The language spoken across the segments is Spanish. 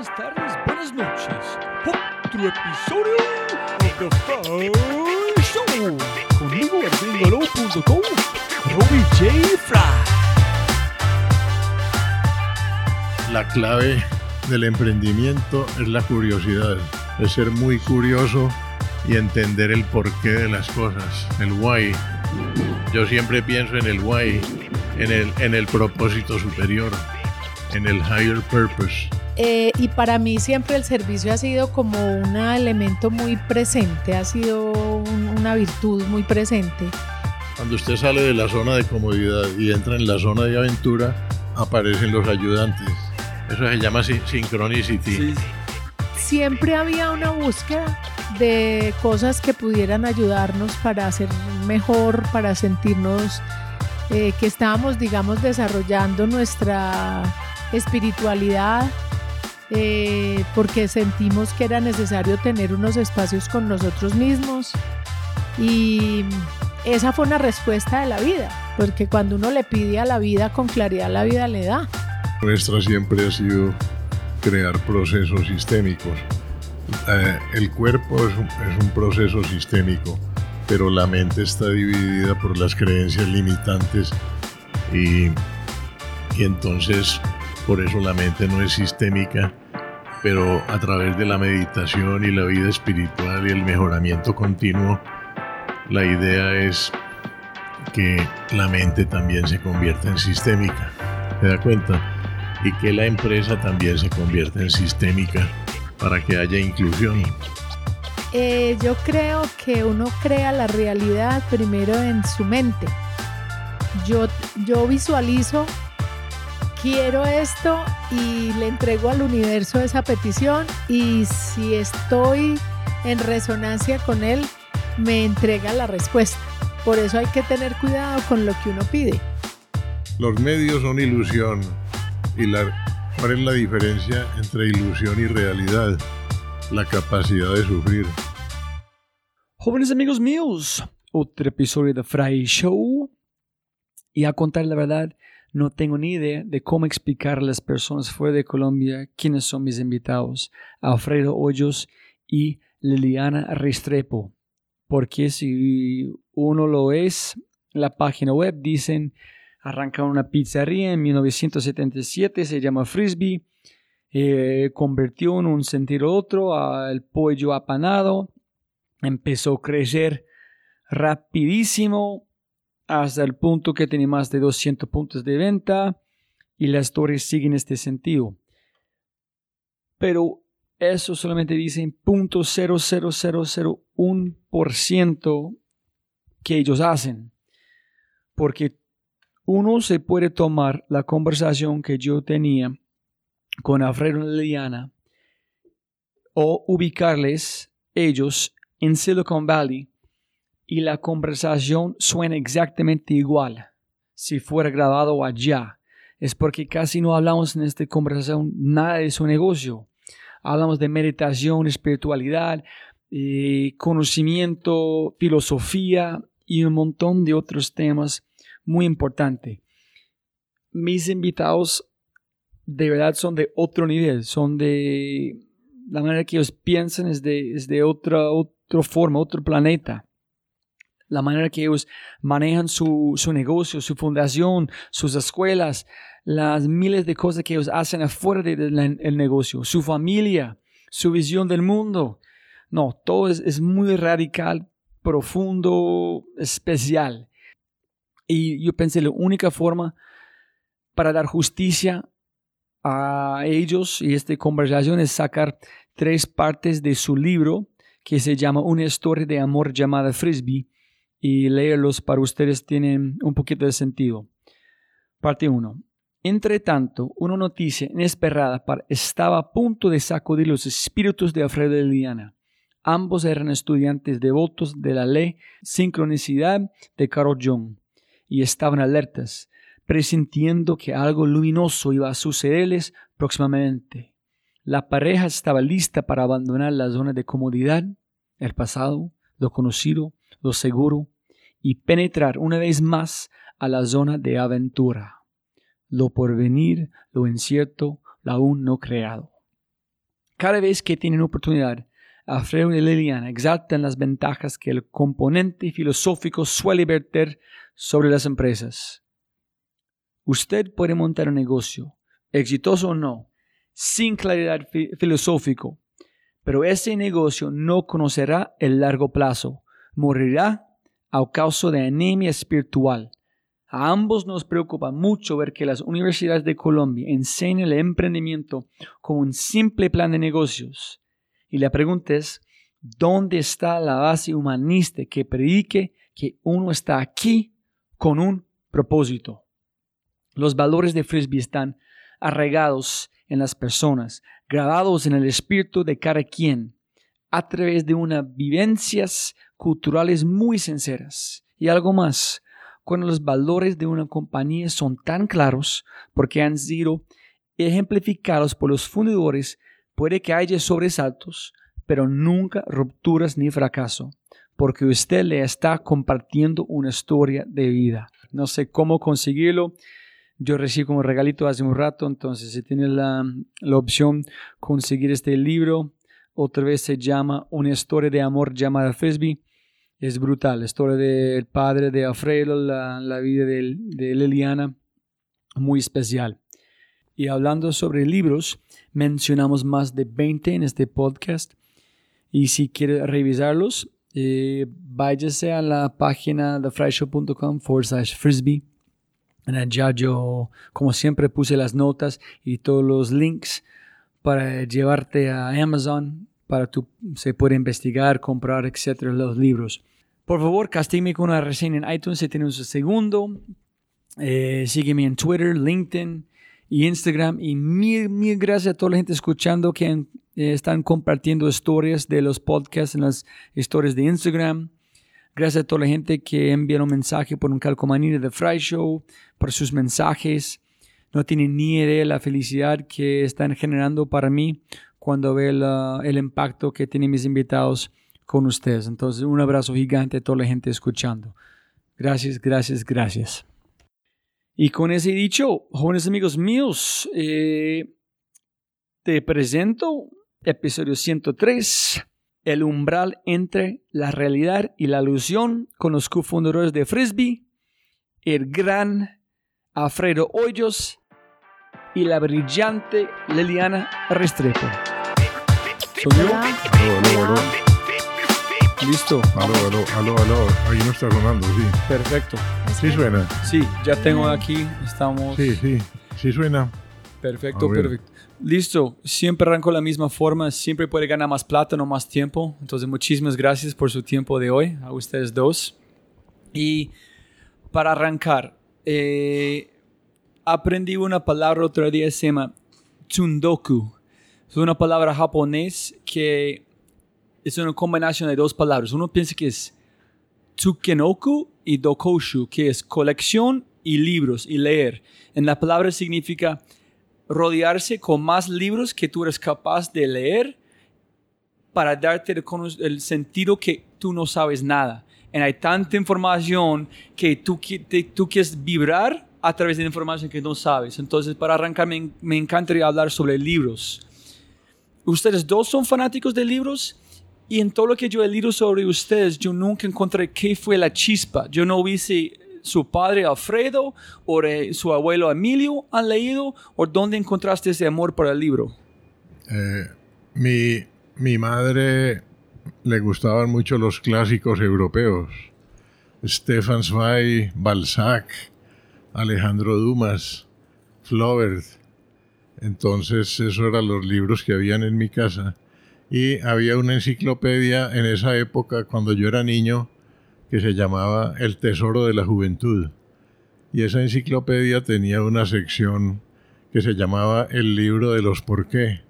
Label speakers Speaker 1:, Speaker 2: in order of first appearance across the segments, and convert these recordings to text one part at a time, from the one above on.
Speaker 1: buenas tardes, buenas noches. Otro episodio de The Fry Show. Conmigo.
Speaker 2: La clave del emprendimiento es la curiosidad, es ser muy curioso y entender el porqué de las cosas, el why. Yo siempre pienso en el why, en el, en el propósito superior, en el higher purpose.
Speaker 3: Eh, y para mí siempre el servicio ha sido como un elemento muy presente, ha sido un- una virtud muy presente.
Speaker 2: Cuando usted sale de la zona de comodidad y entra en la zona de aventura, aparecen los ayudantes. Eso se llama sin- synchronicity.
Speaker 3: Siempre había una búsqueda de cosas que pudieran ayudarnos para ser mejor, para sentirnos eh, que estábamos, digamos, desarrollando nuestra espiritualidad, eh, porque sentimos que era necesario tener unos espacios con nosotros mismos. Y esa fue una respuesta de la vida, porque cuando uno le pide a la vida con claridad, la vida le da.
Speaker 2: Nuestra siempre ha sido crear procesos sistémicos. Eh, el cuerpo es un, es un proceso sistémico, pero la mente está dividida por las creencias limitantes y, y entonces por eso la mente no es sistémica, pero a través de la meditación y la vida espiritual y el mejoramiento continuo, la idea es que la mente también se convierta en sistémica. ¿Se da cuenta? y que la empresa también se convierta en sistémica para que haya inclusión.
Speaker 3: Eh, yo creo que uno crea la realidad primero en su mente. Yo, yo visualizo, quiero esto y le entrego al universo esa petición y si estoy en resonancia con él, me entrega la respuesta. Por eso hay que tener cuidado con lo que uno pide.
Speaker 2: Los medios son ilusión. ¿Y la, cuál es la diferencia entre ilusión y realidad? La capacidad de sufrir.
Speaker 1: Jóvenes amigos míos, otro episodio de Fry Show. Y a contar la verdad, no tengo ni idea de cómo explicar a las personas fuera de Colombia quiénes son mis invitados, Alfredo Hoyos y Liliana Restrepo. Porque si uno lo es, la página web dicen arrancaron una pizzería en 1977, se llama Frisbee, eh, convirtió en un sentido otro al pollo apanado, empezó a crecer rapidísimo hasta el punto que tiene más de 200 puntos de venta y la historia sigue en este sentido. Pero eso solamente dice en punto 00001% que ellos hacen. Porque uno se puede tomar la conversación que yo tenía con Alfredo y Liliana o ubicarles ellos en Silicon Valley y la conversación suena exactamente igual si fuera grabado allá. Es porque casi no hablamos en esta conversación nada de su negocio. Hablamos de meditación, espiritualidad, eh, conocimiento, filosofía y un montón de otros temas muy importantes. Mis invitados de verdad son de otro nivel, son de la manera que ellos piensan es de, es de otra, otra forma, otro planeta. La manera que ellos manejan su, su negocio, su fundación, sus escuelas, las miles de cosas que ellos hacen afuera del de, de, negocio, su familia, su visión del mundo. No, todo es, es muy radical, profundo, especial. Y yo pensé, la única forma para dar justicia a ellos y esta conversación es sacar tres partes de su libro que se llama Una historia de amor llamada Frisbee y leerlos para ustedes tienen un poquito de sentido. Parte 1. Entre tanto, una noticia inesperada estaba a punto de sacudir los espíritus de Alfredo y Liliana. Ambos eran estudiantes devotos de la ley sincronicidad de Carl Jung y estaban alertas, presintiendo que algo luminoso iba a sucederles próximamente. La pareja estaba lista para abandonar la zona de comodidad, el pasado, lo conocido, lo seguro, y penetrar una vez más a la zona de aventura, lo porvenir, lo incierto, lo aún no creado. Cada vez que tienen oportunidad, Alfredo y Liliana exaltan las ventajas que el componente filosófico suele verter sobre las empresas. Usted puede montar un negocio, exitoso o no, sin claridad filosófico, pero ese negocio no conocerá el largo plazo, morirá a causa de anemia espiritual. A ambos nos preocupa mucho ver que las universidades de Colombia enseñan el emprendimiento como un simple plan de negocios. Y la pregunta es, ¿dónde está la base humanista que predique que uno está aquí con un propósito? Los valores de Frisbee están arraigados en las personas, grabados en el espíritu de cada quien, a través de unas vivencias culturales muy sinceras. Y algo más, cuando los valores de una compañía son tan claros porque han sido ejemplificados por los fundadores, puede que haya sobresaltos, pero nunca rupturas ni fracaso, porque usted le está compartiendo una historia de vida. No sé cómo conseguirlo, yo recibí como regalito hace un rato, entonces si tiene la, la opción conseguir este libro, otra vez se llama Una historia de amor llamada Frisbee. Es brutal, la historia del padre de Alfredo, la, la vida de, de Liliana, muy especial. Y hablando sobre libros, mencionamos más de 20 en este podcast. Y si quiere revisarlos, eh, váyase a la página thefryshow.com forward slash frisbee ya yo, como siempre, puse las notas y todos los links para llevarte a Amazon para tú se puede investigar, comprar, etcétera, los libros. Por favor, castígame con una reseña en iTunes si tienes un segundo. Eh, sígueme en Twitter, LinkedIn y Instagram. Y mil, mil gracias a toda la gente escuchando que eh, están compartiendo historias de los podcasts en las historias de Instagram. Gracias a toda la gente que envía un mensaje por un calcomanía de Fry Show, por sus mensajes. No tienen ni idea de la felicidad que están generando para mí cuando ve el impacto que tienen mis invitados con ustedes. Entonces, un abrazo gigante a toda la gente escuchando. Gracias, gracias, gracias. Y con ese dicho, jóvenes amigos míos, eh, te presento episodio 103 el umbral entre la realidad y la ilusión con los cofundadores de Frisbee, el gran Alfredo Hoyos y la brillante Liliana Restrepo. Listo.
Speaker 2: Aló, aló, aló, aló. Ahí no está sonando, sí.
Speaker 1: Perfecto.
Speaker 2: Sí suena.
Speaker 1: Sí, ya tengo aquí, estamos.
Speaker 2: Sí, sí, sí suena.
Speaker 1: Perfecto, perfecto. Listo, siempre arranco la misma forma, siempre puede ganar más plata, no más tiempo. Entonces, muchísimas gracias por su tiempo de hoy, a ustedes dos. Y para arrancar, eh, aprendí una palabra otro día, se llama tsundoku. Es una palabra japonés que es una combinación de dos palabras. Uno piensa que es tsukenoku y dokoshu, que es colección y libros y leer. En la palabra significa rodearse con más libros que tú eres capaz de leer para darte el, sentido que tú no sabes nada. Y hay tanta información que tú, tú quieres vibrar a través de información que no sabes. Entonces, para arrancar, me, me encantaría hablar sobre libros. Ustedes dos son fanáticos de libros y en todo lo que yo he leído sobre ustedes, yo nunca encontré qué fue la chispa. Yo no vi si su padre Alfredo o su abuelo Emilio han leído? ¿O dónde encontraste ese amor por el libro?
Speaker 2: Eh, mi, mi madre le gustaban mucho los clásicos europeos. Stefan Zweig, Balzac, Alejandro Dumas, Flaubert. Entonces, esos eran los libros que habían en mi casa. Y había una enciclopedia en esa época, cuando yo era niño, que se llamaba El Tesoro de la Juventud. Y esa enciclopedia tenía una sección que se llamaba El libro de los por qué,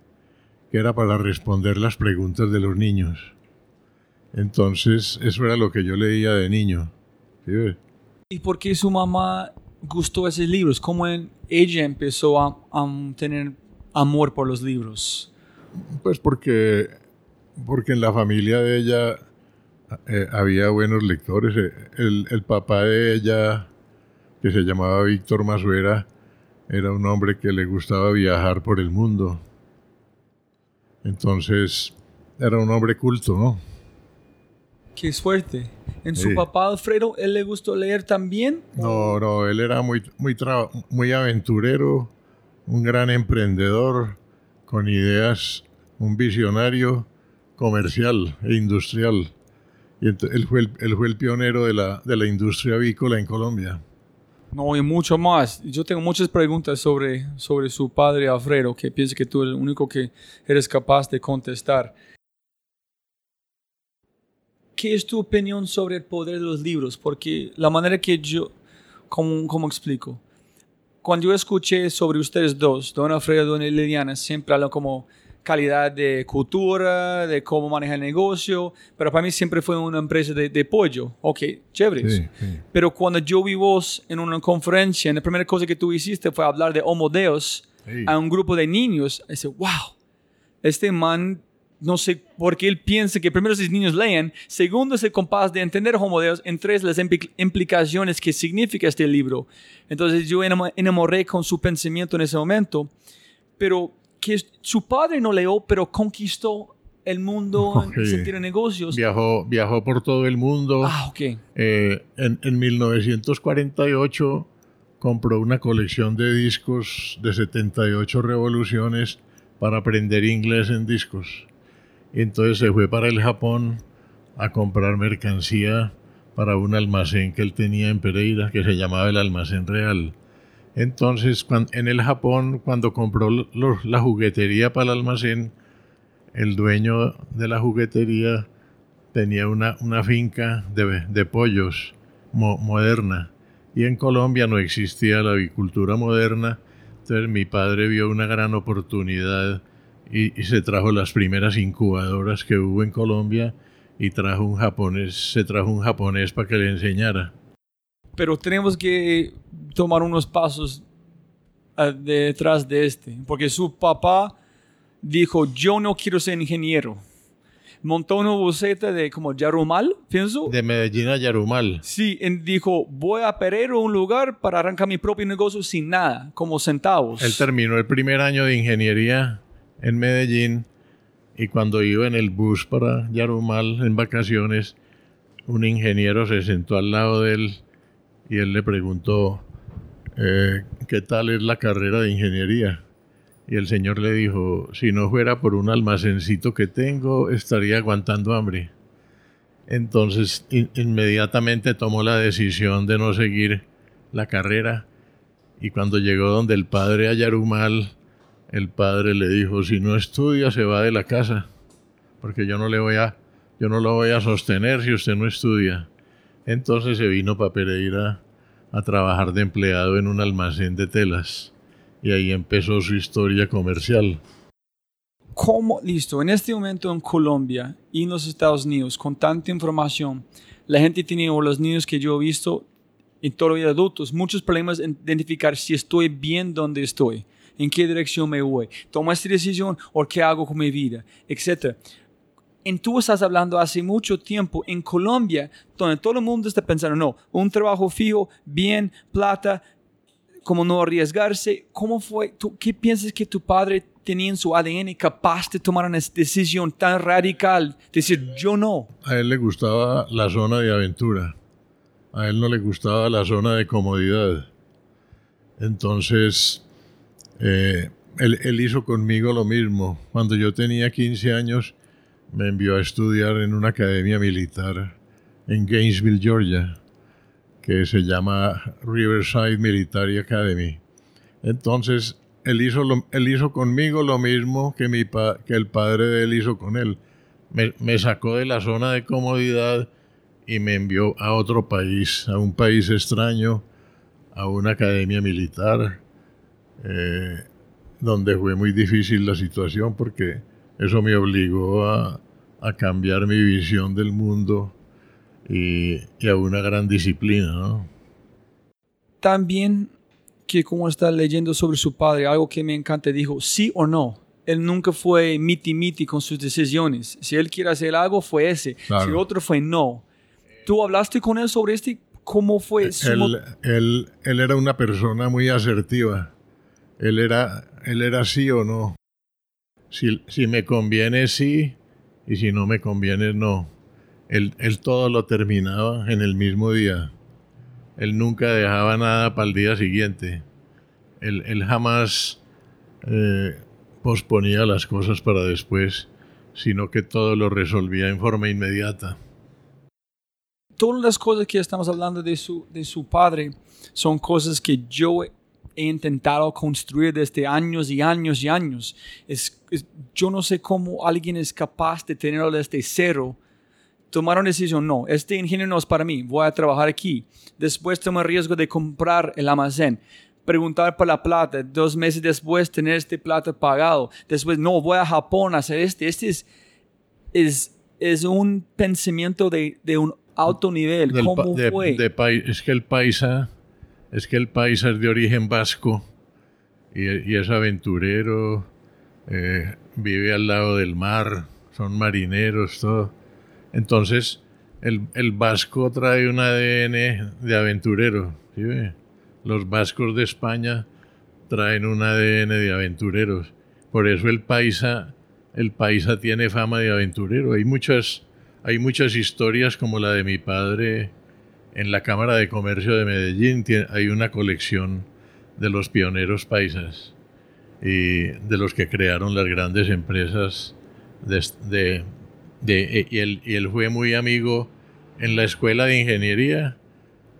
Speaker 2: que era para responder las preguntas de los niños. Entonces, eso era lo que yo leía de niño.
Speaker 1: ¿Y por qué su mamá gustó esos libros? ¿Cómo ella empezó a, tener amor por los libros?
Speaker 2: Pues porque, porque en la familia de ella eh, había buenos lectores. Eh, el, el, papá de ella, que se llamaba Víctor Masuera, era un hombre que le gustaba viajar por el mundo. Entonces, era un hombre culto, ¿no?
Speaker 1: Qué suerte. ¿En
Speaker 2: Sí.
Speaker 1: su papá Alfredo, él le gustó leer también?
Speaker 2: No, no, él era muy, muy, muy aventurero, un gran emprendedor, con ideas, un visionario comercial e industrial. Y él, fue el, él fue el pionero de la, de la industria avícola en Colombia.
Speaker 1: No, y mucho más. Yo tengo muchas preguntas sobre, sobre su padre Alfredo, que pienso que tú eres el único que eres capaz de contestar. ¿Qué es tu opinión sobre el poder de los libros? Porque la manera que yo, ¿cómo, cómo explico? Cuando yo escuché sobre ustedes dos, Don Alfredo y Don Liliana, siempre hablan como calidad de cultura, de cómo manejar el negocio, pero para mí siempre fue una empresa de, de pollo. Ok, chévere.
Speaker 2: Sí, sí.
Speaker 1: Pero cuando yo vi vos en una conferencia, la primera cosa que tú hiciste fue hablar de Homo Deus
Speaker 2: Sí.
Speaker 1: a un grupo de niños. Y dice, wow, este man, no sé por qué él piensa que primero esos niños leen, segundo es capaz de entender Homo Deus, en tres las impli- implicaciones que significa este libro. Entonces yo enamo- enamoré con su pensamiento en ese momento, pero que su padre no leó, pero conquistó el mundo en el
Speaker 2: Ok.
Speaker 1: sentido de negocios.
Speaker 2: Viajó, viajó por todo el mundo.
Speaker 1: Ah, ok.
Speaker 2: Eh, en, en 1948 compró una colección de discos de 78 revoluciones para aprender inglés en discos. Entonces se fue para el Japón a comprar mercancía para un almacén que él tenía en Pereira, que se llamaba el Almacén Real. Entonces, en el Japón, cuando compró la juguetería para el almacén, el dueño de la juguetería tenía una, finca de, pollos mo- moderna. Y en Colombia no existía la avicultura moderna. Entonces mi padre vio una gran oportunidad y, y se trajo las primeras incubadoras que hubo en Colombia y trajo un japonés, se trajo un japonés para que le enseñara.
Speaker 1: pero tenemos que tomar unos pasos ah, detrás de este, porque su papá dijo, yo no quiero ser ingeniero. Montó una buceta de como Yarumal, pienso.
Speaker 2: De Medellín a Yarumal.
Speaker 1: Sí, y dijo, voy a Perero, un lugar para arrancar mi propio negocio sin nada, como centavos.
Speaker 2: Él terminó el primer año de ingeniería en Medellín y cuando iba en el bus para Yarumal en vacaciones, un ingeniero se sentó al lado de él y él le preguntó, eh, ¿qué tal es la carrera de ingeniería? Y el señor le dijo, si no fuera por un almacencito que tengo, estaría aguantando hambre. Entonces in- inmediatamente tomó la decisión de no seguir la carrera y cuando llegó donde el padre a Yarumal, el padre le dijo, si no estudia se va de la casa, porque yo no le voy a, yo no lo voy a sostener si usted no estudia. Entonces se vino para Pereira a trabajar de empleado en un almacén de telas y ahí empezó su historia comercial.
Speaker 1: ¿Cómo? Listo, en este momento en Colombia y en los Estados Unidos, con tanta información, la gente tiene, o los niños que yo he visto, en toda la vida adultos, muchos problemas en identificar si estoy bien donde estoy, en qué dirección me voy, tomo esta decisión o qué hago con mi vida, etc. En tú estás hablando hace mucho tiempo en Colombia, donde todo el mundo está pensando, no, un trabajo fijo, bien, plata, como no arriesgarse. ¿Cómo fue? ¿Tú, ¿Qué piensas que tu padre tenía en su ADN capaz de tomar una decisión tan radical? Decir, yo no.
Speaker 2: A él le gustaba la zona de aventura. A él no le gustaba la zona de comodidad. Entonces, eh, él, hizo conmigo lo mismo. Cuando yo tenía 15 años, me envió a estudiar en una academia militar en Gainesville, Georgia, que se llama Riverside Military Academy. Entonces, él hizo, él hizo conmigo lo mismo que, mi que el padre de él hizo con él. Me sacó de la zona de comodidad y me envió a otro país, a un país extraño, a una academia militar, eh, donde fue muy difícil la situación porque eso me obligó a, a cambiar mi visión del mundo y, y a una gran disciplina, ¿no?
Speaker 1: También que como está leyendo sobre su padre, algo que me encanta, dijo sí o no. Él nunca fue miti miti con sus decisiones. Si él quiere hacer algo, fue ese.
Speaker 2: Claro.
Speaker 1: Si otro fue no. ¿Tú hablaste con él sobre este? ¿Cómo fue su mo-
Speaker 2: Él, él, él era una persona muy asertiva. Él era, él era sí o no. Si, si me conviene, sí, y si no me conviene, no. Él, él todo lo terminaba en el mismo día. Él nunca dejaba nada para el día siguiente. Él, él jamás eh, posponía las cosas para después, sino que todo lo resolvía en forma inmediata.
Speaker 1: Todas las cosas que estamos hablando de su, de su padre son cosas que yo he intentado construir desde años y años y años. Es, es- yo no sé cómo alguien es capaz de tenerlo desde cero. Tomar una decisión, no, este ingeniero no es para mí, voy a trabajar aquí. Después tomar riesgo de comprar el almacén. Preguntar por la plata, dos meses después tener este plata pagado. Después, no, voy a Japón a hacer este. Este es, es, es un pensamiento de, de un alto nivel.
Speaker 2: Del
Speaker 1: ¿Cómo
Speaker 2: de-
Speaker 1: fue?
Speaker 2: de es que el paisa es que el paisa es de origen vasco y, es aventurero eh, vive al lado del mar son marineros todo. Entonces el, el vasco trae un ADN de aventurero los vascos de España traen un ADN de aventureros. Por eso el paisa el paisa tiene fama de aventurero. Hay muchas hay muchas historias como la de mi padre en la Cámara de Comercio de Medellín. Hay una colección de los pioneros paisas y de los que crearon las grandes empresas. De, de- de- y, él, y él fue muy amigo en la escuela de ingeniería,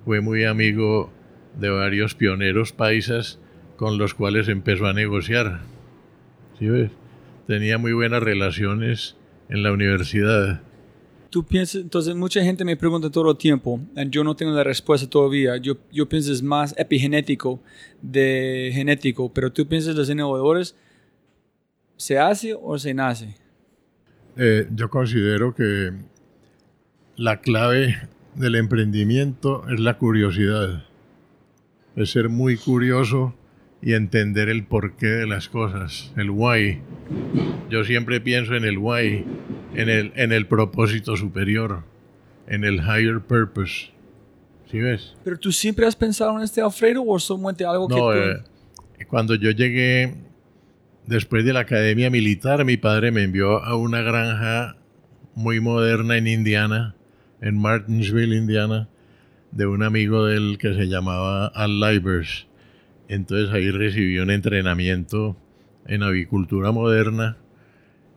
Speaker 2: fue muy amigo de varios pioneros paisas con los cuales empezó a negociar. ¿Sí ves? Tenía muy buenas relaciones en la universidad.
Speaker 1: Tú piensas, entonces mucha gente me pregunta todo el tiempo, yo no tengo la respuesta todavía. Yo, yo pienso es más epigenético de genético, pero tú piensas los innovadores, ¿se hace o se nace?
Speaker 2: Eh, yo considero que la clave del emprendimiento es la curiosidad. Es ser muy curioso y entender el porqué de las cosas, el why. Yo siempre pienso en el why, en el, en el propósito superior, en el higher purpose. ¿Sí ves?
Speaker 1: ¿Pero tú siempre has pensado en este Alfredo o solamente algo que
Speaker 2: No,
Speaker 1: tú...
Speaker 2: eh, cuando yo llegué después de la academia militar, mi padre me envió a una granja muy moderna en Indiana, en Martinsville, Indiana, de un amigo de él que se llamaba Al Libers. Entonces ahí recibí un entrenamiento en avicultura moderna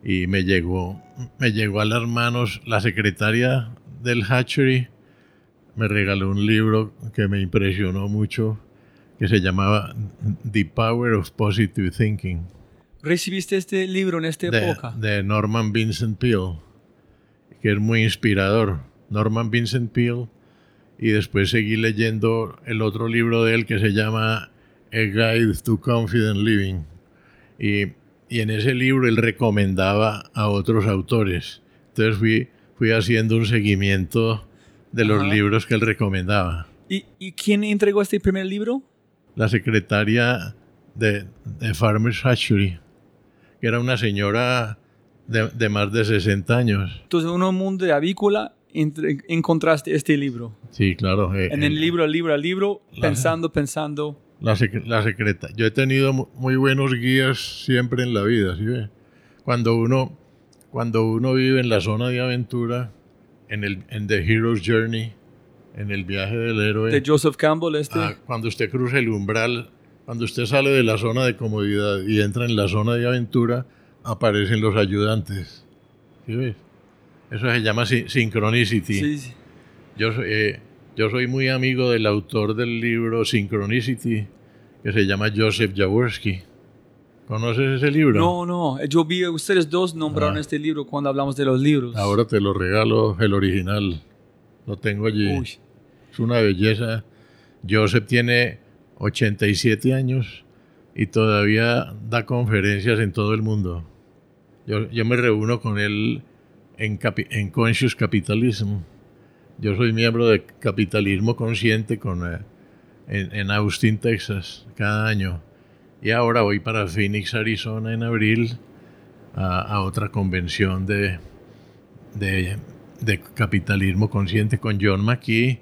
Speaker 2: y me llegó, me llegó a las manos la secretaria del hatchery, me regaló un libro que me impresionó mucho que se llamaba The Power of Positive Thinking
Speaker 1: ¿Recibiste este libro en esta
Speaker 2: de,
Speaker 1: época?
Speaker 2: de Norman Vincent Peale, que es muy inspirador. Norman Vincent Peale, y después seguí leyendo el otro libro de él que se llama A Guide to Confident Living. Y, y en ese libro él recomendaba a otros autores. Entonces fui, fui haciendo un seguimiento de los
Speaker 1: Ajá.
Speaker 2: libros que él recomendaba.
Speaker 1: ¿Y, ¿Y quién entregó este primer libro?
Speaker 2: la secretaria de, de Farmers Hatchery, que era una señora de, de más de 60 años.
Speaker 1: Entonces, en un mundo de avícola entre- encontraste este libro.
Speaker 2: Sí, claro. eh,
Speaker 1: En el
Speaker 2: eh,
Speaker 1: libro, libro a libro,
Speaker 2: La-
Speaker 1: pensando, pensando.
Speaker 2: La, sec- la secreta. Yo he tenido mu- muy buenos guías siempre en la vida, ¿sí ve? Cuando uno, cuando uno vive en la zona de aventura, en, el, en The Hero's Journey, en el viaje del héroe,
Speaker 1: De Joseph Campbell, este.
Speaker 2: ah, cuando usted cruza el umbral, cuando usted sale de la zona de comodidad y entra en la zona de aventura, aparecen los ayudantes. ¿Sí ves? Eso se llama si- synchronicity.
Speaker 1: Sí, sí.
Speaker 2: Yo, eh, yo soy muy amigo del autor del libro Synchronicity, que se llama Joseph Jaworski. ¿Conoces ese libro?
Speaker 1: No, no. Yo vi, ustedes dos nombraron
Speaker 2: Ah.
Speaker 1: este libro cuando hablamos de los libros.
Speaker 2: Ahora te lo regalo, el original. Lo tengo allí.
Speaker 1: Uy.
Speaker 2: Es una belleza. Joseph tiene 87 años y todavía da conferencias en todo el mundo. Yo, yo me reúno con él en Conscious Capitalism. Yo soy miembro de Capitalismo Consciente con, eh, en, en Austin, Texas, cada año. Y ahora voy para Phoenix, Arizona, en abril, a, a otra convención de, de, de capitalismo consciente con John McKee,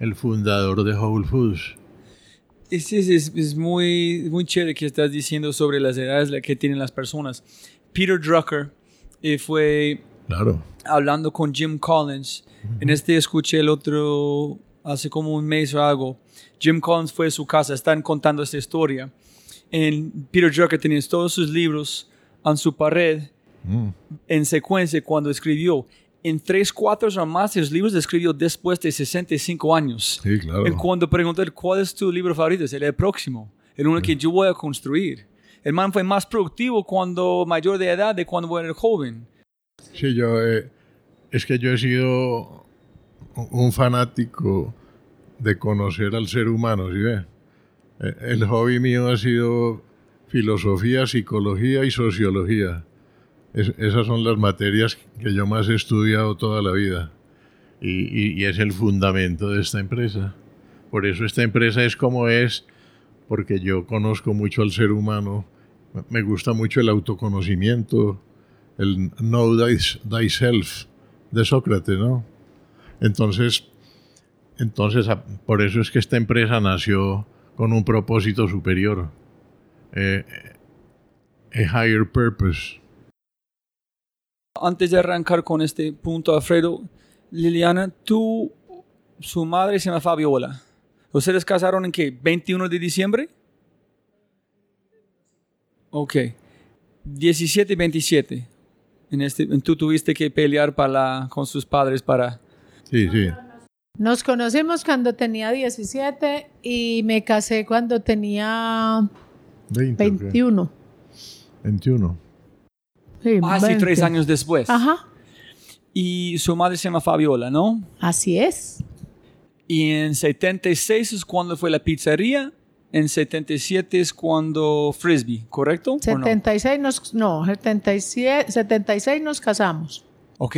Speaker 2: el fundador de Whole Foods.
Speaker 1: Es, es, es, es muy, muy chévere que estás diciendo sobre las edades que tienen las personas. Peter Drucker eh, fue
Speaker 2: Claro.
Speaker 1: Hablando con Jim Collins. En este escuché el otro hace como un mes o algo. Jim Collins fue a su casa, están contando esta historia. En Peter Drucker tenía todos sus libros en su pared
Speaker 2: Mm.
Speaker 1: en secuencia cuando escribió. En tres, cuatro o más de los libros escribió después de 65 años.
Speaker 2: Sí, claro.
Speaker 1: Y cuando pregunté cuál es tu libro favorito, es el próximo, el uno que yo voy a construir. El man fue más productivo cuando mayor de edad de cuando era joven.
Speaker 2: Sí, yo, eh, es que yo he sido un fanático de conocer al ser humano, ¿sí ve? Eh, El hobby mío ha sido filosofía, psicología y sociología. Es- esas son las materias que yo más he estudiado toda la vida. Y, es el fundamento de esta empresa. Por eso esta empresa es como es, porque yo conozco mucho al ser humano. Me gusta mucho el autoconocimiento, el know thy- thyself de Sócrates, ¿no? Entonces, entonces, a- por eso es que esta empresa nació con un propósito superior, eh, a higher purpose.
Speaker 1: Antes de arrancar con este punto, Alfredo, Liliana, tú, su madre se llama Fabiola. ¿Ustedes casaron en qué? ¿21 de diciembre? Ok. 17 y 27. En este, tú tuviste que pelear para la- con sus padres para...
Speaker 2: Sí, sí.
Speaker 3: Nos conocimos cuando tenía 17 y me casé cuando tenía
Speaker 2: 20, ¿o qué?
Speaker 3: 21.
Speaker 2: 21.
Speaker 3: Sí,
Speaker 1: Ah, sí,
Speaker 3: 20.
Speaker 1: tres años después.
Speaker 3: Ajá,
Speaker 1: Y su madre se llama Fabiola, ¿no?
Speaker 3: así es.
Speaker 1: Y en 76 es cuando fue la pizzería. En 77 es cuando Frisbee, ¿correcto? ¿O no?
Speaker 3: 76 nos, no, 77, 76 nos casamos.
Speaker 1: Ok.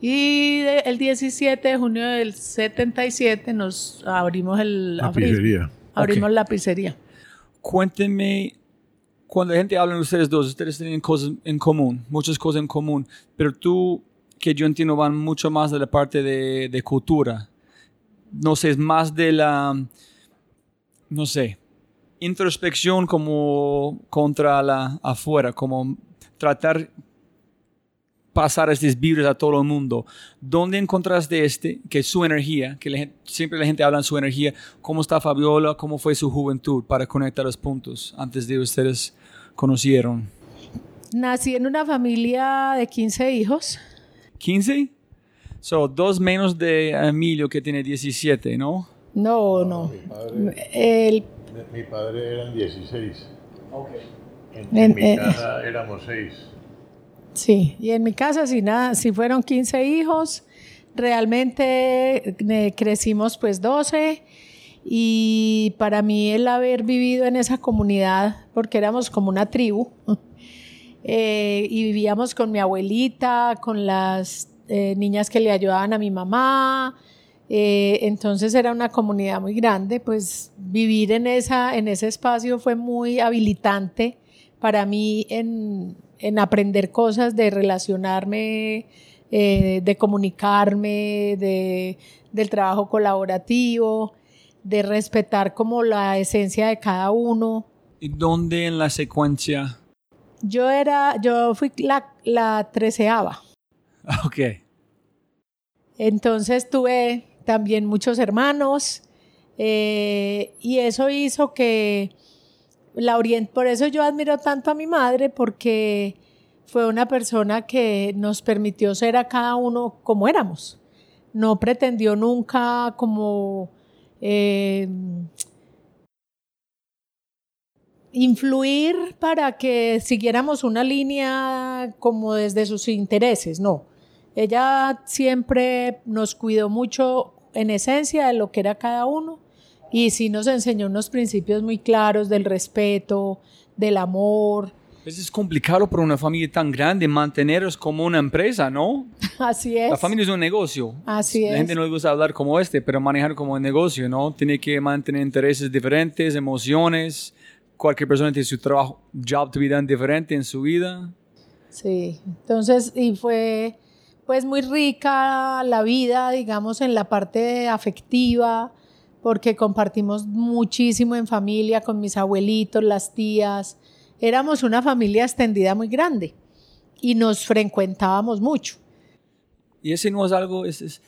Speaker 3: Y de- el 17 de junio del 77 nos abrimos el
Speaker 2: La
Speaker 3: abrimos-
Speaker 2: pizzería.
Speaker 3: abrimos
Speaker 1: Ok.
Speaker 3: la pizzería.
Speaker 1: Cuéntenme, cuando la gente habla de ustedes dos, ustedes tienen cosas en común, muchas cosas en común, pero tú, que yo entiendo, van mucho más de la parte de, de cultura. No sé, es más de la, no sé, introspección como contra la afuera, como tratar pasar estos virus a todo el mundo. ¿Dónde encontraste este, que es su energía, que la gente- siempre la gente habla de su energía, cómo está Fabiola, cómo fue su juventud para conectar los puntos antes de ustedes conocieron?
Speaker 3: Nací en una familia de 15 hijos.
Speaker 1: ¿15? So, dos menos de Emilio que tiene 17, ¿no?
Speaker 3: No, no.
Speaker 2: Mi padre,
Speaker 3: El,
Speaker 2: mi padre eran 16. En,
Speaker 3: En-
Speaker 2: en mi
Speaker 3: eh,
Speaker 2: casa éramos 6.
Speaker 3: sí, y en mi casa sí, nada, sí fueron 15 hijos. Realmente eh, crecimos pues 12 y para mí el haber vivido en esa comunidad, porque éramos como una tribu, eh, y vivíamos con mi abuelita, con las eh, niñas que le ayudaban a mi mamá, eh, entonces era una comunidad muy grande, pues vivir en, esa, en ese espacio fue muy habilitante para mí en, en aprender cosas, de relacionarme, eh, de comunicarme, de, del trabajo colaborativo, de respetar como la esencia de cada uno.
Speaker 1: ¿Y dónde en la secuencia?
Speaker 3: Yo era, yo fui la, la treceava.
Speaker 1: Ok.
Speaker 3: Entonces tuve también muchos hermanos eh, y eso hizo que la orient por eso yo admiro tanto a mi madre porque fue una persona que nos permitió ser a cada uno como éramos. No pretendió nunca como eh, influir para que siguiéramos una línea como desde sus intereses, no. Ella siempre nos cuidó mucho en esencia de lo que era cada uno y sí nos enseñó unos principios muy claros del respeto, del amor.
Speaker 1: Pues es complicado para una familia tan grande manteneros como una empresa, ¿no?
Speaker 3: Así es.
Speaker 1: La familia es un negocio.
Speaker 3: Así
Speaker 1: La
Speaker 3: es.
Speaker 1: gente no le gusta hablar como este, pero manejar como un negocio, ¿no? Tiene que mantener intereses diferentes, emociones. Cualquier persona tiene su trabajo, job to be done diferente en su vida.
Speaker 3: Sí, entonces, y fue pues muy rica la vida, digamos, en la parte afectiva, porque compartimos muchísimo en familia con mis abuelitos, las tías. Éramos una familia extendida muy grande y nos frecuentábamos mucho.
Speaker 1: Y ese no es algo, es,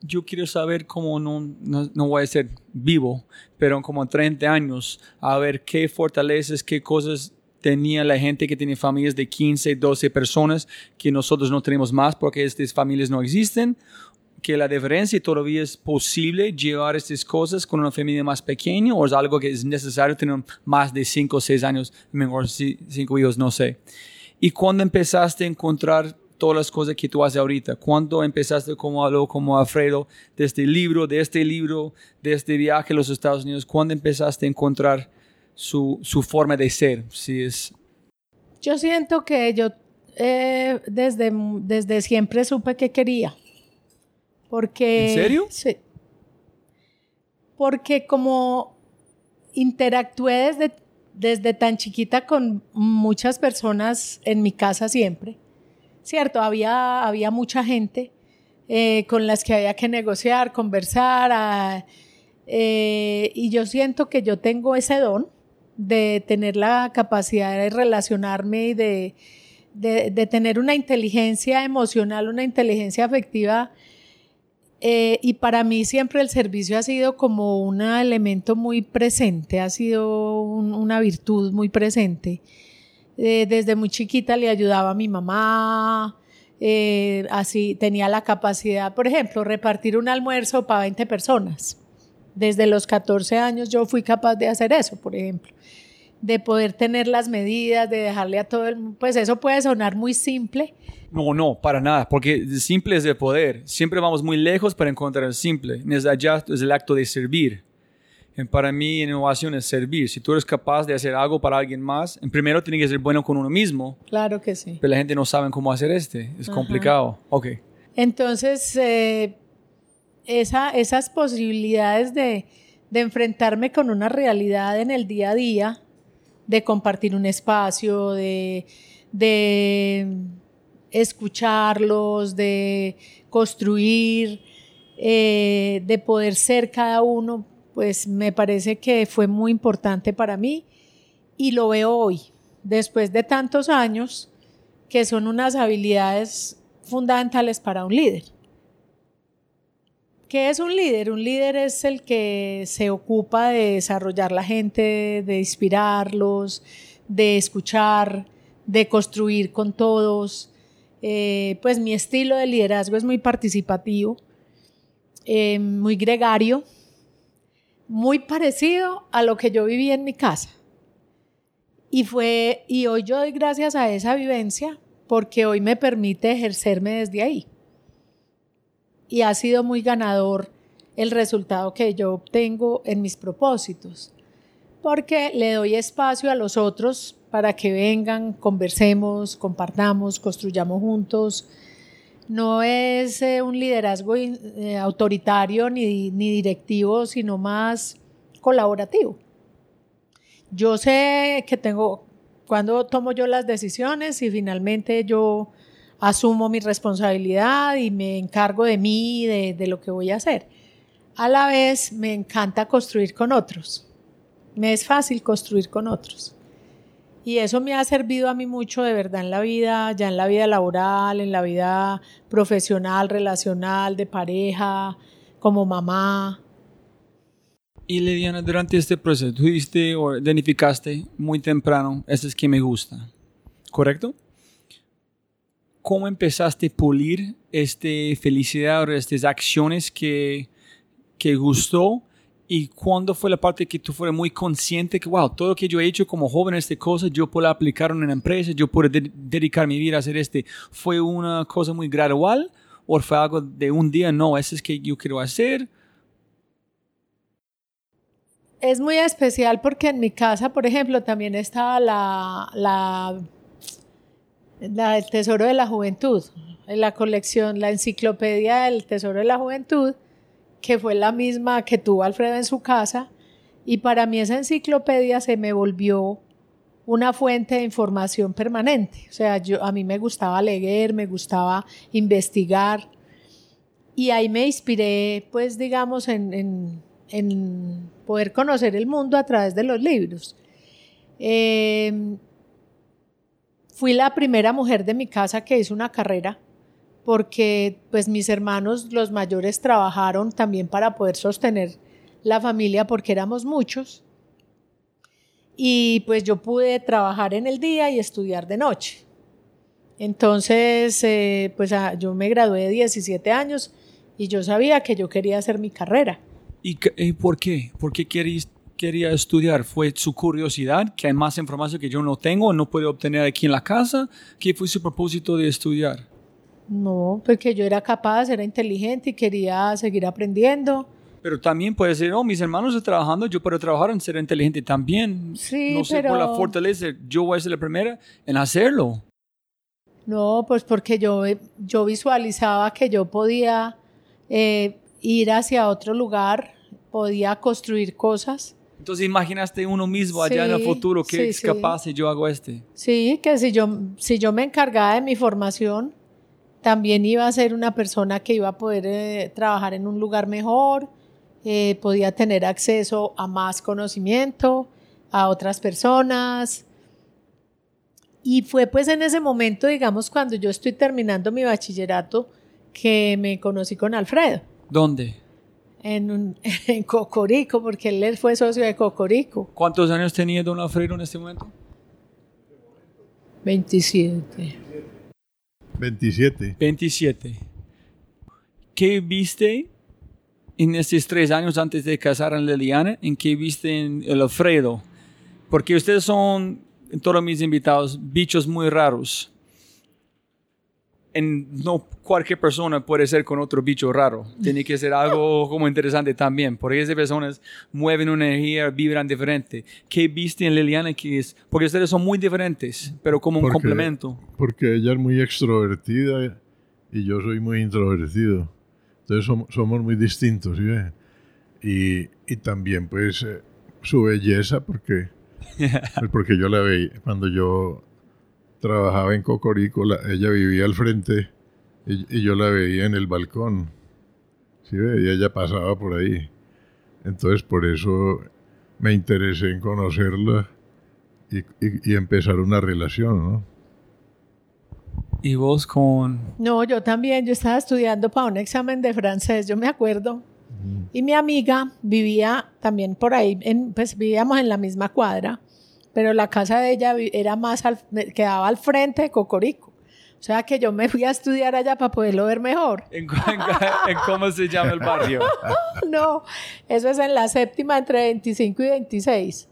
Speaker 1: yo quiero saber cómo no, no, no, voy a ser vivo, pero como 30 años, a ver qué fortalezas, qué cosas tenía la gente que tiene familias de 15, 12 personas que nosotros no tenemos más porque estas familias no existen, que la diferencia todavía es posible llevar estas cosas con una familia más pequeña o es algo que es necesario tener más de 5 o 6 años, mejor 5 hijos, no sé. ¿Y cuando empezaste a encontrar todas las cosas que tú haces ahorita? ¿Cuándo empezaste como algo como Alfredo, de este libro, de este libro, de este viaje a los Estados Unidos? ¿Cuándo empezaste a encontrar su, su forma de ser? Si es...
Speaker 3: Yo siento que yo eh, desde, desde siempre supe que quería. Porque,
Speaker 1: ¿En serio?
Speaker 3: Sí. Porque como interactué desde, desde tan chiquita con muchas personas en mi casa siempre, ¿cierto? Había, había mucha gente eh, con las que había que negociar, conversar, ah, eh, y yo siento que yo tengo ese don de tener la capacidad de relacionarme y de, de, tener una inteligencia emocional, una inteligencia afectiva eh, y para mí siempre el servicio ha sido como un elemento muy presente, ha sido una virtud muy presente. Eh, desde muy chiquita le ayudaba a mi mamá, eh, así tenía la capacidad, por ejemplo, repartir un almuerzo para 20 personas. Desde los 14 años yo fui capaz de hacer eso, por ejemplo de poder tener las medidas, de dejarle a todo el pues eso puede sonar muy simple.
Speaker 1: No, no, para nada, porque simple es el poder. Siempre vamos muy lejos para encontrar el simple. Desde allá es el acto de servir. Para mí, innovación es servir. Si tú eres capaz de hacer algo para alguien más, en primero tiene que ser bueno con uno mismo.
Speaker 3: Claro que sí.
Speaker 1: Pero la gente no sabe cómo hacer este. Es complicado. Ok.
Speaker 3: Entonces, eh, esa, esas posibilidades de, de enfrentarme con una realidad en el día a día, de compartir un espacio, de, escucharlos, de construir, eh, de poder ser cada uno, pues me parece que fue muy importante para mí y lo veo hoy, después de tantos años, que son unas habilidades fundamentales para un líder. ¿Qué es un líder? Un líder es el que se ocupa de desarrollar la gente, de inspirarlos, de escuchar, de construir con todos. Eh, pues mi estilo de liderazgo es muy participativo, eh, muy gregario, muy parecido a lo que yo viví en mi casa. Y fue, y hoy yo doy gracias a esa vivencia porque hoy me permite ejercerme desde ahí y ha sido muy ganador el resultado que yo obtengo en mis propósitos, porque le doy espacio a los otros para que vengan, conversemos, compartamos, construyamos juntos. No es eh, un liderazgo eh, autoritario ni, ni directivo, sino más colaborativo. Yo sé que tengo, cuando tomo yo las decisiones y finalmente yo asumo mi responsabilidad y me encargo de mí, de, lo que voy a hacer. A la vez me encanta construir con otros. Me es fácil construir con otros. Y eso me ha servido a mí mucho de verdad en la vida, ya en la vida laboral, en la vida profesional, relacional, de pareja, como mamá.
Speaker 1: Y Lidiana, durante este proceso, o identificaste muy temprano, eso es que me gusta, ¿correcto? Cómo empezaste a pulir esta felicidad o estas acciones que, que gustó y cuándo fue la parte que tú fueras muy consciente que, wow, todo lo que yo he hecho como joven, esta cosa, yo puedo aplicar en una empresa, yo puedo dedicar mi vida a hacer este. ¿Fue una cosa muy gradual o fue algo de un día? No, eso es que yo quiero hacer.
Speaker 3: Es muy especial porque en mi casa, por ejemplo, también estaba la, la el Tesoro de la Juventud, en la colección, la enciclopedia del Tesoro de la Juventud, que fue la misma que tuvo Alfredo en su casa, y para mí esa enciclopedia se me volvió una fuente de información permanente. O sea, yo, a mí me gustaba leer, me gustaba investigar, y ahí me inspiré, pues, digamos, en, en poder conocer el mundo a través de los libros. Eh, fui la primera mujer de mi casa que hizo una carrera porque pues mis hermanos los mayores trabajaron también para poder sostener la familia porque éramos muchos y pues yo pude trabajar en el día y estudiar de noche. Entonces, eh, pues ah, yo me gradué de 17 años y yo sabía que yo quería hacer mi carrera.
Speaker 1: ¿Y, por qué? ¿Por qué quería estudiar? ¿Fue su curiosidad, que hay más información que yo no tengo, no puedo obtener aquí en la casa? ¿Qué fue su propósito de estudiar?
Speaker 3: No, porque yo era capaz, era inteligente y quería seguir aprendiendo.
Speaker 1: Pero también puede ser, oh, mis hermanos están trabajando, yo puedo trabajar en ser inteligente también.
Speaker 3: Sí,
Speaker 1: no sé por la fortaleza, yo voy a ser la primera en hacerlo.
Speaker 3: No, pues porque yo, yo visualizaba que yo podía eh, ir hacia otro lugar, podía construir cosas.
Speaker 1: Entonces imaginaste uno mismo allá en el futuro que es capaz si yo hago este.
Speaker 3: Sí, que si yo, si yo me encargaba de mi formación, también iba a ser una persona que iba a poder eh, trabajar en un lugar mejor, eh, podía tener acceso a más conocimiento, a otras personas. Y fue pues en ese momento, digamos, cuando yo estoy terminando mi bachillerato, que me conocí con Alfredo.
Speaker 1: ¿Dónde?
Speaker 3: En, en Cocorico, porque él fue socio de Cocorico.
Speaker 1: ¿Cuántos años tenía don Alfredo en este momento?
Speaker 3: 27.
Speaker 2: 27.
Speaker 1: 27. ¿Qué viste en estos tres años antes de casar a Liliana, en qué viste en el Alfredo? Porque ustedes son, en todos mis invitados, bichos muy raros. En, no cualquier persona puede ser con otro bicho raro. Tiene que ser algo como interesante también. Porque esas personas mueven una energía, vibran diferente. ¿Qué viste en Liliana que es? Porque ustedes son muy diferentes, pero como un complemento.
Speaker 2: Porque ella es muy extrovertida y yo soy muy introvertido. Entonces somos, muy distintos, ¿sí? Y, y también pues eh, su belleza, porque, pues, porque yo la veía, cuando yo trabajaba en Cocorico, ella vivía al frente y, yo la veía en el balcón, ¿sí? Y ella pasaba por ahí. Entonces por eso me interesé en conocerla y, y empezar una relación, ¿no?
Speaker 1: ¿Y vos con...?
Speaker 3: No, yo también, yo estaba estudiando para un examen de francés, yo me acuerdo. Y mi amiga vivía también por ahí, en, pues vivíamos en la misma cuadra, pero la casa de ella era más, quedaba al frente de Cocorico. O sea que yo me fui a estudiar allá para poderlo ver mejor.
Speaker 1: ¿En, cómo se llama el barrio?
Speaker 3: no, eso es en la séptima entre 25 y 26.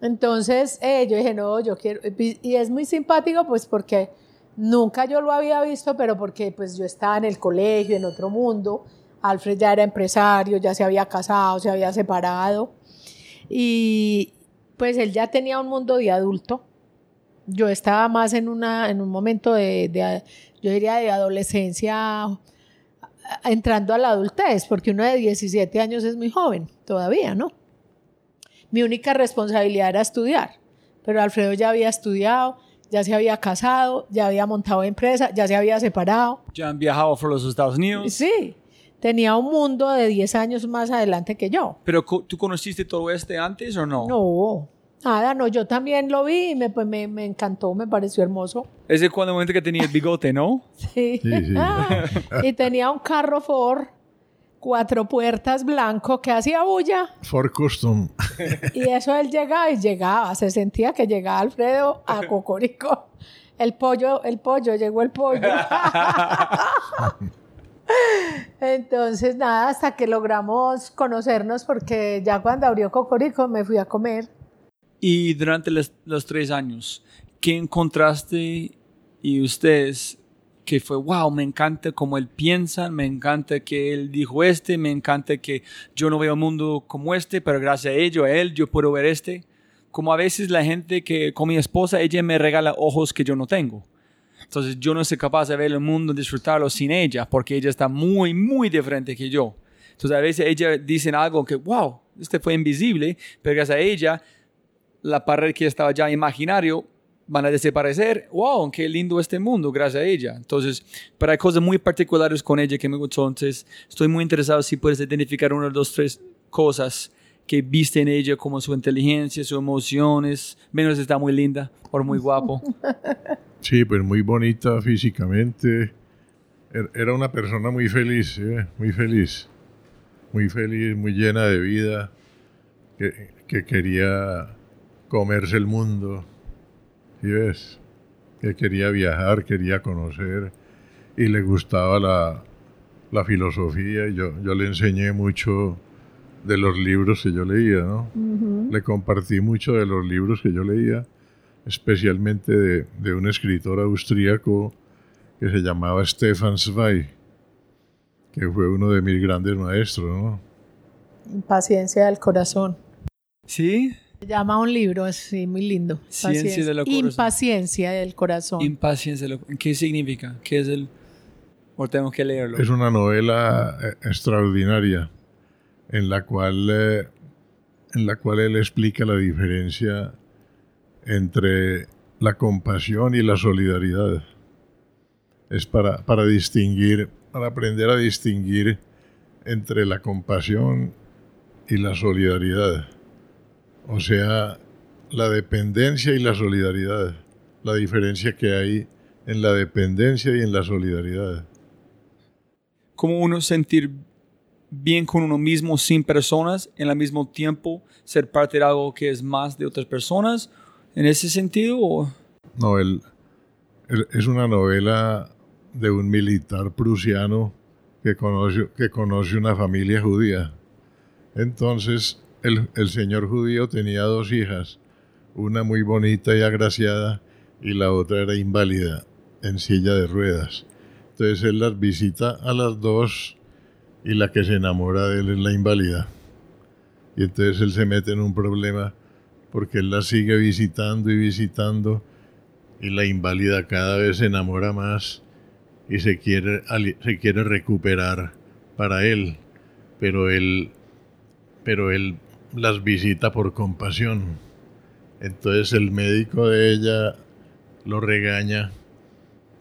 Speaker 3: Entonces eh, yo dije, no, yo quiero, y es muy simpático pues porque Nunca yo lo había visto, pero porque pues yo estaba en el colegio, en otro mundo. Alfred ya era empresario, ya se había casado, se había separado. Y pues él ya tenía un mundo de adulto. Yo estaba más en, una, en un momento de, de, yo diría, de adolescencia, entrando a la adultez, porque uno de 17 años es muy joven todavía, ¿no? Mi única responsabilidad era estudiar, pero Alfredo ya había estudiado, ya se había casado, ya había montado empresa, ya se había separado.
Speaker 1: Ya han viajado por los Estados Unidos.
Speaker 3: Sí, tenía un mundo de 10 años más adelante que yo.
Speaker 1: ¿Pero tú conociste todo este antes o no?
Speaker 3: No, nada, no, yo también lo vi y me, pues, me, me encantó, me pareció hermoso.
Speaker 1: Ese cuando momento que tenía el bigote, ¿no?
Speaker 3: sí. sí, sí. y tenía un carro Ford cuatro puertas blanco que hacía bulla.
Speaker 2: For custom.
Speaker 3: Y eso él llegaba y llegaba, se sentía que llegaba Alfredo a Cocorico. El pollo, el pollo, llegó el pollo. Entonces, nada, hasta que logramos conocernos, porque ya cuando abrió Cocorico me fui a comer.
Speaker 1: Y durante los, tres años, ¿qué encontraste y ustedes que fue, wow, me encanta cómo él piensa, me encanta que él dijo este, me encanta que yo no veo un mundo como este, pero gracias a ello, a él, yo puedo ver este. Como a veces la gente que con mi esposa, ella me regala ojos que yo no tengo. Entonces yo no soy capaz de ver el mundo, disfrutarlo sin ella, porque ella está muy, muy diferente que yo. Entonces a veces ella dice algo que, wow, este fue invisible, pero gracias a ella, la pared que estaba ya imaginario van a desaparecer. ¡Wow! ¡Qué lindo este mundo! Gracias a ella. Entonces, pero hay cosas muy particulares con ella que me gustó. Entonces, estoy muy interesado si puedes identificar una, dos, tres cosas que viste en ella, como su inteligencia, sus emociones. Menos está muy linda o muy guapo.
Speaker 2: Sí, pues muy bonita físicamente. Er- Era una persona muy feliz, ¿sí? muy feliz. Muy feliz, muy llena de vida. Que, que quería comerse el mundo. ¿Sí ves? Que quería viajar, quería conocer. Y le gustaba la, la filosofía. Yo, yo le enseñé mucho de los libros que yo leía, ¿no? Le compartí mucho de los libros que yo leía, especialmente de, de un escritor austríaco que se llamaba Stefan Zweig, que fue uno de mis grandes maestros, ¿no?
Speaker 3: Impaciencia del corazón.
Speaker 1: ¿Sí?
Speaker 3: Se llama un libro así muy lindo.
Speaker 1: Ciencia del corazón.
Speaker 3: Impaciencia del corazón.
Speaker 1: Impaciencia. ¿Qué significa? ¿Qué es el...? O tengo que leerlo.
Speaker 2: Es una novela eh, extraordinaria en la cual eh, en la cual él explica la diferencia entre la compasión y la solidaridad. Es para, para distinguir, para aprender a distinguir entre la compasión y la solidaridad. O sea, la dependencia y la solidaridad. La diferencia que hay en la dependencia y en la solidaridad.
Speaker 1: Como uno sentir bien con uno mismo sin personas, en al mismo tiempo ser parte de algo que es más de otras personas. ¿En ese sentido? O?
Speaker 2: No, él, él- es una novela de un militar prusiano que conoce, que conoce una familia judía. Entonces, el, el señor judío tenía dos hijas, una muy bonita y agraciada y la otra era inválida, en silla de ruedas. Entonces él las visita a las dos y la que se enamora de él es la inválida. Y entonces él se mete en un problema porque él la sigue visitando y visitando y la inválida cada vez se enamora más y se quiere, se quiere recuperar para él, pero él, pero él las visita por compasión. Entonces el médico de ella lo regaña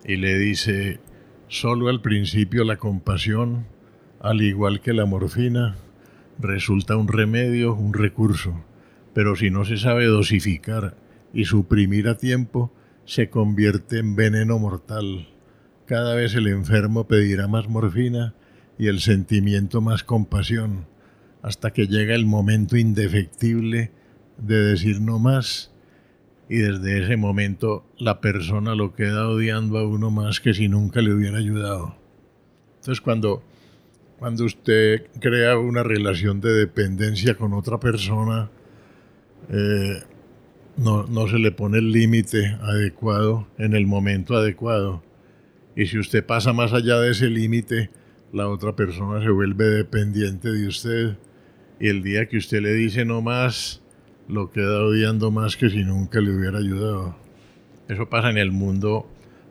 Speaker 2: y le dice, solo al principio la compasión, al igual que la morfina, resulta un remedio, un recurso, pero si no se sabe dosificar y suprimir a tiempo, se convierte en veneno mortal. Cada vez el enfermo pedirá más morfina y el sentimiento más compasión, hasta que llega el momento indefectible de decir no más y desde ese momento la persona lo queda odiando a uno más que si nunca le hubiera ayudado. Entonces cuando, cuando usted crea una relación de dependencia con otra persona, eh, no, no se le pone el límite adecuado en el momento adecuado. Y si usted pasa más allá de ese límite, la otra persona se vuelve dependiente de usted. Y el día que usted le dice no más, lo queda odiando más que si nunca le hubiera ayudado. Eso pasa en el mundo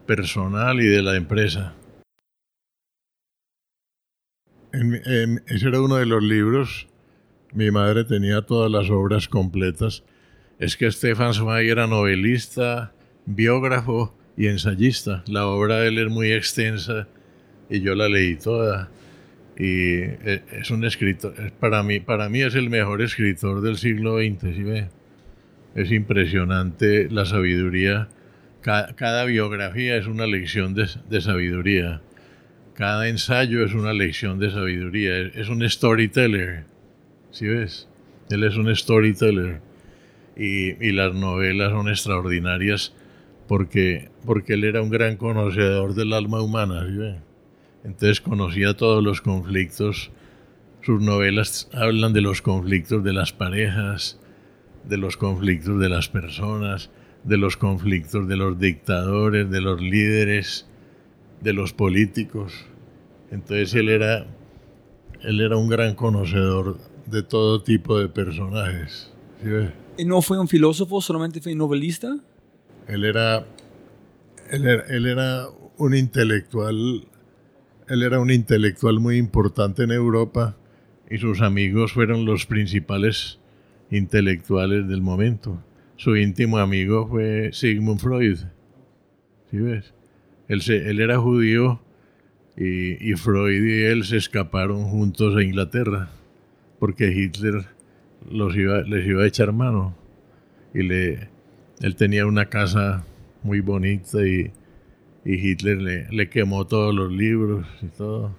Speaker 2: personal y de la empresa. En- en- ese era uno de los libros. Mi madre tenía todas las obras completas. Es que Stefan Zweig era novelista, biógrafo y ensayista. La obra de él es muy extensa y yo la leí toda. Y eh, es un escritor, es para mí, para mí es el mejor escritor del siglo XX, ¿sí ve? Es impresionante la sabiduría. Ca- Cada, biografía es una lección de, sabiduría. Cada ensayo es una lección de sabiduría. Es un storyteller, ¿sí ves? Él es un storyteller. Y, y las novelas son extraordinarias porque, porque él era un gran conocedor del alma humana, ¿sí ve? Entonces conocía todos los conflictos. Sus novelas hablan de los conflictos de las parejas, de los conflictos de las personas, de los conflictos de los dictadores, de los líderes, de los políticos. Entonces él era, él era un gran conocedor de todo tipo de personajes. ¿sí ves?
Speaker 1: ¿Y no fue un filósofo, solamente fue un novelista?
Speaker 2: Él era, él era, él era un intelectual, él era un intelectual muy importante en Europa y sus amigos fueron los principales intelectuales del momento. Su íntimo amigo fue Sigmund Freud. ¿Sí ves? Él, se- él era judío y, y Freud y él se escaparon juntos a Inglaterra porque Hitler los iba, les iba a echar mano. Y le, él tenía una casa muy bonita y, y Hitler le, le, quemó todos los libros y todo.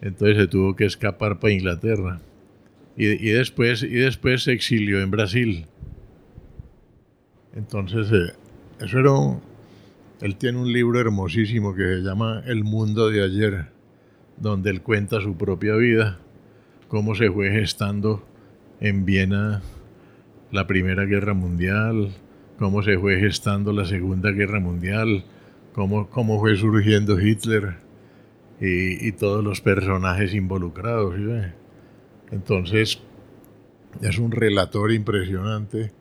Speaker 2: Entonces se tuvo que escapar para Inglaterra. Y, y después, y después se exilió en Brasil. Entonces, eh, Él tiene un libro hermosísimo que se llama El mundo de ayer, donde él cuenta su propia vida, cómo se fue gestando en Viena la Primera Guerra Mundial, cómo se fue gestando la Segunda Guerra Mundial, cómo, cómo fue surgiendo Hitler y, y todos los personajes involucrados. ¿sí? Entonces, es un relator impresionante.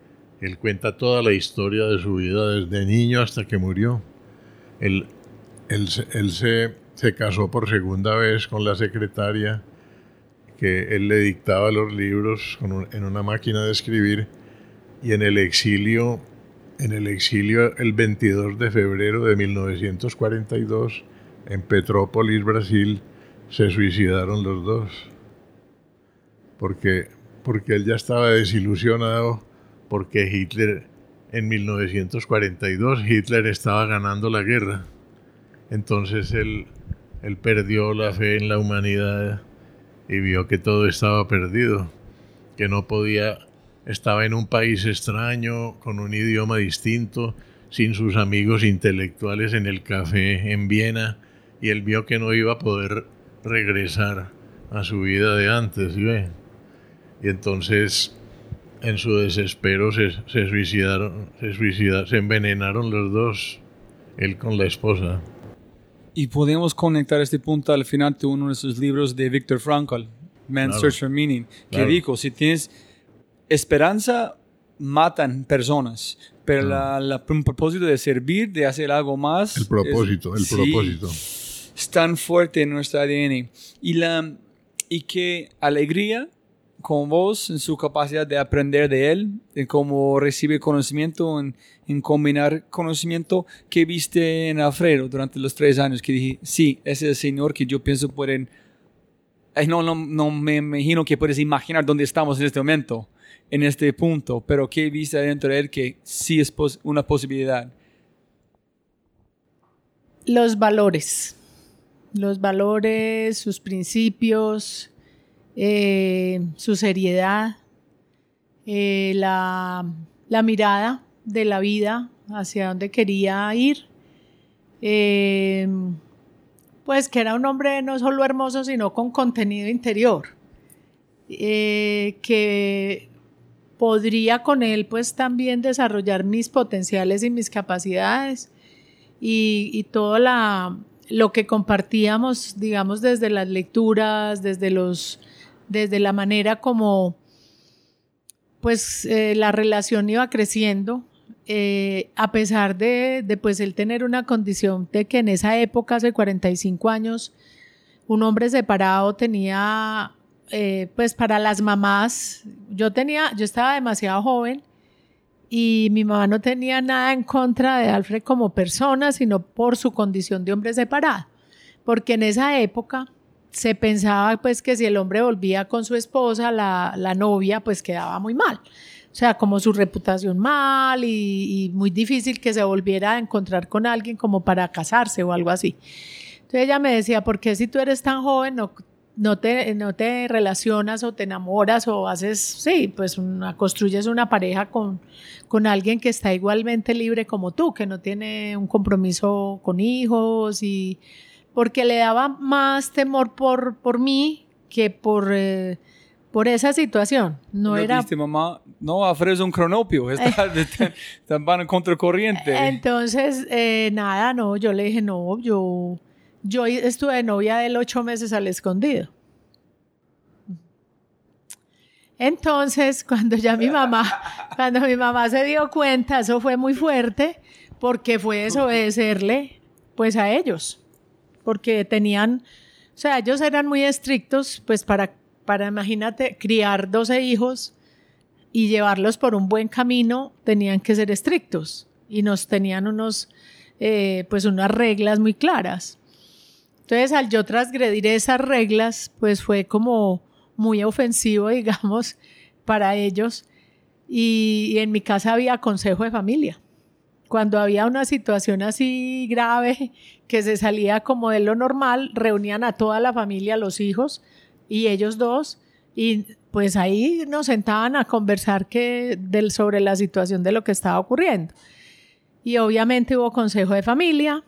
Speaker 2: Él cuenta toda la historia de su vida desde niño hasta que murió. Él, él, él se, se casó por segunda vez con la secretaria que él le dictaba los libros en una máquina de escribir y en el exilio, en el exilio el 22 de febrero de 1942 en Petrópolis, Brasil, se suicidaron los dos. Porque, porque él ya estaba desilusionado porque Hitler en 1942 Hitler estaba ganando la guerra. Entonces él, él perdió la fe en la humanidad y vio que todo estaba perdido, que no podía, estaba en un país extraño, con un idioma distinto, sin sus amigos intelectuales en el café en Viena, y él vio que no iba a poder regresar a su vida de antes, ¿sí? Y entonces, en su desespero, se, suicidaron, se envenenaron los dos, él con la esposa.
Speaker 1: Y podemos conectar este punto al final de uno de sus libros de Viktor Frankl, Man's
Speaker 2: Claro.
Speaker 1: Search for Meaning, que
Speaker 2: Claro.
Speaker 1: dijo, si tienes esperanza, matan personas, pero la, la- un propósito de servir, de hacer algo más...
Speaker 2: El propósito,
Speaker 1: es-
Speaker 2: el
Speaker 1: sí,
Speaker 2: propósito.
Speaker 1: es tan fuerte en nuestro ADN. Y, la, y que alegría con vos en su capacidad de aprender de él, en cómo recibe conocimiento, en, en combinar conocimiento que viste en Alfredo durante los tres años, que dije, sí, ese es el Señor que yo pienso pueden... No, no, no me imagino que puedes imaginar dónde estamos en este momento, en este punto, pero que viste dentro de él que sí es pos- una posibilidad.
Speaker 3: Los valores, los valores, sus principios, eh, su seriedad, eh, la, mirada de la vida hacia dónde quería ir. Eh, pues que era un hombre no solo hermoso, sino con contenido interior. Que podría con él pues también desarrollar mis potenciales y mis capacidades y, todo lo que compartíamos, digamos, desde las lecturas, desde, los, desde la manera como pues eh, la relación iba creciendo, eh, a pesar de, pues él tener una condición de que en esa época, hace 45 años, un hombre separado tenía, eh, pues para las mamás, yo tenía, yo estaba demasiado joven y mi mamá no tenía nada en contra de Alfred como persona, sino por su condición de hombre separado. Porque en esa época se pensaba pues que si el hombre volvía con su esposa, la, la novia, pues quedaba muy mal. O sea, como su reputación mal y, muy difícil que se volviera a encontrar con alguien como para casarse o algo así. Entonces ella me decía, ¿por qué si tú eres tan joven no, no, te, no te relacionas o te enamoras o haces, sí, pues una, construyes una pareja con, con alguien que está igualmente libre como tú, que no tiene un compromiso con hijos y porque le daba más temor por, por mí que por, eh, por esa situación. No
Speaker 1: ¿Lo
Speaker 3: era...
Speaker 1: dijiste, mamá? No, Alfredo es un cronopio, está, está, está- van en contracorriente.
Speaker 3: Entonces, eh, nada, no, yo le dije, no, yo, yo estuve de novia de él ocho meses al escondido. Entonces, cuando ya mi mamá, cuando mi mamá se dio cuenta, eso fue muy fuerte, porque fue desobedecerle, pues a ellos, porque tenían, o sea, ellos eran muy estrictos, pues para, para, imagínate, criar 12 hijos y llevarlos por un buen camino, tenían que ser estrictos y nos tenían unos, eh, pues unas reglas muy claras. Entonces, al yo transgredir esas reglas, pues fue como muy ofensivo, digamos, para ellos. Y, en mi casa había consejo de familia. Cuando había una situación así grave que se salía como de lo normal, reunían a toda la familia, los hijos y ellos dos, y pues ahí nos sentaban a conversar que, del, sobre la situación de lo que estaba ocurriendo. Y obviamente hubo consejo de familia,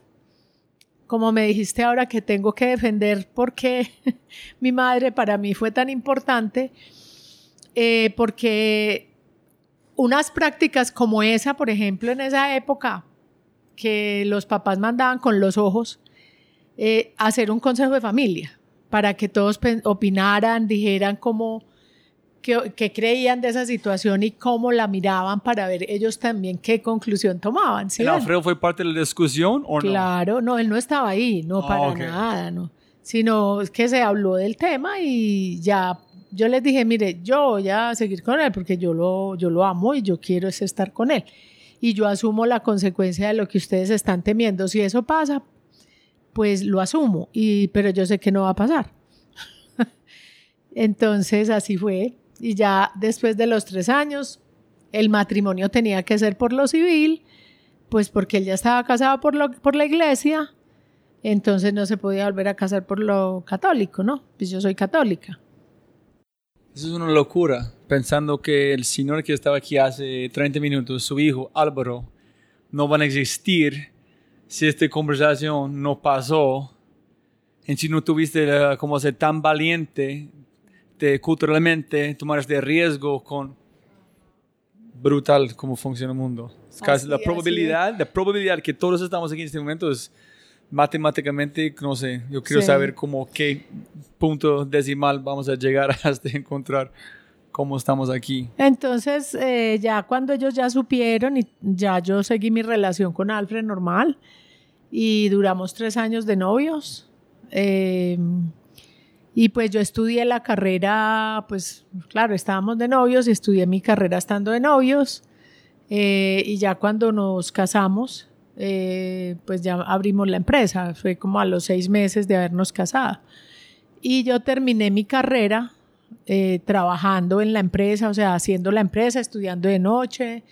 Speaker 3: como me dijiste ahora que tengo que defender porque mi madre para mí fue tan importante, eh, porque unas prácticas como esa, por ejemplo, en esa época, que los papás mandaban con los ojos, eh, hacer un consejo de familia para que todos opinaran, dijeran cómo que, creían de esa situación y cómo la miraban para ver ellos también qué conclusión tomaban. ¿sí?
Speaker 1: Alfredo fue parte de la discusión o
Speaker 3: no? Claro, no, él no estaba ahí, no ah, para nada, no. Sino que se habló del tema y ya yo les dije, mire, yo voy a seguir con él porque yo lo, yo lo amo y yo quiero estar con él. Y yo asumo la consecuencia de lo que ustedes están temiendo. Si eso pasa, pues lo asumo, y, pero yo sé que no va a pasar. Entonces así fue y ya después de los tres años, el matrimonio tenía que ser por lo civil, pues porque él ya estaba casado por, lo, por la iglesia, entonces no se podía volver a casar por lo católico, ¿no? Pues yo soy católica.
Speaker 1: Eso es una locura, pensando que el señor que estaba aquí hace 30 minutos, su hijo Álvaro, no van a existir si esta conversación no pasó. En si no tuviste como ser tan valiente este, culturalmente tomar este riesgo con brutal cómo funciona el mundo. casi la probabilidad, la probabilidad que todos estamos aquí en este momento es matemáticamente, no sé, yo quiero saber cómo qué punto decimal vamos a llegar hasta encontrar cómo estamos aquí.
Speaker 3: Entonces, eh, ya cuando ellos ya supieron y ya yo seguí mi relación con Alfred normal y duramos tres años de novios. Eh, y pues yo estudié la carrera, pues claro, estábamos de novios y estudié mi carrera estando de novios. Eh, y ya cuando nos casamos, eh, pues ya abrimos la empresa. Fue como a los seis meses de habernos casado. Y yo terminé mi carrera eh, trabajando en la empresa, o sea, haciendo la empresa, estudiando de noche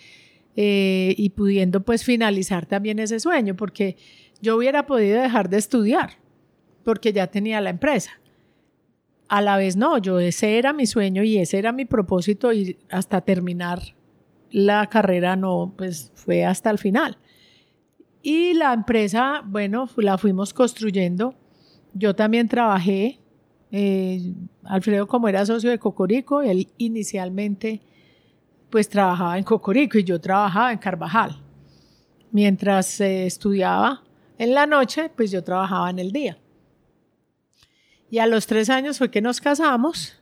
Speaker 3: y pudiendo pues finalizar también ese sueño, porque yo hubiera podido dejar de estudiar, porque ya tenía la empresa a la vez no, yo ese era mi sueño y ese era mi propósito y hasta terminar la carrera no, pues fue hasta el final. Y la empresa, bueno, la fuimos construyendo. Yo también trabajé, eh, Alfredo como era socio de Cocorico, él inicialmente pues trabajaba en Cocorico y yo trabajaba en Carvajal. Mientras estudiaba en la noche, pues yo trabajaba en el día. Y a los tres años fue que nos casamos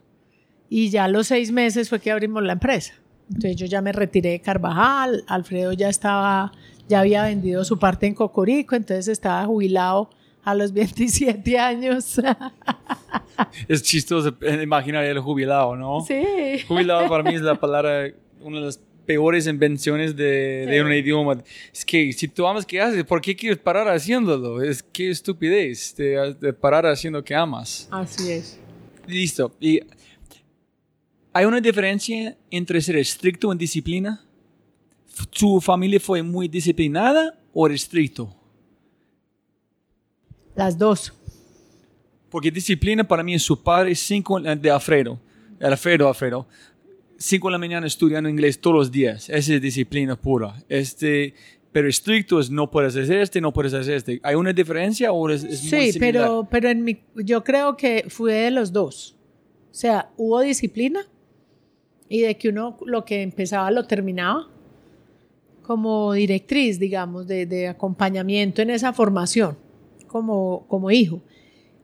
Speaker 3: y ya a los seis meses fue que abrimos la empresa. Entonces yo ya me retiré de Carvajal, Alfredo ya estaba, ya había vendido su parte en Cocorico, entonces estaba jubilado a los 27 años.
Speaker 1: Es chistoso imaginar el jubilado, ¿no?
Speaker 3: Sí.
Speaker 1: Jubilado para mí es la palabra, una de las peores invenciones de, un idioma. Es que si tú amas que haces, ¿por qué quieres parar haciéndolo? Es que estupidez de, parar haciendo que amas.
Speaker 3: Así es.
Speaker 1: Listo. Y hay una diferencia entre ser estricto en disciplina. ¿Tu familia fue muy disciplinada o estricto?
Speaker 3: Las dos.
Speaker 1: Porque disciplina para mí es su padre cinco de Alfredo. Alfredo, Alfredo. 5 de la mañana estudiando inglés todos los días. Esa es disciplina pura. Este, pero estricto es no puedes hacer este, no puedes hacer este. ¿Hay una diferencia o es, es
Speaker 3: sí, pero, pero en mi, yo creo que fue de los dos. O sea, hubo disciplina y de que uno lo que empezaba lo terminaba como directriz, digamos, de, acompañamiento en esa formación como, como hijo.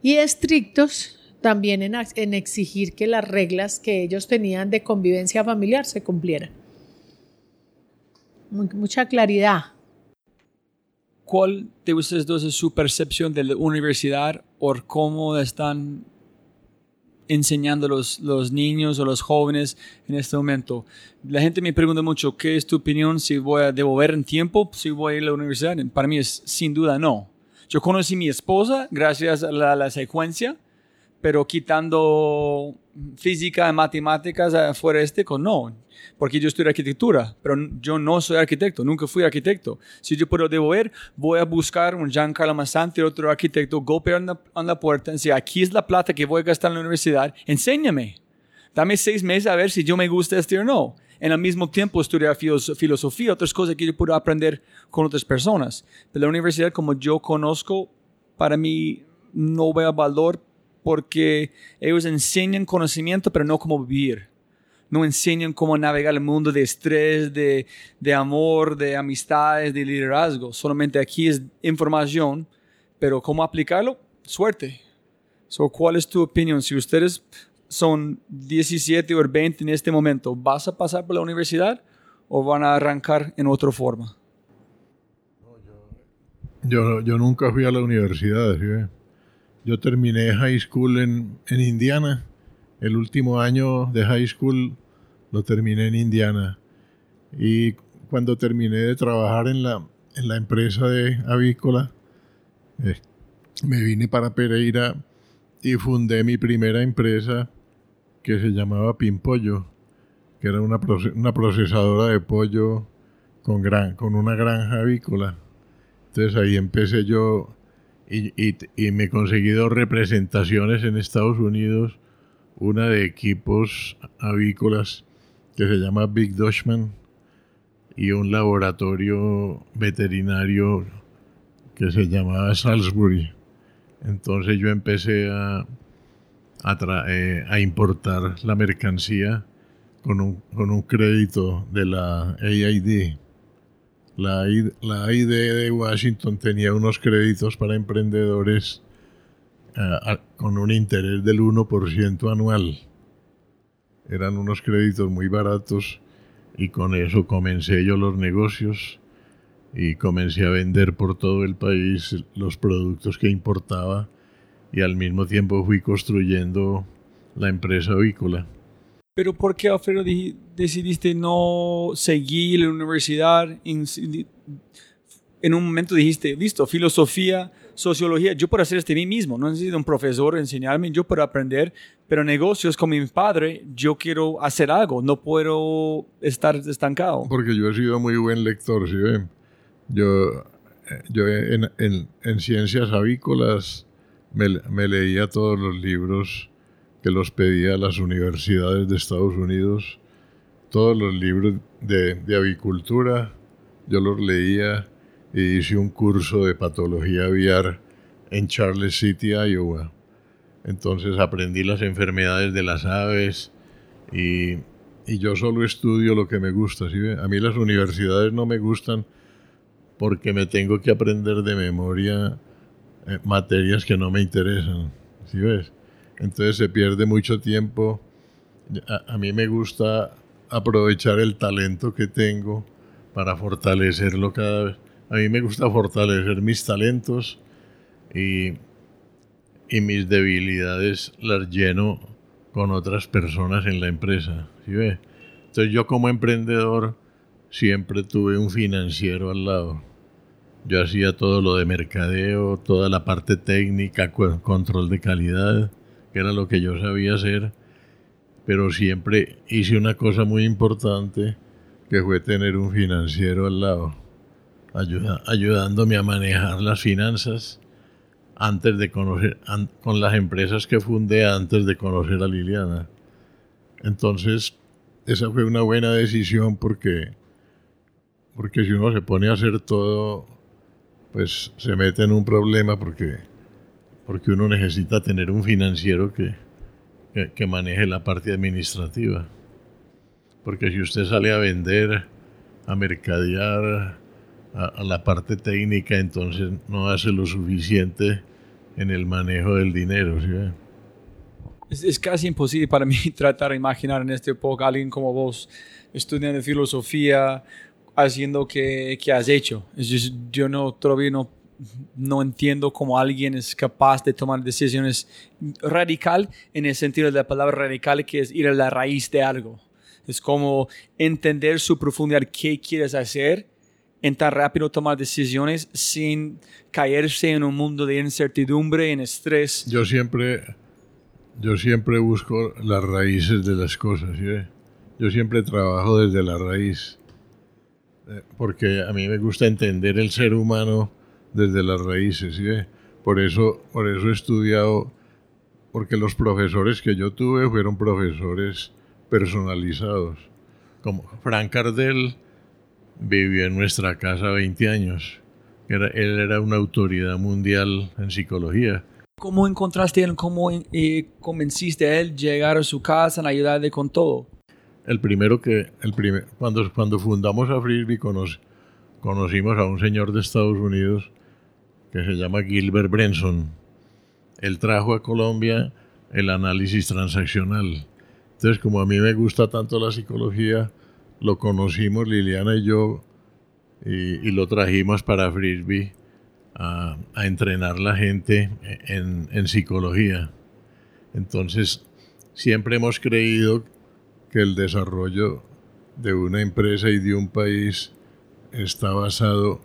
Speaker 3: Y estrictos también en, exigir que las reglas que ellos tenían de convivencia familiar se cumplieran. mucha claridad.
Speaker 1: ¿Cuál de ustedes dos es su percepción de la universidad o cómo están enseñando los, los niños o los jóvenes en este momento? La gente me pregunta mucho, ¿qué es tu opinión si voy a devolver en tiempo, si voy a ir a la universidad? Para mí es sin duda no. Yo conocí a mi esposa gracias a la secuencia pero quitando física matemáticas fuera este, no, porque yo estudio arquitectura, pero yo no soy arquitecto, nunca fui arquitecto. Si yo puedo devolver, voy a buscar un Giancarlo Massante, otro arquitecto, golpear en la, en la puerta y decir, aquí es la plata que voy a gastar en la universidad, enséñame. Dame seis meses a ver si yo me gusta este o no. En el mismo tiempo estudiar filosofía, otras cosas que yo puedo aprender con otras personas. Pero la universidad, como yo conozco, para mí no veo valor porque ellos enseñan conocimiento, pero no cómo vivir. No enseñan cómo navegar el mundo de estrés, de, de amor, de amistades, de liderazgo. Solamente aquí es información, pero cómo aplicarlo, suerte. So, ¿Cuál es tu opinión? Si ustedes son 17 o 20 en este momento, ¿vas a pasar por la universidad o van a arrancar en otra forma?
Speaker 2: Yo, yo nunca fui a la universidad, ¿sí? Yo terminé high school en, en Indiana. El último año de high school lo terminé en Indiana. Y cuando terminé de trabajar en la, en la empresa de avícola, eh, me vine para Pereira y fundé mi primera empresa que se llamaba Pimpollo, que era una, una procesadora de pollo con, gran, con una granja avícola. Entonces ahí empecé yo y, me conseguí dos representaciones en Estados Unidos, una de equipos avícolas que se llama Big Dutchman y un laboratorio veterinario que se llamaba Salisbury. Entonces yo empecé a, a, eh, a importar la mercancía con un, con un crédito de la AID la, la ID de Washington tenía unos créditos para emprendedores eh, con un interés del 1% anual. Eran unos créditos muy baratos y con eso comencé yo los negocios y comencé a vender por todo el país los productos que importaba y al mismo tiempo fui construyendo la empresa avícola.
Speaker 1: Pero ¿por qué, Alfredo, decidiste no seguir la universidad? En, un momento dijiste, listo, filosofía, sociología, yo puedo hacer esto de mí mismo, no necesito un profesor enseñarme, yo puedo aprender, pero negocios con mi padre, yo quiero hacer algo, no puedo estar estancado.
Speaker 2: Porque yo he sido muy buen lector, ¿sí ven? Yo, yo en, en, ciencias avícolas me, me leía todos los libros que los pedía a las universidades de Estados Unidos. Todos los libros de, avicultura yo los leía y hice un curso de patología aviar en Charles City, Iowa. Entonces aprendí las enfermedades de las aves y, yo solo estudio lo que me gusta. ¿sí? A mí las universidades no me gustan porque me tengo que aprender de memoria eh, materias que no me interesan. ¿sí ves? Entonces se pierde mucho tiempo. A, mí me gusta aprovechar el talento que tengo para fortalecerlo cada vez. A mí me gusta fortalecer mis talentos y, y mis debilidades las lleno con otras personas en la empresa. ve? Entonces yo como emprendedor siempre tuve un financiero al lado. Yo hacía todo lo de mercadeo, toda la parte técnica, control de calidad que era lo que yo sabía hacer, pero siempre hice una cosa muy importante, que fue tener un financiero al lado, ayudándome a manejar las finanzas antes de conocer, con las empresas que fundé antes de conocer a Liliana. Entonces, esa fue una buena decisión porque, porque si uno se pone a hacer todo, pues se mete en un problema porque porque uno necesita tener un financiero que, que, maneje la parte administrativa. Porque si usted sale a vender, a mercadear, a, la parte técnica, entonces no hace lo suficiente en el manejo del dinero.
Speaker 1: Es, es, casi imposible para mí tratar de imaginar en este época a alguien como vos estudiando filosofía, haciendo que, que has hecho. yo no, todavía no no entiendo cómo alguien es capaz de tomar decisiones radical en el sentido de la palabra radical, que es ir a la raíz de algo. Es como entender su profundidad, qué quieres hacer, en tan rápido tomar decisiones sin caerse en un mundo de incertidumbre, en estrés.
Speaker 2: Yo siempre, yo siempre busco las raíces de las cosas. Yo siempre trabajo desde la raíz. Eh, porque a mí me gusta entender el ser humano desde las raíces. Por, eso, por eso he estudiado, porque los profesores que yo tuve fueron profesores personalizados. Como Frank Cardell vivió en nuestra casa 20 años. Era, él era una autoridad mundial en psicología.
Speaker 1: ¿Cómo encontraste él? ¿Cómo eh, convenciste a él llegar a su casa en ayudarle con todo?
Speaker 2: El primero que, el primer, cuando, cuando fundamos a Frisbee conocimos a un señor de Estados Unidos que se llama Gilbert Brenson. Él trajo a Colombia el análisis transaccional. Entonces, como a mí me gusta tanto la psicología, lo conocimos Liliana y yo y, lo trajimos para Frisbee a, entrenar la gente en, en, psicología. Entonces, siempre hemos creído que el desarrollo de una empresa y de un país está basado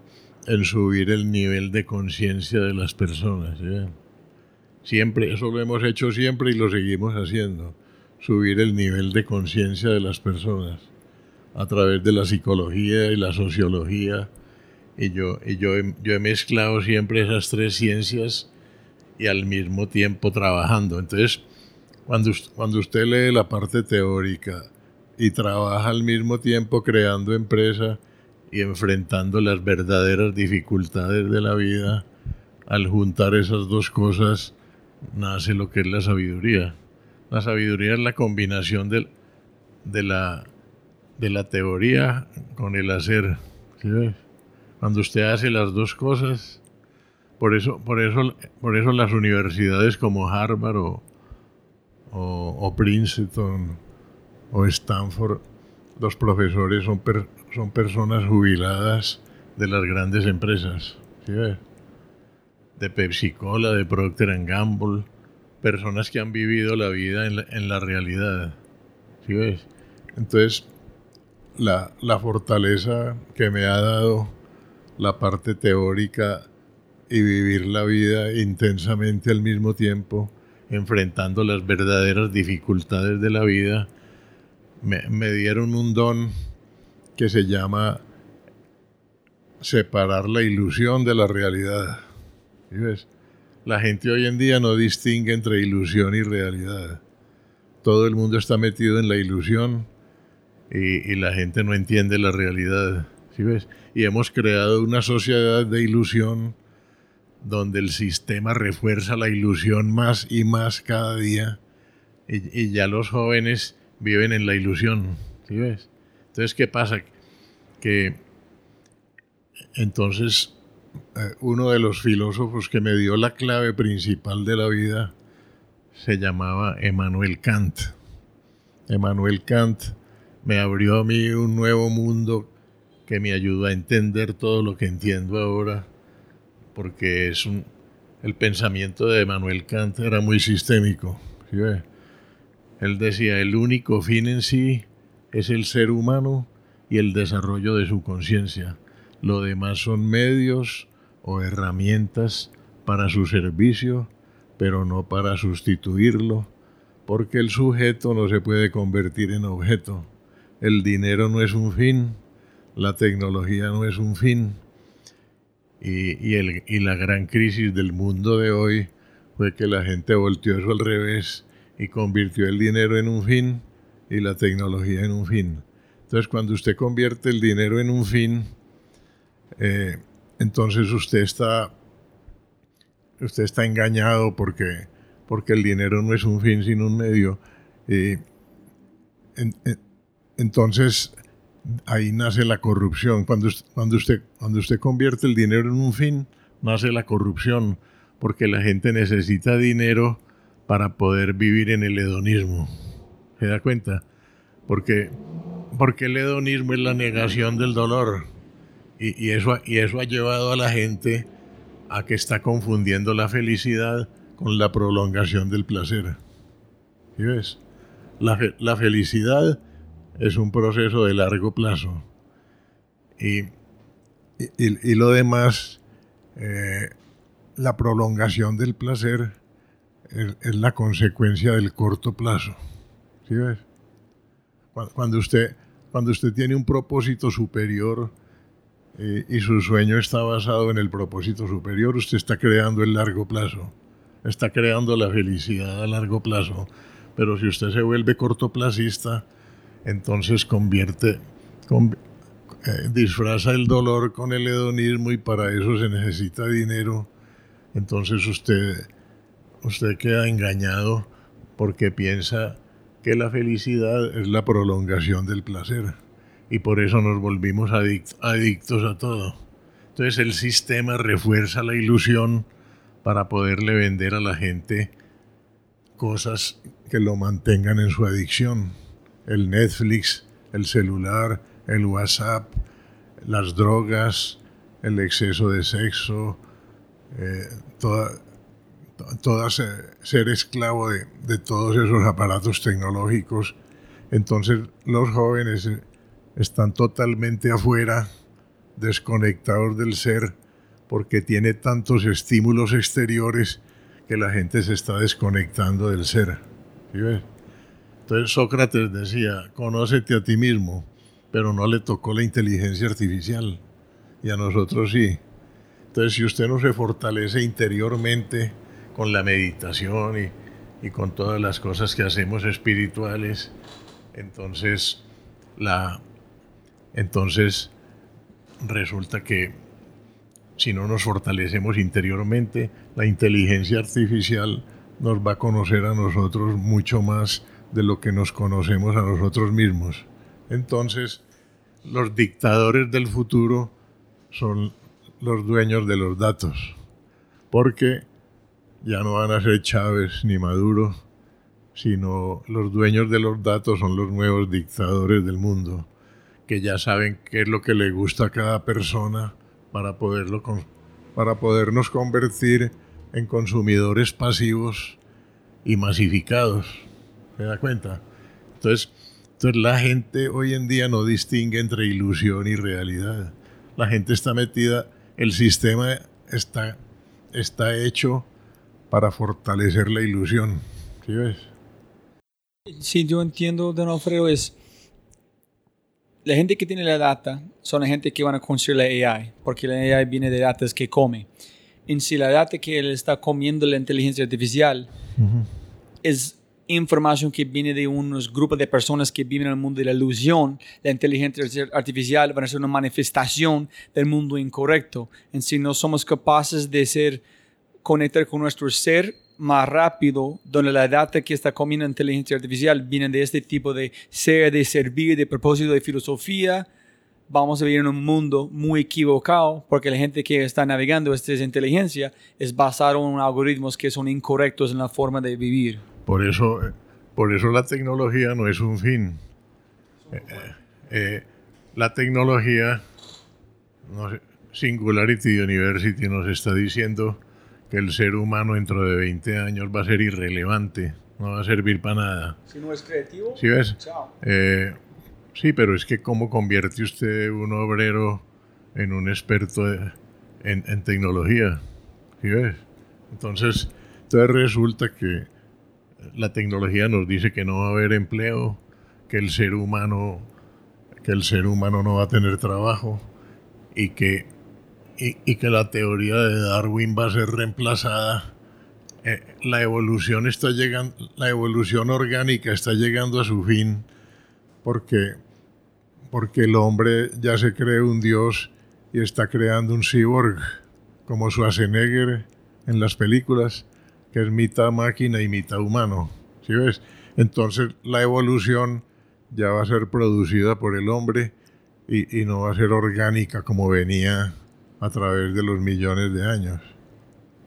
Speaker 2: en subir el nivel de conciencia de las personas. Siempre, eso lo hemos hecho siempre y lo seguimos haciendo, subir el nivel de conciencia de las personas a través de la psicología y la sociología. Y yo, y yo, yo he mezclado siempre esas tres ciencias y al mismo tiempo trabajando. Entonces, cuando, cuando usted lee la parte teórica y trabaja al mismo tiempo creando empresa y enfrentando las verdaderas dificultades de la vida, al juntar esas dos cosas nace lo que es la sabiduría. La sabiduría es la combinación de, de la de la teoría con el hacer. Cuando usted hace las dos cosas, por eso, por eso, por eso las universidades como Harvard o, o, Princeton o Stanford, los profesores son, son personas jubiladas de las grandes empresas. De Pepsi Cola, de Procter Gamble, personas que han vivido la vida en la, en la realidad. ¿Sí ves? Entonces, la, fortaleza que me ha dado la parte teórica y vivir la vida intensamente al mismo tiempo, enfrentando las verdaderas dificultades de la vida, me, dieron un don que se llama separar la ilusión de la realidad. ves? La gente hoy en día no distingue entre ilusión y realidad. Todo el mundo está metido en la ilusión y, la gente no entiende la realidad. ¿sí ves? Y hemos creado una sociedad de ilusión donde el sistema refuerza la ilusión más y más cada día y, ya los jóvenes viven en la ilusión. ¿sí ves? Entonces, ¿qué pasa? Que entonces eh, uno de los filósofos que me dio la clave principal de la vida se llamaba Emmanuel Kant. Emmanuel Kant me abrió a mí un nuevo mundo que me ayudó a entender todo lo que entiendo ahora, porque es el pensamiento de Manuel Kant era muy sistémico. Él decía, el único fin en sí es el ser humano y el desarrollo de su conciencia. Lo demás son medios o herramientas para su servicio, pero no para sustituirlo, porque el sujeto no se puede convertir en objeto el dinero no es un fin, la tecnología no es un fin. Y, el, y la gran crisis del mundo de hoy fue que la gente volteó eso al revés y convirtió el dinero en un fin y la tecnología en un fin. Entonces, cuando usted convierte el dinero en un fin, eh, entonces usted está, usted está engañado porque, porque el dinero no es un fin sino un medio. Y entonces, ahí nace la corrupción. Cuando, cuando, usted, cuando usted convierte el dinero en un fin, nace la corrupción, porque la gente necesita dinero para poder vivir en el hedonismo. ¿Se da cuenta? Porque, porque el hedonismo es la negación del dolor. Y, eso, y eso ha llevado a la gente a que está confundiendo la felicidad con la prolongación del placer. ¿Sí ves? La, la felicidad es un proceso de largo plazo. Y, y, lo demás, eh, la prolongación del placer es, la consecuencia del corto plazo. ¿Sí? Cuando usted, cuando usted tiene un propósito superior eh, y su sueño está basado en el propósito superior, usted está creando el largo plazo, está creando la felicidad a largo plazo. Pero si usted se vuelve cortoplacista, entonces convierte, eh, disfraza el dolor con el hedonismo y para eso se necesita dinero. Entonces usted, usted queda engañado porque piensa que la felicidad es la prolongación del placer y por eso nos volvimos adictos a todo. Entonces el sistema refuerza la ilusión para poderle vender a la gente cosas que lo mantengan en su adicción. El Netflix, el celular, el WhatsApp, las drogas, el exceso de sexo, eh, toda, ser, esclavo de, de, todos esos aparatos tecnológicos. Entonces los jóvenes están totalmente afuera, desconectados del ser, porque tiene tantos estímulos exteriores que la gente se está desconectando del ser. Entonces Sócrates decía, conócete a ti mismo, pero no le tocó la inteligencia artificial. Y a nosotros sí. Entonces, si usted no se fortalece interiormente con la meditación y, y con todas las cosas que hacemos espirituales, entonces la entonces resulta que si no nos fortalecemos interiormente, la inteligencia artificial nos va a conocer a nosotros mucho más de lo que nos conocemos a nosotros mismos. Entonces, los dictadores del futuro son los dueños de los datos, porque ya no van a ser Chávez ni Maduro, sino los dueños de los datos son los nuevos dictadores del mundo, que ya saben qué es lo que le gusta a cada persona para, poderlo, para podernos convertir en consumidores pasivos y masificados. ¿Se da cuenta? Entonces, entonces la gente hoy en día no distingue entre ilusión y realidad. La gente está metida, el sistema está, está hecho para fortalecer la ilusión. ¿Sí ves?
Speaker 1: Sí, yo entiendo, don Alfredo, es la gente que tiene la data son la gente que van a construir la AI, porque la AI viene de datos que come. En si la data que él está comiendo la inteligencia artificial es información que viene de unos grupos de personas que viven en el mundo de la ilusión, la inteligencia artificial va a ser una manifestación del mundo incorrecto. En si no somos capaces de ser conectar con nuestro ser más rápido, donde la data que está comiendo inteligencia artificial viene de este tipo de ser, de servir, de propósito, de filosofía, vamos a vivir en un mundo muy equivocado porque la gente que está navegando esta inteligencia es basado en algoritmos que son incorrectos en la forma de vivir.
Speaker 2: Por eso, por eso la tecnología no es un fin. Eh, eh, la tecnología, Singularity University nos está diciendo que el ser humano dentro de 20 años va a ser irrelevante, no va a servir para nada.
Speaker 1: Si no es creativo,
Speaker 2: ¿Sí ves? Chao. Eh, sí, pero es que cómo convierte usted un obrero en un experto en, en, tecnología. ¿Sí ves? Entonces, entonces resulta que la tecnología nos dice que no va a haber empleo, que el ser humano, que el ser humano no va a tener trabajo y que, y, que la teoría de Darwin va a ser reemplazada. Eh, la evolución está llegando, la evolución orgánica está llegando a su fin porque, porque el hombre ya se cree un dios y está creando un cyborg como Schwarzenegger en las películas que es mitad máquina y mitad humano. ¿Sí ves? Entonces la evolución ya va a ser producida por el hombre y, no va a ser orgánica como venía a través de los millones de años.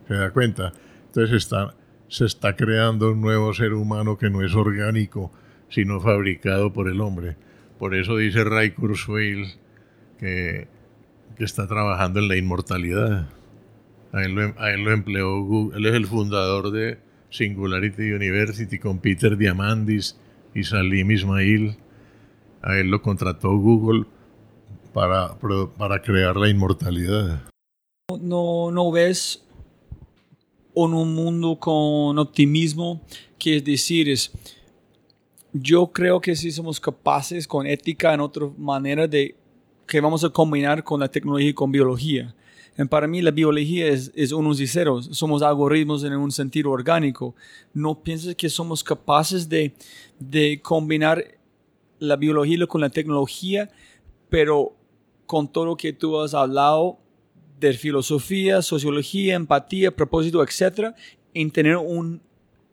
Speaker 2: ¿Se da cuenta? Entonces está, se está creando un nuevo ser humano que no es orgánico, sino fabricado por el hombre. Por eso dice Ray Kurzweil que, está trabajando en la inmortalidad. A él, lo, empleó Google. Él es el fundador de Singularity University con Peter Diamandis y Salim Ismail. A él lo contrató Google para, para crear la inmortalidad.
Speaker 1: No, no ves en un mundo con optimismo, que es decir, es, yo creo que si somos capaces con ética en otra manera de que vamos a combinar con la tecnología y con biología. para mí la biología es, es, unos y ceros, somos algoritmos en un sentido orgánico. ¿No piensas que somos capaces de, de combinar la biología con la tecnología, pero con todo lo que tú has hablado de filosofía, sociología, empatía, propósito, etcétera, en tener un,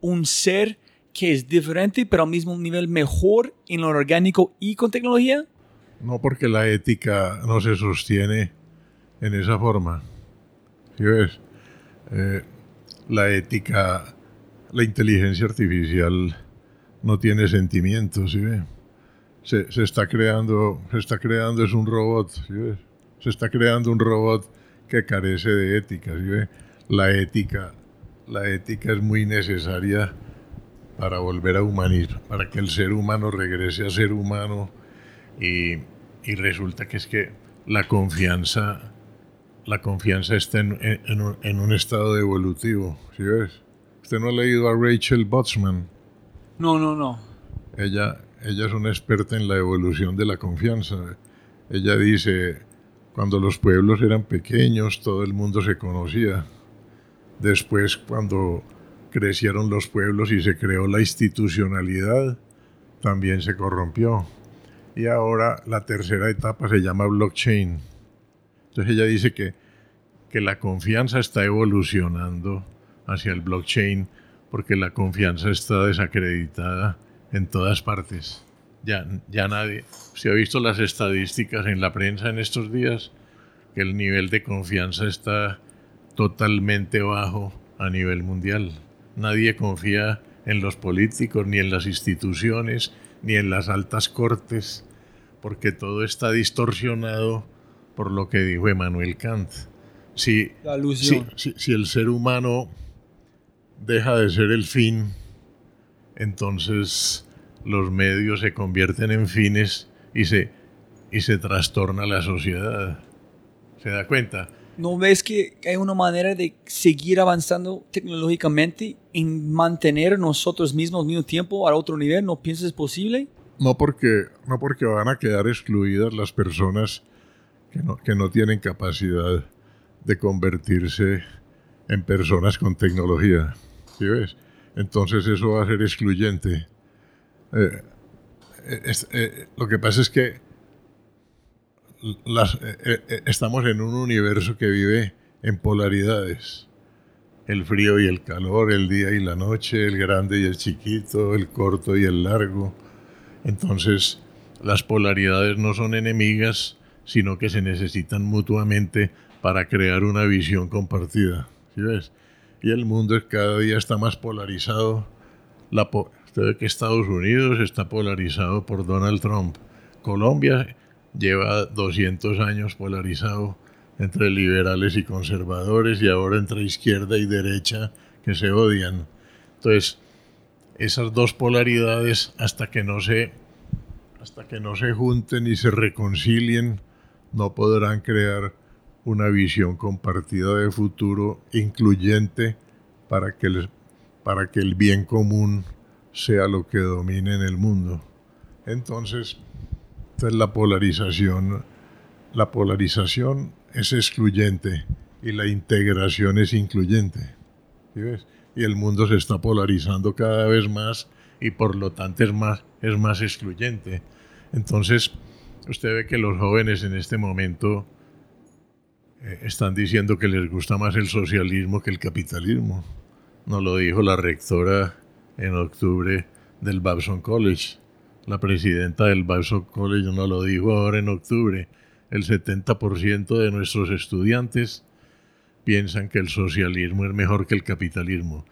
Speaker 1: un ser que es diferente, pero al mismo nivel mejor en lo orgánico y con tecnología?
Speaker 2: No, porque la ética no se sostiene en esa forma. ¿Sí ves? Eh, la ética, la inteligencia artificial no tiene sentimientos, ¿sí ves? Se, se, está creando, se está creando es un robot, ¿sí ves? Se está creando un robot que carece de ética. ¿sí La ética, la ética es muy necesaria para volver a humanizar, para que el ser humano regrese a ser humano y, y resulta que es que la confianza, la confianza está en, en, un, en un, estado evolutivo, ¿sí ves? ¿Usted no ha leído a Rachel Botsman?
Speaker 1: No, no, no.
Speaker 2: Ella, ella es una experta en la evolución de la confianza. Ella dice, cuando los pueblos eran pequeños, todo el mundo se conocía. Después, cuando crecieron los pueblos y se creó la institucionalidad, también se corrompió. Y ahora la tercera etapa se llama blockchain. Entonces ella dice que, que la confianza está evolucionando hacia el blockchain porque la confianza está desacreditada en todas partes ya, ya nadie. Se ha visto las estadísticas en la prensa en estos días que el nivel de confianza está totalmente bajo a nivel mundial. Nadie confía en los políticos, ni en las instituciones, ni en las altas cortes, porque todo está distorsionado por lo que dijo Emmanuel Kant. Si, si, si, si el ser humano deja de ser el fin, entonces los medios se convierten en fines y se, y se trastorna la sociedad. ¿Se da cuenta?
Speaker 1: ¿No ves que hay una manera de seguir avanzando tecnológicamente y mantener nosotros mismos al mismo tiempo a otro nivel? ¿No piensas posible?
Speaker 2: No porque, no porque van a quedar excluidas las personas que no, que no tienen capacidad de convertirse en personas con tecnología. ¿Sí ves? Entonces eso va a ser excluyente. Eh, eh, lo que pasa es que eh, estamos en un universo que vive en polaridades. El frío y el calor, el día y la noche, el grande y el chiquito, el corto y el largo. Entonces, las polaridades no son enemigas, sino que se necesitan mutuamente para crear una visión compartida. ¿Sí ves? Y el mundo cada día está más polarizado. La, Usted ve que Estados Unidos está polarizado por Donald Trump. Colombia lleva 200 años polarizado entre liberales y conservadores y ahora entre izquierda y derecha que se odian. Entonces, esas dos polaridades hasta que no se hasta que no se junten y se reconcilien no podrán crear una visión compartida de futuro incluyente para que, para que el bien común sea lo que domine en el mundo. Entonces, la polarización, la polarización es excluyente y la integración es incluyente. Y el mundo se está polarizando cada vez más y por lo tanto es más, es más excluyente. Entonces, usted ve que los jóvenes en este momento eh, están diciendo que les gusta más el socialismo que el capitalismo. Nos lo dijo la rectora en octubre del Babson College. La presidenta del Babson College no lo dijo ahora en octubre. El 70% de nuestros estudiantes piensan que el socialismo es mejor que el capitalismo.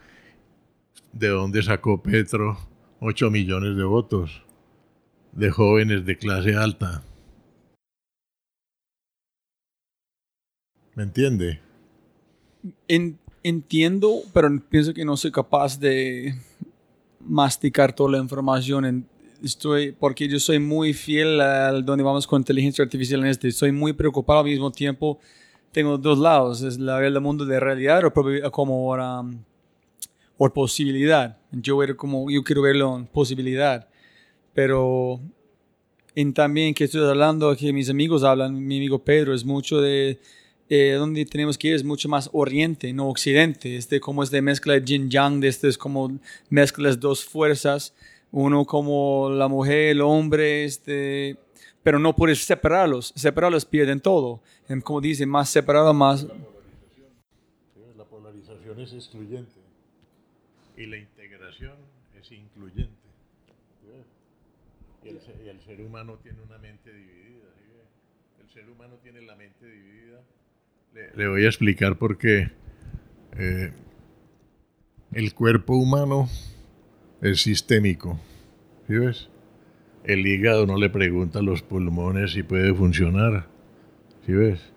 Speaker 2: ¿De dónde sacó Petro 8 millones de votos? De jóvenes de clase alta. ¿Me entiende?
Speaker 1: entiendo, pero pienso que no soy capaz de masticar toda la información. estoy, porque yo soy muy fiel a donde vamos con inteligencia artificial en este. Estoy muy preocupado al mismo tiempo. tengo dos lados, es la, el mundo de realidad o como um, por posibilidad. Yo, era como, yo quiero verlo en posibilidad, pero en también que estoy hablando, que mis amigos hablan, mi amigo Pedro, es mucho de eh, donde tenemos que ir, es mucho más oriente, no occidente. Este como es de mezcla de yin yang, de este es como mezcla las dos fuerzas, uno como la mujer, el hombre, este, pero no puedes separarlos, separarlos pierden todo. Como dice, más separado, más...
Speaker 2: La polarización es excluyente y la integración es incluyente. Y el, ser humano tiene una mente dividida. El ser humano tiene la mente dividida. Le, voy a explicar por qué. Eh, el cuerpo humano es sistémico. ¿Sí ves? El hígado no le pregunta a los pulmones si puede funcionar. ¿Sí ves?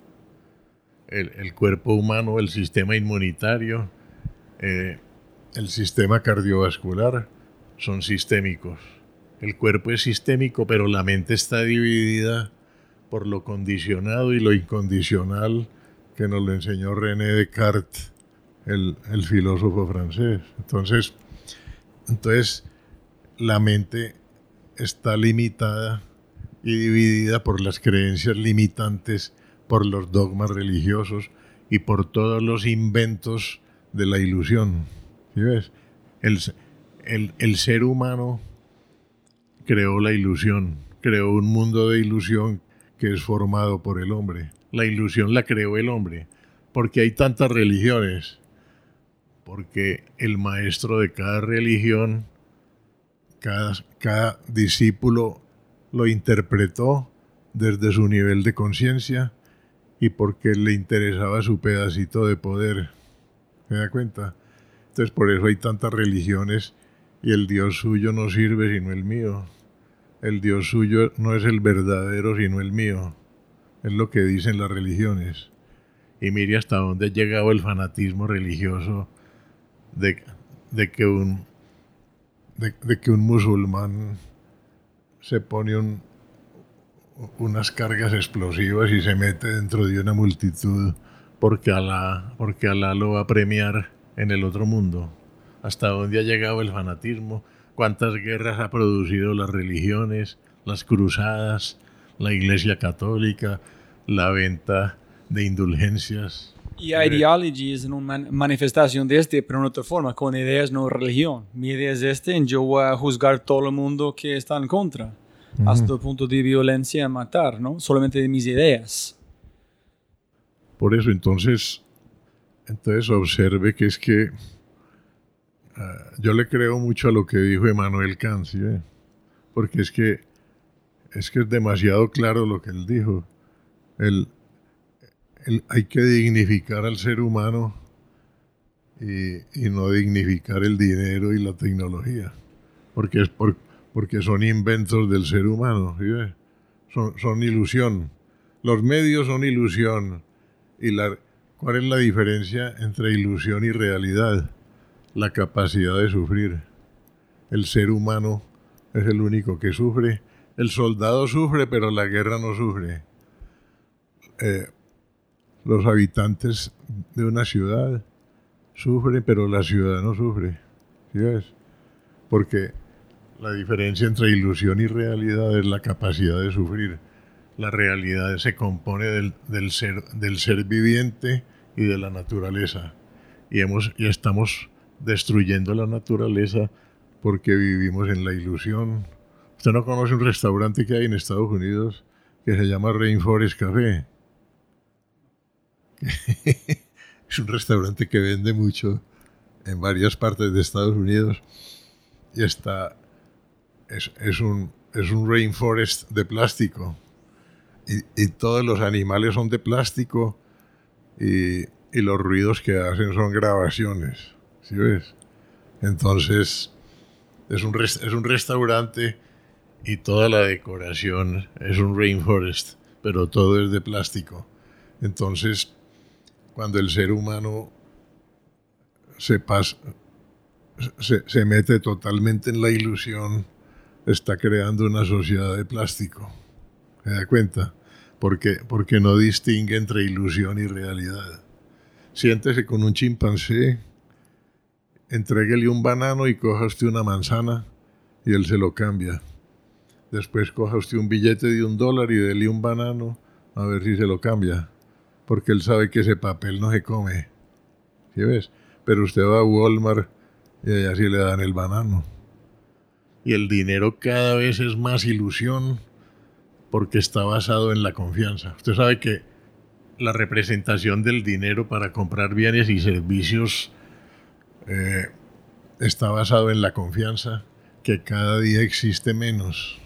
Speaker 2: El, cuerpo humano, el sistema inmunitario, eh, el sistema cardiovascular son sistémicos. El cuerpo es sistémico, pero la mente está dividida por lo condicionado y lo incondicional que nos lo enseñó René Descartes, el, el filósofo francés. Entonces, entonces, la mente está limitada y dividida por las creencias limitantes, por los dogmas religiosos y por todos los inventos de la ilusión. ¿Sí ves? El, el ser humano creó la ilusión, creó un mundo de ilusión que es formado por el hombre. La ilusión la creó el hombre. porque hay tantas religiones? Porque el maestro de cada religión, cada, discípulo lo interpretó desde su nivel de conciencia y porque le interesaba su pedacito de poder. ¿Me da cuenta? Entonces por eso hay tantas religiones y el Dios suyo no sirve sino el mío el Dios suyo no es el verdadero sino el mío. Es lo que dicen las religiones. Y mire hasta dónde ha llegado el fanatismo religioso de, de que, un, de, que un musulmán se pone un, unas cargas explosivas y se mete dentro de una multitud porque Alá, porque Alá lo va a premiar en el otro mundo. Hasta dónde ha llegado el fanatismo cuántas guerras ha producido las religiones, las cruzadas, la Iglesia Católica, la venta de indulgencias.
Speaker 1: Y ideology es una manifestación de este, pero en otra forma, con ideas no religión. Mi idea es este, y yo voy a juzgar todo el mundo que está en contra, hasta el punto de violencia, matar, ¿no? Solamente de mis ideas.
Speaker 2: Por eso, entonces, entonces observe que es que Ah, yo le creo mucho a lo que dijo Emanuel Kant, porque es que, es que es demasiado claro lo que él dijo. El, hay que dignificar al ser humano y, no dignificar el dinero y la tecnología, porque, es porque son inventos del ser humano, son, son ilusión. Los medios son ilusión. ¿Y la, cuál es la diferencia entre ilusión y realidad? la capacidad de sufrir. El ser humano es el único que sufre. El soldado sufre, pero la guerra no sufre. Eh, los habitantes de una ciudad sufren, pero la ciudad no sufre. ¿Sí ves? Porque la diferencia entre ilusión y realidad es la capacidad de sufrir. La realidad se compone del, ser, del ser viviente y de la naturaleza. Y, hemos, y estamos destruyendo la naturaleza porque vivimos en la ilusión. Usted no conoce un restaurante que hay en Estados Unidos que se llama Rainforest Café. es un restaurante que vende mucho en varias partes de Estados Unidos y está es, un, es un rainforest de plástico y, todos los animales son de plástico y, y los ruidos que hacen son grabaciones. ¿sí ves? Entonces, es un, es un restaurante y toda la decoración es un rainforest, pero todo es de plástico. Entonces, cuando el ser humano se, pasa, se, mete totalmente en la ilusión, está creando una sociedad de plástico. ¿Se da cuenta? porque, porque no distingue entre ilusión y realidad. Siéntese con un chimpancé, entréguele un banano y coja usted una manzana y él se lo cambia. Después coja usted un billete de un dólar y dele un banano a ver si se lo cambia, porque él sabe que ese papel no se come. ¿Sí ves? Pero usted va a Walmart y allá sí le dan el banano. Y el dinero cada vez es más ilusión porque está basado en la confianza. Usted sabe que la representación del dinero para comprar bienes y servicios eh, está basado en la confianza que cada día existe menos.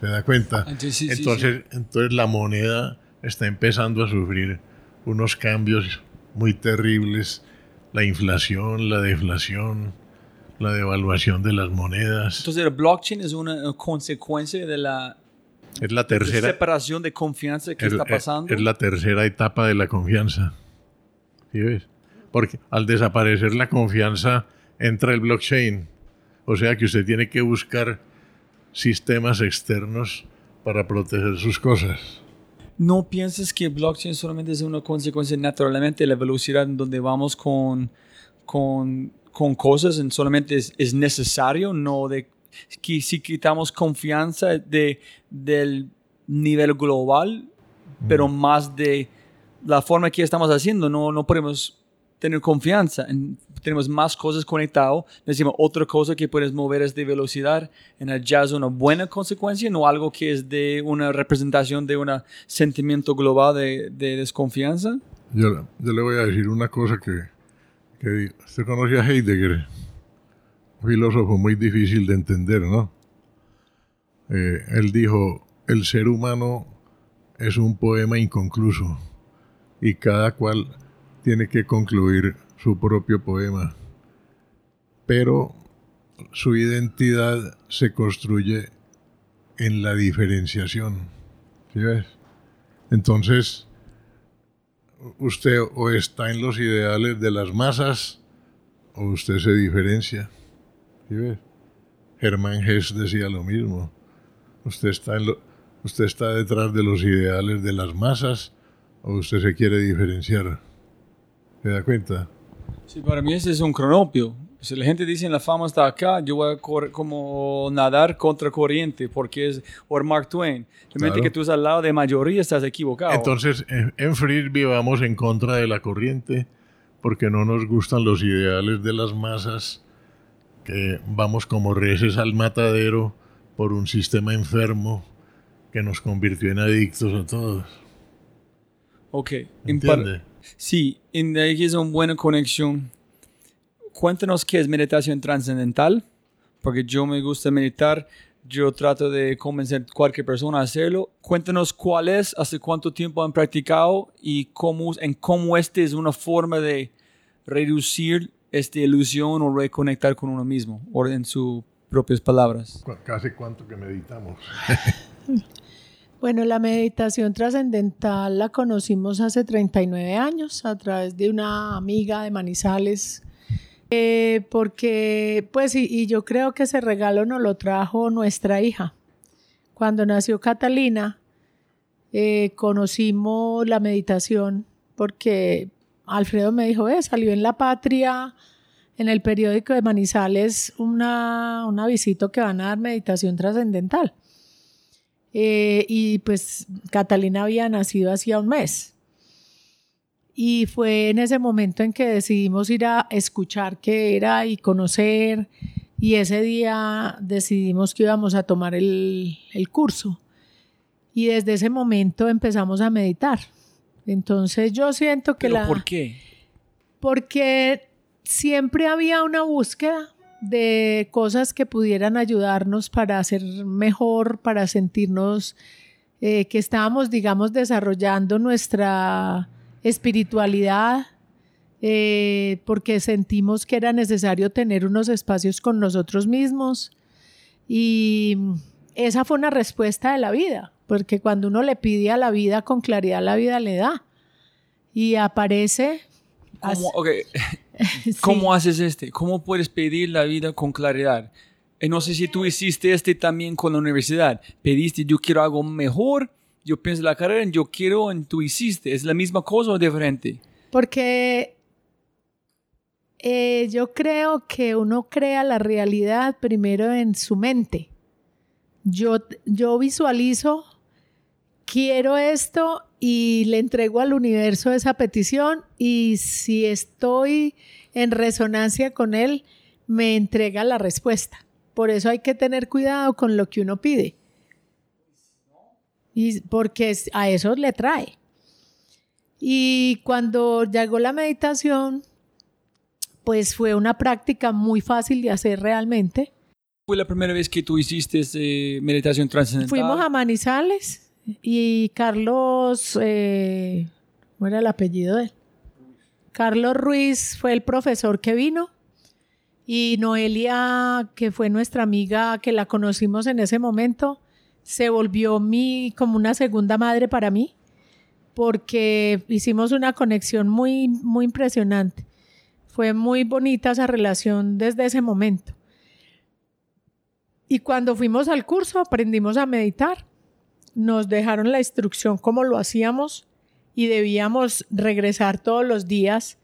Speaker 2: ¿Se da cuenta?
Speaker 1: Ah, sí, sí, sí,
Speaker 2: entonces, entonces la moneda está empezando a sufrir unos cambios muy terribles. La inflación, la deflación, la devaluación de las monedas.
Speaker 1: Entonces el blockchain es una consecuencia de la
Speaker 2: Es la tercera,
Speaker 1: separación de confianza que
Speaker 2: es,
Speaker 1: está
Speaker 2: es-
Speaker 1: pasando.
Speaker 2: es la tercera etapa de la confianza. ¿Sí ves? Porque al desaparecer la confianza entra el blockchain. O sea que usted tiene que buscar sistemas externos para proteger sus cosas.
Speaker 1: ¿No piensas que blockchain solamente es una consecuencia naturalmente de la velocidad en donde vamos con, con, con cosas? En solamente es, es necesario, no de que si quitamos confianza de, del nivel global, pero más de la forma que estamos haciendo, no, no podemos tener confianza. En- tenemos más cosas conectadas, decimos otra cosa que puedes mover es de velocidad, en el jazz una buena consecuencia, no algo que es de una representación de un sentimiento global de, de desconfianza.
Speaker 2: Yo, yo le voy a decir una cosa que, que. Usted conoce a Heidegger, un filósofo muy difícil de entender, ¿no? Eh, él dijo, el ser humano es un poema inconcluso y cada cual tiene que concluir su propio poema. Pero su identidad se construye en la diferenciación. ¿Sí? Entonces, usted o está en los ideales de las masas o usted se diferencia. ¿Sí ves? Germán Hess decía lo mismo. Usted está, usted está detrás de los ideales de las masas o usted se quiere diferenciar. ¿Se da cuenta?
Speaker 1: Sí, para mí ese es un cronopio. Si la gente dice la fama está acá, yo voy a correr como nadar contra corriente, porque es o Mark Twain. Realmente
Speaker 2: Claro.
Speaker 1: que tú estás al lado de mayoría estás equivocado.
Speaker 2: Entonces, en, en Frisbee vamos en contra de la corriente porque no nos gustan los ideales de las masas, que vamos como reces al matadero por un sistema enfermo que nos convirtió en adictos a todos.
Speaker 1: Ok.
Speaker 2: ¿Entiende?
Speaker 1: Sí, en ahí es una buena conexión. Cuéntanos qué es meditación trascendental, porque yo me gusta meditar. Yo trato de convencer a cualquier persona a hacerlo. Cuéntanos cuál es, hace cuánto tiempo han practicado y cómo, en cómo este es una forma de reducir esta ilusión o reconectar con uno mismo, o en sus propias palabras.
Speaker 2: Casi cuánto que meditamos.
Speaker 3: Bueno, la meditación trascendental la conocimos hace 39 años a través de una amiga de Manizales, eh, porque, pues, y, y yo creo que ese regalo nos lo trajo nuestra hija. Cuando nació Catalina, eh, conocimos la meditación porque Alfredo me dijo, eh, salió en La Patria, en el periódico de Manizales, una, una visita que van a dar meditación trascendental. Eh, y pues Catalina había nacido hacía un mes. Y fue en ese momento en que decidimos ir a escuchar qué era y conocer. Y ese día decidimos que íbamos a tomar el, el curso. Y desde ese momento empezamos a meditar. Entonces yo siento que
Speaker 1: ¿Pero
Speaker 3: la...
Speaker 1: por qué?
Speaker 3: Porque siempre había una búsqueda de cosas que pudieran ayudarnos para ser mejor, para sentirnos eh, que estábamos, digamos, desarrollando nuestra espiritualidad, eh, porque sentimos que era necesario tener unos espacios con nosotros mismos. Y esa fue una respuesta de la vida, porque cuando uno le pide a la vida con claridad, la vida le da. Y aparece...
Speaker 1: ¿Cómo, ok,
Speaker 3: Sí.
Speaker 1: ¿Cómo haces este? ¿Cómo puedes pedir la vida con claridad? Y no sé si tú hiciste este también con la universidad. Pediste, yo quiero algo mejor, yo pienso la carrera en yo quiero en tú hiciste. ¿Es la misma cosa o diferente?
Speaker 3: Porque eh, yo creo que uno crea la realidad primero en su mente. Yo, yo visualizo, quiero esto y le entrego al universo esa petición y si estoy en resonancia con él, me entrega la respuesta. Por eso hay que tener cuidado con lo que uno pide. Y porque a eso le trae. Y cuando llegó la meditación, pues fue una práctica muy fácil de hacer realmente.
Speaker 1: ¿Fue la primera vez que tú hiciste eh, meditación trascendental?
Speaker 3: Fuimos a Manizales y Carlos, eh, ¿cómo era el apellido de él? Carlos Ruiz fue el profesor que vino y Noelia, que fue nuestra amiga que la conocimos en ese momento, se volvió mi, como una segunda madre para mí, porque hicimos una conexión muy, muy impresionante. Fue muy bonita esa relación desde ese momento. Y cuando fuimos al curso aprendimos a meditar. Nos dejaron la instrucción cómo lo hacíamos y debíamos regresar todos los días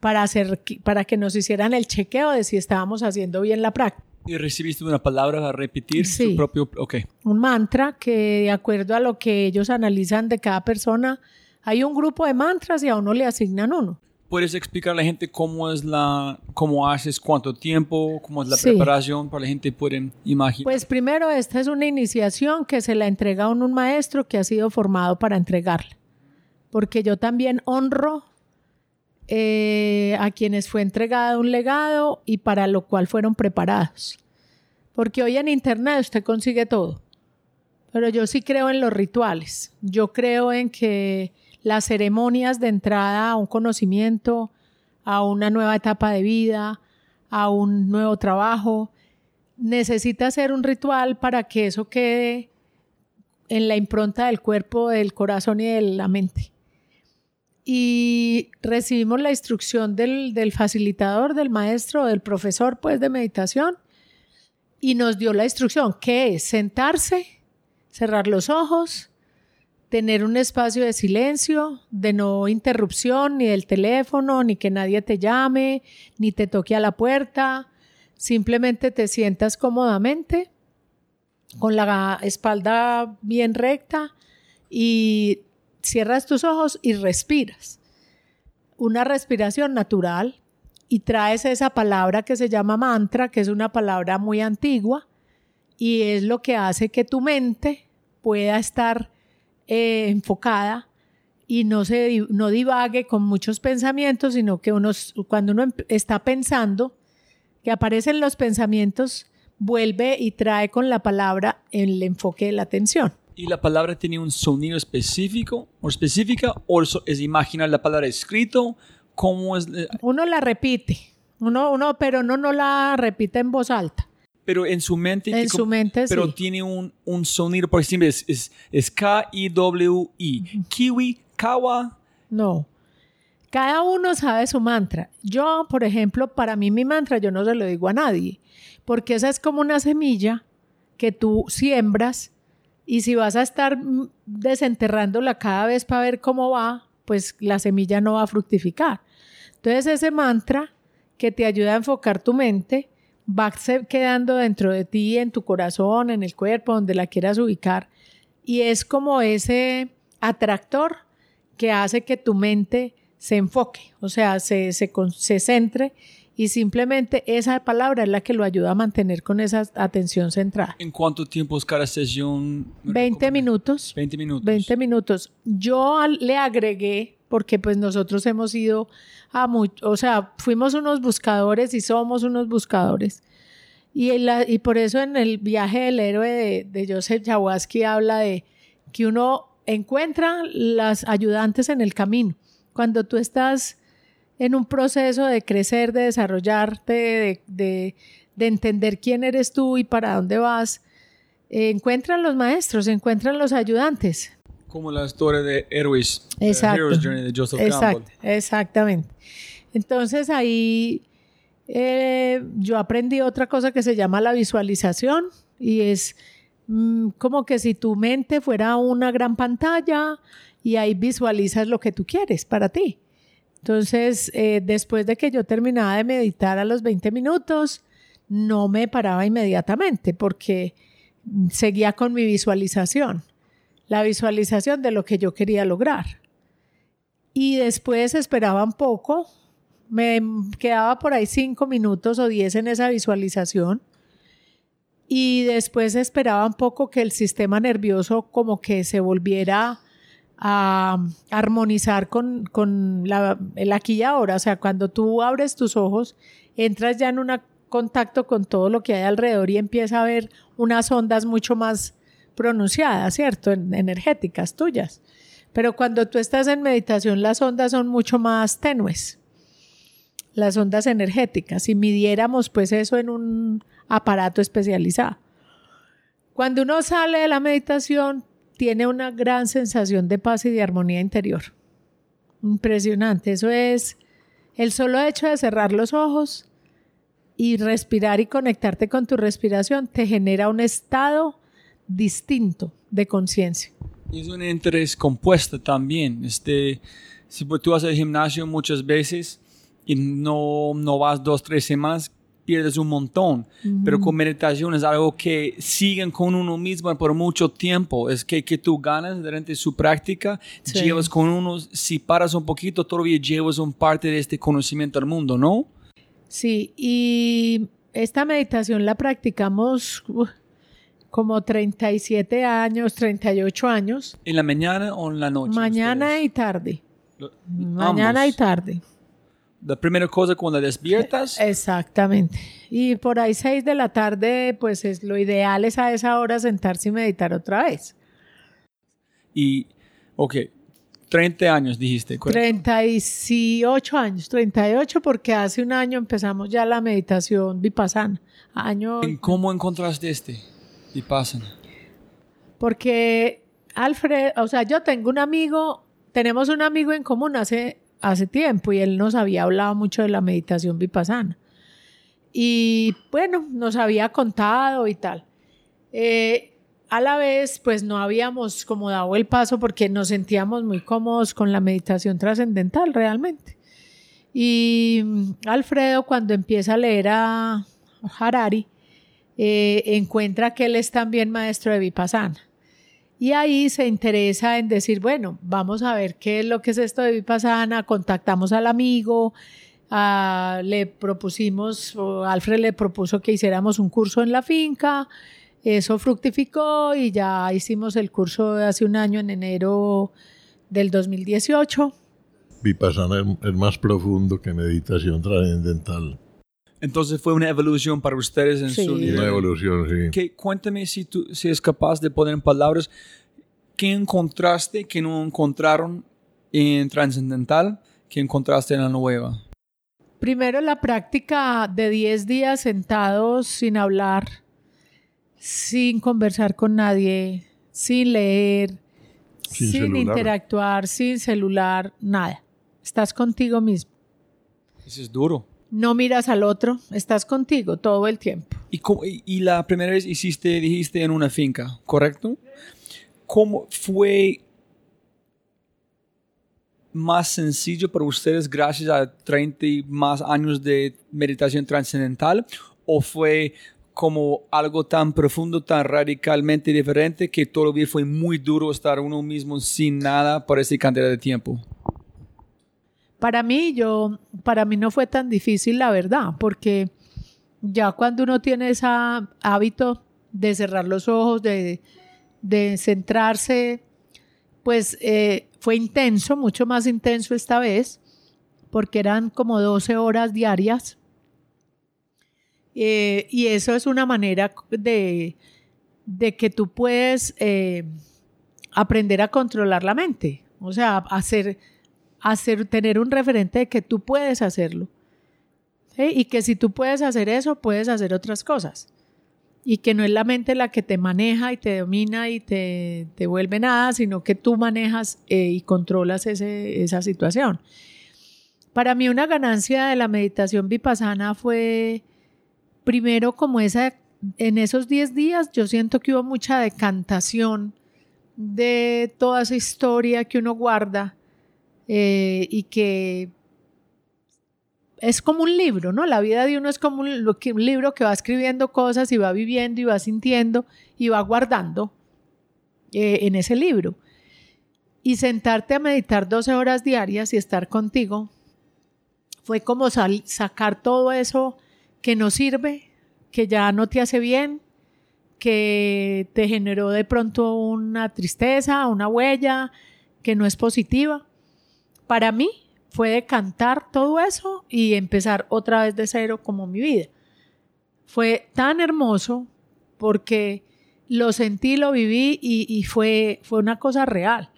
Speaker 3: para, hacer, para que nos hicieran el chequeo de si estábamos haciendo bien la práctica.
Speaker 1: ¿Y recibiste una palabra a repetir su propio... Okay.
Speaker 3: Un mantra que de acuerdo a lo que ellos analizan de cada persona, hay un grupo de mantras y a uno le asignan uno.
Speaker 1: ¿Puedes explicar a la gente cómo es la, cómo haces, cuánto tiempo, cómo es la preparación para la gente pueden imaginar?
Speaker 3: Pues primero, esta es una iniciación que se la entrega a un maestro que ha sido formado para entregarla. Porque yo también honro eh, a quienes fue entregado un legado y para lo cual fueron preparados. Porque hoy en Internet usted consigue todo. Pero yo sí creo en los rituales. Yo creo en que las ceremonias de entrada a un conocimiento, a una nueva etapa de vida, a un nuevo trabajo, necesita ser un ritual para que eso quede en la impronta del cuerpo, del corazón y de la mente. Y recibimos la instrucción del, facilitador, del maestro, del profesor pues de meditación y nos dio la instrucción, que es sentarse, cerrar los ojos, tener un espacio de silencio, de no interrupción ni del teléfono, ni que nadie te llame, ni te toque a la puerta, simplemente te sientas cómodamente, con la espalda bien recta y cierras tus ojos y respiras. Una respiración natural y traes esa palabra que se llama mantra, que es una palabra muy antigua y es lo que hace que tu mente pueda estar eh, enfocada y no, se, no divague con muchos pensamientos, sino que uno, cuando uno está pensando, que aparecen los pensamientos, vuelve y trae con la palabra el enfoque de la atención.
Speaker 1: ¿Y la palabra tiene un sonido específico o específica o es imaginar la palabra escrito? ¿Cómo es?
Speaker 3: Uno la repite, uno, uno, pero no, no la repite en voz alta.
Speaker 1: Pero en su mente.
Speaker 3: En su mente,
Speaker 1: Pero tiene un, un, sonido, por ejemplo, es, es, es K-I-W-I. Kiwi, Kawa.
Speaker 3: No. Cada uno sabe su mantra. Yo, por ejemplo, para mí mi mantra yo no se lo digo a nadie, porque esa es como una semilla que tú siembras y si vas a estar desenterrándola cada vez para ver cómo va, pues la semilla no va a fructificar. Entonces ese mantra que te ayuda a enfocar tu mente va quedando dentro de ti, en tu corazón, en el cuerpo, donde la quieras ubicar. Y es como ese atractor que hace que tu mente se enfoque, o sea, se, se, se centre y simplemente esa palabra es la que lo ayuda a mantener con esa atención centrada.
Speaker 1: ¿En cuánto tiempo es cada sesión?
Speaker 3: 20 minutos.
Speaker 1: 20 minutos.
Speaker 3: 20 minutos. Yo le agregué, porque pues nosotros hemos ido a mucho, o sea, fuimos unos buscadores y somos unos buscadores. Y, y por eso en el viaje del héroe de, de Joseph Jaworski habla de que uno encuentra las ayudantes en el camino. Cuando tú estás en un proceso de crecer, de desarrollarte, de, entender quién eres tú y para dónde vas, encuentran los maestros, encuentran los ayudantes.
Speaker 1: Como la historia de Héroes,
Speaker 3: Exacto.
Speaker 1: Heroes Journey de Joseph
Speaker 3: Exacto, Exactamente. Entonces ahí eh, yo aprendí otra cosa que se llama la visualización y es mm, como que si tu mente fuera una gran pantalla y ahí visualizas lo que tú quieres para ti. Entonces, eh, después de que yo terminaba de meditar a los 20 minutos, no me paraba inmediatamente porque seguía con mi visualización, la visualización de lo que yo quería lograr. Y después esperaba un poco, me quedaba por ahí cinco minutos o diez en esa visualización y después esperaba un poco que el sistema nervioso como que se volviera a armonizar con, con la, el aquí y ahora. O sea, cuando tú abres tus ojos, entras ya en un contacto con todo lo que hay alrededor y empieza a ver unas ondas mucho más pronunciadas, ¿cierto? energéticas tuyas. Pero cuando tú estás en meditación, las ondas son mucho más tenues, las ondas energéticas. Si midiéramos pues eso en un aparato especializado. Cuando uno sale de la meditación, tiene una gran sensación de paz y de armonía interior. Impresionante. Eso es el solo hecho de cerrar los ojos y respirar y conectarte con tu respiración te genera un estado distinto de conciencia.
Speaker 1: Es un interés compuesto también. Este, si tú vas al gimnasio muchas veces y no, no vas dos, tres semanas, pierdes un montón. Pero con meditación es algo que siguen con uno mismo por mucho tiempo. Es que, que tú ganas durante su práctica, llevas con uno, si paras un poquito, todavía llevas un parte de este conocimiento al mundo, ¿no?
Speaker 3: Sí, y esta meditación la practicamos como 37 años, 38 años.
Speaker 1: ¿En la mañana o en la noche?
Speaker 3: Mañana y tarde. mañana y tarde.
Speaker 1: La primera cosa cuando despiertas.
Speaker 3: Exactamente. Y por ahí seis de la tarde, pues es lo ideal es a esa hora sentarse y meditar otra vez.
Speaker 1: Y, ok, 30 años dijiste.
Speaker 3: 38 años, 38 porque hace un año empezamos ya la meditación vipassana. Año...
Speaker 1: ¿Cómo encontraste este vipassana?
Speaker 3: Porque Alfred, o sea, yo tengo un amigo, tenemos un amigo en común hace hace tiempo y él nos había hablado mucho de la meditación vipassana. Y bueno, nos había contado y tal. Eh, a la vez, pues no habíamos como dado el paso porque nos sentíamos muy cómodos con la meditación trascendental realmente. Y Alfredo, cuando empieza a leer a Harari, eh, encuentra que él es también maestro de Vipassana. Y ahí se interesa en decir, bueno, vamos a ver qué es lo que es esto de Vipassana, contactamos al amigo, le propusimos, Alfred le propuso que hiciéramos un curso en la finca, eso fructificó y ya hicimos el curso de hace un año, en enero del 2018.
Speaker 2: Vipassana es más profundo que meditación trascendental.
Speaker 1: Entonces fue una evolución para ustedes en su
Speaker 2: nivel. Una evolución, sí.
Speaker 1: Que, cuéntame si tú si es capaz de poner en palabras qué encontraste que no encontraron en Transcendental, que encontraste en la nueva.
Speaker 3: Primero la práctica de 10 días sentados sin hablar, sin conversar con nadie, sin leer, sin, interactuar, sin celular, nada. Estás contigo mismo.
Speaker 1: Eso es duro
Speaker 3: no miras al otro, estás contigo todo el tiempo.
Speaker 1: ¿Y, la primera vez hiciste, dijiste, en una finca, ¿correcto? ¿Cómo fue más sencillo para ustedes gracias a 30 y más años de meditación trascendental? ¿O fue como algo tan profundo, tan radicalmente diferente que todavía fue muy duro estar uno mismo sin nada por esa cantidad de tiempo?
Speaker 3: Para mí, yo, para mí no fue tan difícil, la verdad, porque ya cuando uno tiene ese hábito de cerrar los ojos, de, centrarse, pues eh, fue intenso, mucho más intenso esta vez, porque eran como 12 horas diarias. Eh, y eso es una manera de, de que tú puedes eh, aprender a controlar la mente, o sea, hacer hacer, tener un referente de que tú puedes hacerlo. Y que si tú puedes hacer eso, puedes hacer otras cosas. Y que no es la mente la que te maneja y te domina y te, te vuelve nada, sino que tú manejas eh, y controlas ese, esa situación. Para mí una ganancia de la meditación vipassana fue primero como esa en esos 10 días yo siento que hubo mucha decantación de toda esa historia que uno guarda eh, y que es como un libro, ¿no? La vida de uno es como un, libro que va escribiendo cosas y va viviendo y va sintiendo y va guardando eh, en ese libro. Y sentarte a meditar 12 horas diarias y estar contigo fue como sacar todo eso que no sirve, que ya no te hace bien, que te generó de pronto una tristeza, una huella que no es positiva. Para mí fue decantar todo eso y empezar otra vez de cero como mi vida. Fue tan hermoso porque lo sentí, lo viví y, fue, fue una cosa real.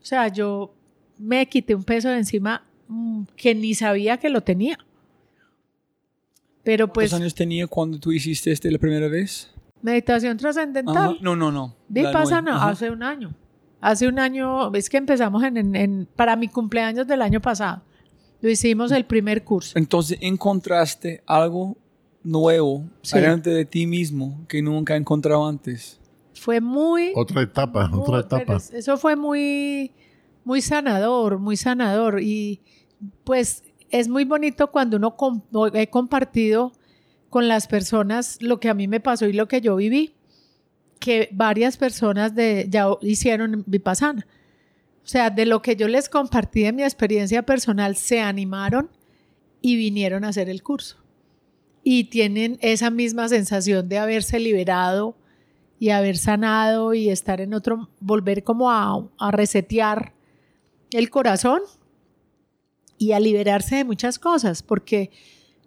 Speaker 3: O sea, yo me quité un peso de encima mm, que ni sabía que lo tenía. Pero pues...
Speaker 1: ¿Cuántos años tenía cuando tú hiciste este la primera vez?
Speaker 3: Meditación trascendental.
Speaker 1: No, no, no.
Speaker 3: Vipassana, hace un año. Hace un año, es que empezamos en, para mi cumpleaños del año pasado. Lo hicimos el primer curso.
Speaker 1: Entonces encontraste algo nuevo delante de ti mismo que nunca encontrado antes.
Speaker 3: Fue muy...
Speaker 2: Otra etapa, otra etapa.
Speaker 3: Eso fue muy, muy sanador, muy sanador. Y pues es muy bonito cuando uno he compartido con las personas lo que a mí me pasó y lo que yo viví, que varias personas de, ya hicieron Vipassana. O sea, de lo que yo les compartí de mi experiencia personal, se animaron y vinieron a hacer el curso. Y tienen esa misma sensación de haberse liberado y haber sanado y estar en otro, volver como a, a resetear el corazón y a liberarse de muchas cosas, porque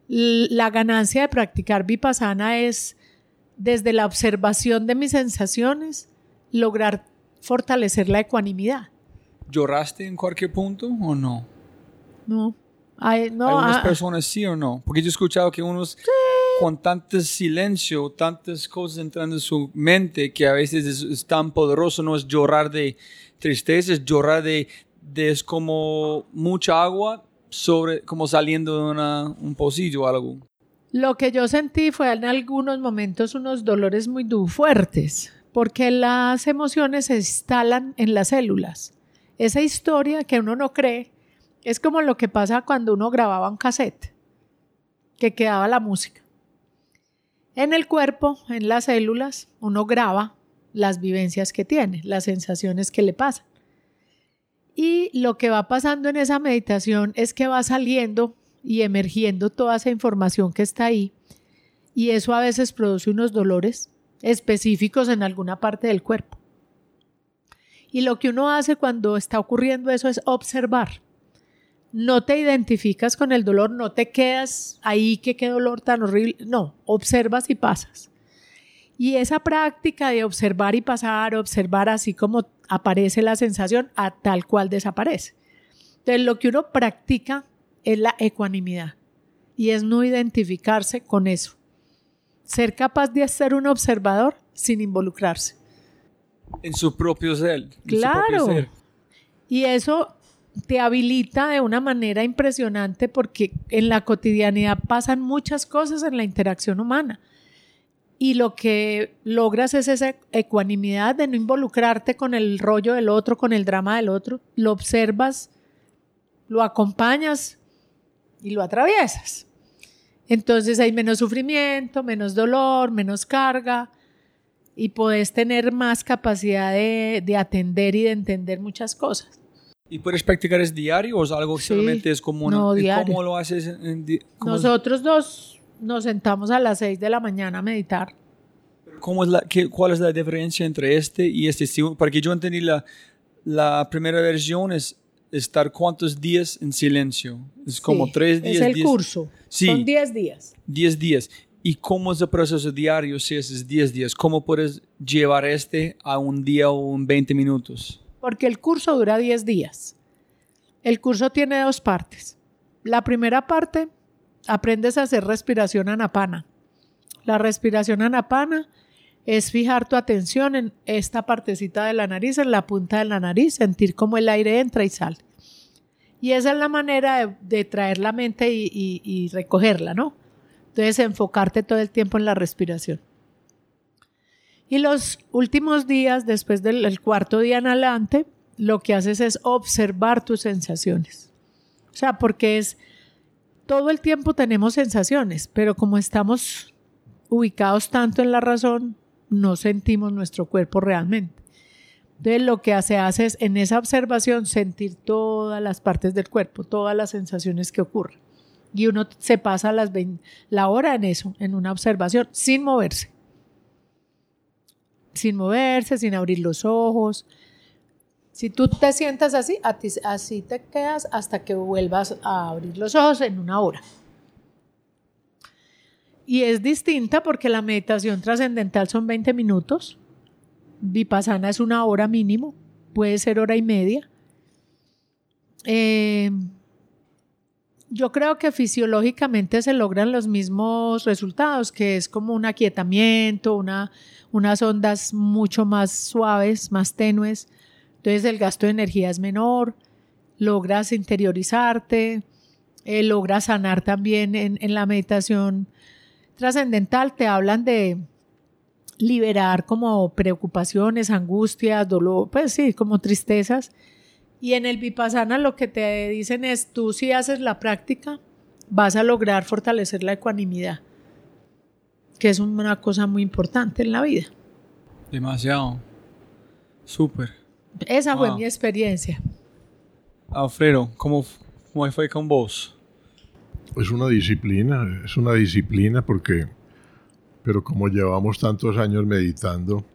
Speaker 3: la ganancia de practicar vipassana es desde la observación de mis sensaciones lograr fortalecer la ecuanimidad.
Speaker 1: ¿Lloraste en cualquier punto o no?
Speaker 3: No. Hay, no
Speaker 1: Algunas
Speaker 3: ah,
Speaker 1: personas sí o no. Porque yo he escuchado que unos con tanto silencio, tantas cosas entrando en su mente que a veces es, tan poderoso, no es llorar de tristeza, es llorar de, de es como mucha agua sobre, como saliendo de una, un pocillo o algo.
Speaker 3: Lo que yo sentí fue en algunos momentos unos dolores muy fuertes, porque las emociones se instalan en las células. Esa historia que uno no cree es como lo que pasa cuando uno grababa un cassette, que quedaba la música. En el cuerpo, en las células, uno graba las vivencias que tiene, las sensaciones que le pasan. Y lo que va pasando en esa meditación es que va saliendo y emergiendo toda esa información que está ahí. Y eso a veces produce unos dolores específicos en alguna parte del cuerpo. Y lo que uno hace cuando está ocurriendo eso es observar. No te identificas con el dolor, no te quedas ahí que qué dolor tan horrible. No, observas y pasas. Y esa práctica de observar y pasar, observar así como aparece la sensación, a tal cual desaparece. Entonces, lo que uno practica es la ecuanimidad y es no identificarse con eso. Ser capaz de ser un observador sin involucrarse.
Speaker 1: En su propio ser.
Speaker 3: Claro. Y eso te habilita de una manera impresionante porque en la cotidianidad pasan muchas cosas en la interacción humana y lo que logras es esa ecuanimidad de no involucrarte con el rollo del otro, con el drama del otro, lo observas, lo acompañas y lo atraviesas. Entonces hay menos sufrimiento, menos dolor, menos carga y puedes tener más capacidad de, atender y de entender muchas cosas.
Speaker 1: ¿Y puedes practicar es diario o es algo que solamente es como
Speaker 3: no, diario.
Speaker 1: ¿Cómo lo haces? En,
Speaker 3: Nosotros dos nos sentamos a las 6 de la mañana a meditar.
Speaker 1: ¿Cómo es la, qué, ¿Cuál es la diferencia entre este y este? Porque yo entendí la, la primera versión es estar cuántos días en silencio. Es como tres días.
Speaker 3: Es el curso. Sí, Son 10 días.
Speaker 1: 10 días. ¿Y cómo es el proceso diario si es 10 días? ¿Cómo puedes llevar este a un día o en 20 minutos?
Speaker 3: Porque el curso dura 10 días. El curso tiene dos partes. La primera parte aprendes a hacer respiración anapana. La respiración anapana es fijar tu atención en esta partecita de la nariz, en la punta de la nariz, sentir cómo el aire entra y sale. Y esa es la manera de, traer la mente y, recogerla, ¿no? Entonces, enfocarte todo el tiempo en la respiración. Y los últimos días, después del cuarto día en adelante, lo que haces es observar tus sensaciones. O sea, porque es todo el tiempo tenemos sensaciones, pero como estamos ubicados tanto en la razón, no sentimos nuestro cuerpo realmente. Entonces lo que se hace es en esa observación sentir todas las partes del cuerpo, todas las sensaciones que ocurren. Y uno se pasa las la hora en eso, en una observación, sin moverse. Sin moverse, sin abrir los ojos. Si tú te sientas así, así te quedas hasta que vuelvas a abrir los ojos en una hora. Y es distinta porque la meditación trascendental son 20 minutos, vipassana es una hora mínimo, puede ser hora y media. Eh, yo creo que fisiológicamente se logran los mismos resultados, que es como un aquietamiento, una, unas ondas mucho más suaves, más tenues. Entonces el gasto de energía es menor, logras interiorizarte, eh, logras sanar también en la meditación trascendental. Te hablan de liberar como preocupaciones, angustias, dolor, pues sí, como tristezas y en el Vipassana lo que te dicen es, tú si haces la práctica, vas a lograr fortalecer la ecuanimidad, que es una cosa muy importante en la vida.
Speaker 1: Demasiado. Súper.
Speaker 3: Esa fue mi experiencia.
Speaker 1: Alfredo, ¿cómo, ¿cómo fue con vos?
Speaker 2: Es una disciplina, es una disciplina porque, pero como llevamos tantos años meditando,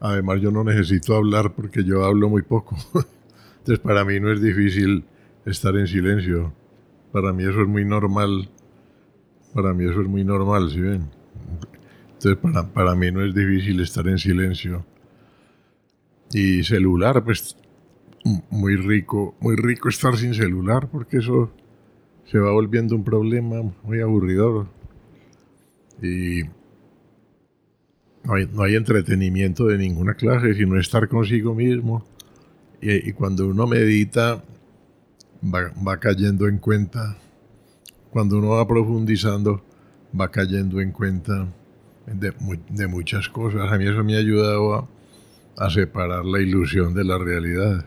Speaker 2: además yo no necesito hablar porque yo hablo muy poco. Entonces para mí no es difícil estar en silencio. Para mí eso es muy normal. Para mí eso es muy normal, ¿sí ven? Entonces para, para mí no es difícil estar en silencio. Y celular, pues muy rico, muy rico estar sin celular, porque eso se va volviendo un problema muy aburridor. Y no hay, no hay entretenimiento de ninguna clase, sino estar consigo mismo y, cuando uno medita, va, cayendo en cuenta, cuando uno va profundizando, va cayendo en cuenta de, muchas cosas. A mí eso me ha ayudado a, separar la ilusión de la realidad.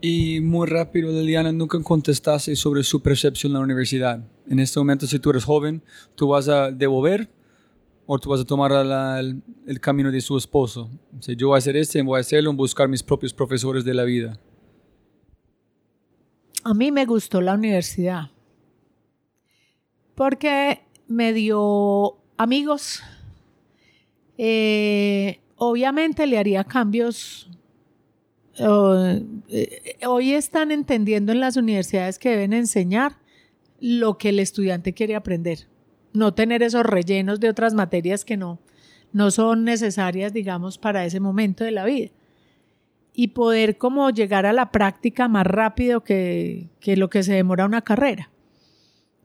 Speaker 1: Y muy rápido, Liliana, nunca contestaste sobre su percepción en la universidad. En este momento, si tú eres joven, tú vas a devolver o tú vas a tomar el, camino de su esposo. O yo voy a hacer este, voy a hacerlo, buscar mis propios profesores de la vida.
Speaker 3: A mí me gustó la universidad porque me dio amigos. Eh, obviamente le haría cambios. Eh, hoy están entendiendo en las universidades que deben enseñar lo que el estudiante quiere aprender no tener esos rellenos de otras materias que no, no son necesarias, digamos, para ese momento de la vida. Y poder como llegar a la práctica más rápido que, que lo que se demora una carrera.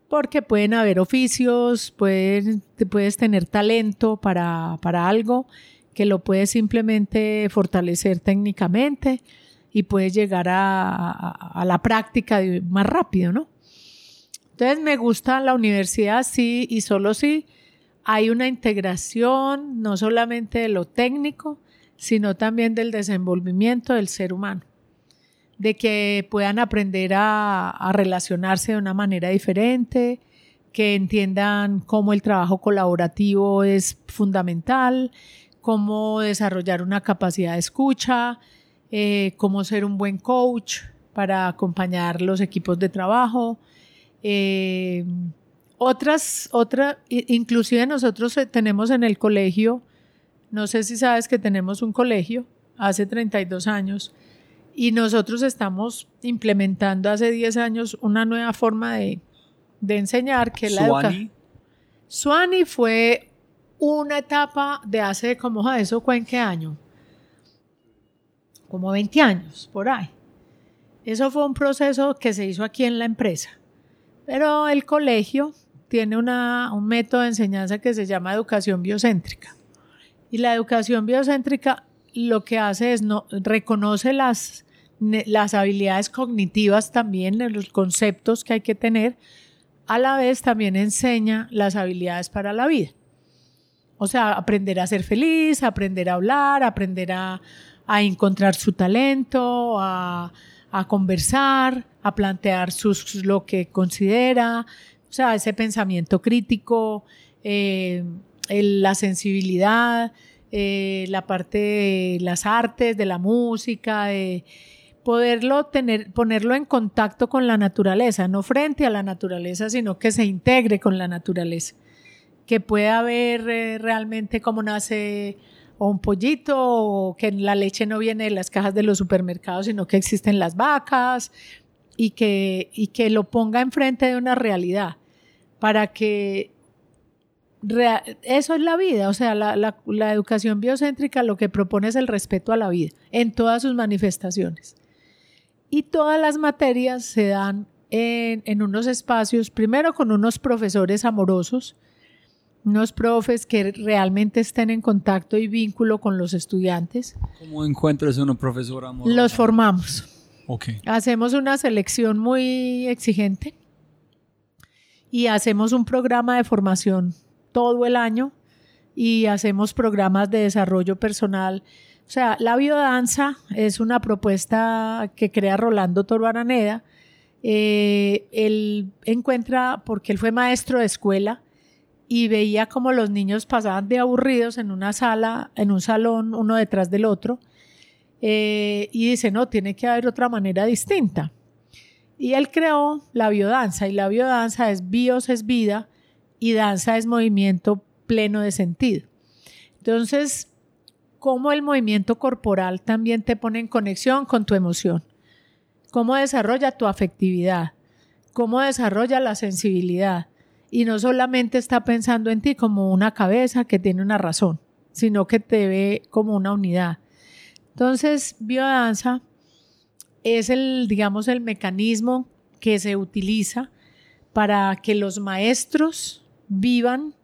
Speaker 3: Porque pueden haber oficios, pueden, puedes tener talento para, para algo que lo puedes simplemente fortalecer técnicamente y puedes llegar a, a la práctica más rápido, ¿no? Entonces me gusta la universidad, sí, y solo sí hay una integración no solamente de lo técnico, sino también del desenvolvimiento del ser humano, de que puedan aprender a, relacionarse de una manera diferente, que entiendan cómo el trabajo colaborativo es fundamental, cómo desarrollar una capacidad de escucha, eh, cómo ser un buen coach para acompañar los equipos de trabajo, eh, otras, otra, inclusive nosotros eh, tenemos en el colegio, no sé si sabes que tenemos un colegio hace 32 años y nosotros estamos implementando hace 10 años una nueva forma de, de enseñar que es la educación. Suani fue una etapa de hace como eso fue en qué año? Como 20 años, por ahí. Eso fue un proceso que se hizo aquí en la empresa. Pero el colegio tiene un método de enseñanza que se llama educación biocéntrica. Y la educación biocéntrica lo que hace es no, reconoce las, las habilidades cognitivas también, los conceptos que hay que tener, a la vez también enseña las habilidades para la vida. O sea, aprender a ser feliz, aprender a hablar, aprender a, encontrar su talento, a, conversar, a plantear sus, lo que considera, o sea, ese pensamiento crítico, eh, la sensibilidad, eh, la parte de las artes, de la música, de poderlo tener, ponerlo en contacto con la naturaleza, no frente a la naturaleza, sino que se integre con la naturaleza que pueda ver eh, realmente cómo nace un pollito o que la leche no viene de las cajas de los supermercados, sino que existen las vacas y que, y que lo ponga enfrente de una realidad para que eso es la vida, o sea, la, la, educación biocéntrica lo que propone es el respeto a la vida en todas sus manifestaciones. Y todas las materias se dan en, en unos espacios, primero con unos profesores amorosos, unos profes que realmente estén en contacto y vínculo con los estudiantes.
Speaker 1: ¿Cómo encuentras unos profesor amoroso?
Speaker 3: Los formamos.
Speaker 1: Okay.
Speaker 3: Hacemos una selección muy exigente y hacemos un programa de formación todo el año y hacemos programas de desarrollo personal. O sea, la biodanza es una propuesta que crea Rolando Toro Araneda. Eh, él encuentra, porque él fue maestro de escuela, y veía como los niños pasaban de aburridos en una sala, en un salón, uno detrás del otro, eh, y dice, no, tiene que haber otra manera distinta. Y él creó la biodanza, y la biodanza es bios es vida, y danza es movimiento pleno de sentido. Entonces, cómo el movimiento corporal también te pone en conexión con tu emoción, cómo desarrolla tu afectividad, cómo desarrolla la sensibilidad, y no solamente está pensando en ti como una cabeza que tiene una razón, sino que te ve como una unidad. Entonces, biodanza es el, digamos, el mecanismo que se utiliza para que los maestros vivan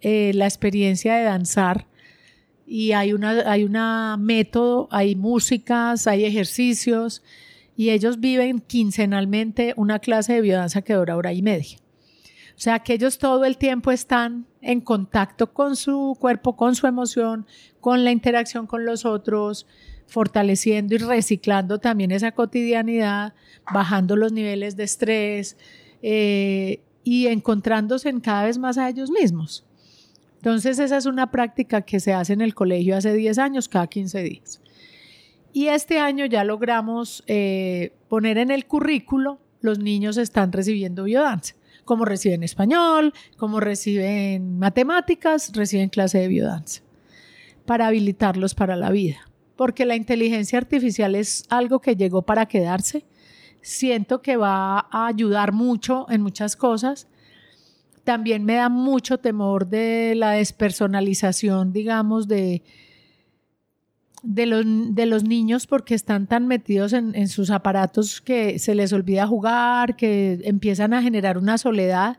Speaker 3: eh, la experiencia de danzar y hay una, hay método, hay músicas, hay ejercicios y ellos viven quincenalmente una clase de biodanza que dura hora y media. O sea, que ellos todo el tiempo están en contacto con su cuerpo, con su emoción, con la interacción con los otros, fortaleciendo y reciclando también esa cotidianidad, bajando los niveles de estrés eh, y encontrándose en cada vez más a ellos mismos. Entonces esa es una práctica que se hace en el colegio hace 10 años, cada 15 días. Y este año ya logramos eh, poner en el currículo, los niños están recibiendo biodanza como reciben español, como reciben matemáticas, reciben clase de biodanza, para habilitarlos para la vida. Porque la inteligencia artificial es algo que llegó para quedarse. Siento que va a ayudar mucho en muchas cosas. También me da mucho temor de la despersonalización, digamos, de, de los, de los niños porque están tan metidos en, sus aparatos que se les olvida jugar, que empiezan a generar una soledad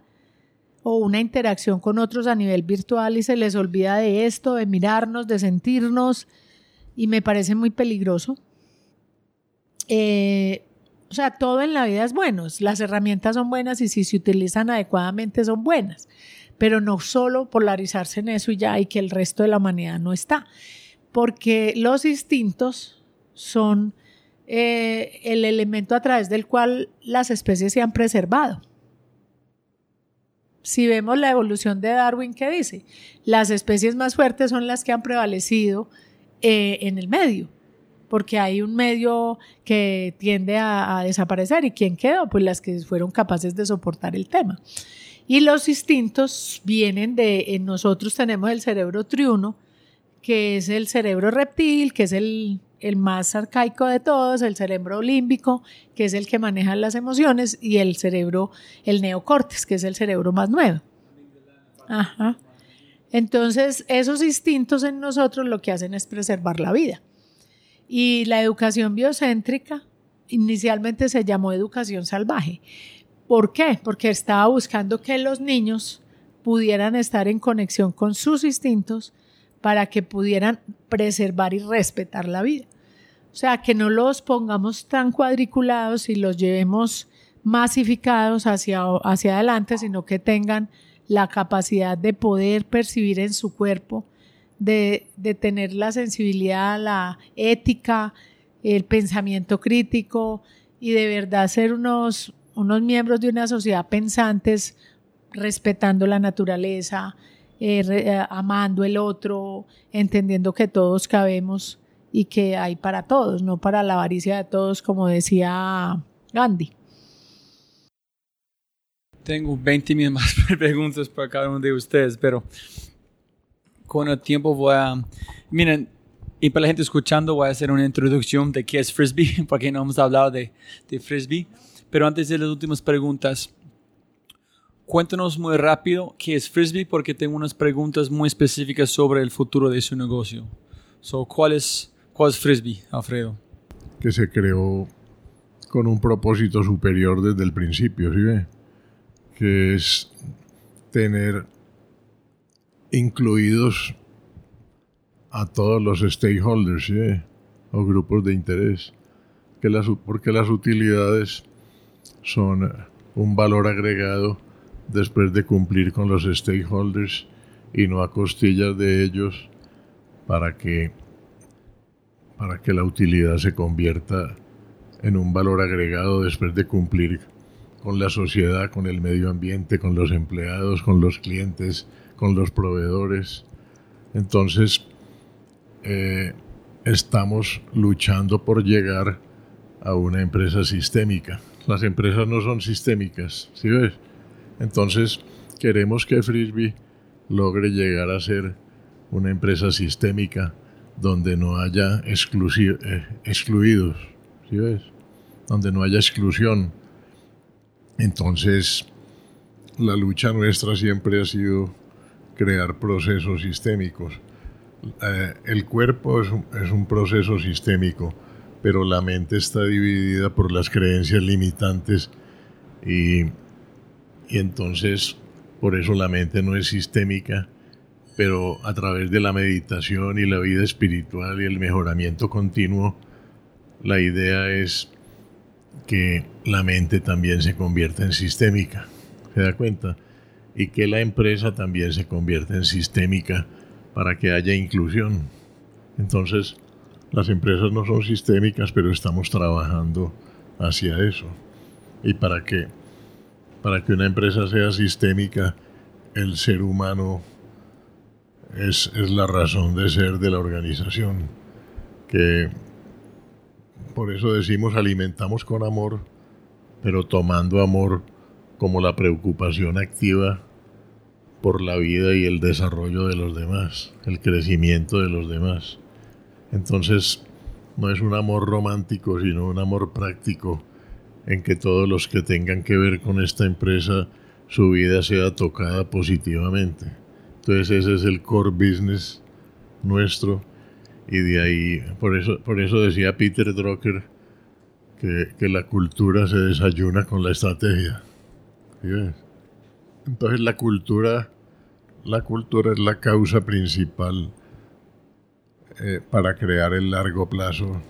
Speaker 3: o una interacción con otros a nivel virtual y se les olvida de esto, de mirarnos, de sentirnos, y me parece muy peligroso. Eh, o sea, todo en la vida es bueno, las herramientas son buenas y si se utilizan adecuadamente son buenas, pero no solo polarizarse en eso y ya, y que el resto de la humanidad no está porque los instintos son eh, el elemento a través del cual las especies se han preservado. Si vemos la evolución de Darwin, ¿qué dice? Las especies más fuertes son las que han prevalecido eh, en el medio, porque hay un medio que tiende a, desaparecer y ¿quién quedó? Pues las que fueron capaces de soportar el tema. Y los instintos vienen de, en nosotros tenemos el cerebro triuno, que es el cerebro reptil, que es el, más arcaico de todos, el cerebro límbico, que es el que maneja las emociones, y el cerebro, el neocortes, que es el cerebro más nuevo. Ajá. Entonces, esos instintos en nosotros lo que hacen es preservar la vida. Y la educación biocéntrica inicialmente se llamó educación salvaje. ¿Por qué? Porque estaba buscando que los niños pudieran estar en conexión con sus instintos para que pudieran preservar y respetar la vida. O sea, que no los pongamos tan cuadriculados y los llevemos masificados hacia, hacia adelante, sino que tengan la capacidad de poder percibir en su cuerpo, de, de tener la sensibilidad, la ética, el pensamiento crítico y de verdad ser unos, unos miembros de una sociedad pensantes, respetando la naturaleza, eh, eh, amando el otro, entendiendo que todos cabemos y que hay para todos, no para la avaricia de todos, como decía Gandhi.
Speaker 1: Tengo 20 mil más preguntas para cada uno de ustedes, pero con el tiempo voy a... Miren, y para la gente escuchando voy a hacer una introducción de qué es frisbee, porque no hemos hablado de, de frisbee. Pero antes de las últimas preguntas, cuéntanos muy rápido qué es frisbee, porque tengo unas preguntas muy específicas sobre el futuro de su negocio. So, ¿cuál, es, ¿Cuál es frisbee, Alfredo?
Speaker 2: Que se creó con un propósito superior desde el principio, ¿sí ve? Que es tener incluidos a todos los stakeholders o grupos de interés, que las, porque las utilidades son un valor agregado después de cumplir con los stakeholders y no a costillas de ellos para que, para que la utilidad se convierta en un valor agregado después de cumplir con la sociedad, con el medio ambiente, con los empleados, con los clientes, con los proveedores. Entonces, eh, estamos luchando por llegar a una empresa sistémica. Las empresas no son sistémicas, ¿sí ves? Entonces, queremos que Frisbee logre llegar a ser una empresa sistémica donde no haya eh, excluidos, ¿sí ves? Donde no haya exclusión. Entonces, la lucha nuestra siempre ha sido crear procesos sistémicos eh, el cuerpo es un, proceso sistémico, pero la mente está dividida por las creencias limitantes y, y entonces por eso la mente no es sistémica, pero a través de la meditación y la vida espiritual y el mejoramiento continuo, la idea es que la mente también se convierta en sistémica, ¿se da cuenta? Y que la empresa también se convierta en sistémica para que haya inclusión. Entonces, las empresas no son sistémicas, pero estamos trabajando hacia eso. Y para que, para que una empresa sea sistémica, el ser humano es, es la razón de ser de la organización. Que por eso decimos alimentamos con amor, pero tomando amor como la preocupación activa por la vida y el desarrollo de los demás, el crecimiento de los demás. Entonces, no es un amor romántico, sino un amor práctico en que todos los que tengan que ver con esta empresa, su vida sea tocada positivamente. Entonces ese es el core business nuestro y de ahí, por eso, por eso decía Peter Drucker que, que la cultura se desayuna con la estrategia. Entonces la cultura la cultura es la causa principal eh, para crear el largo plazo.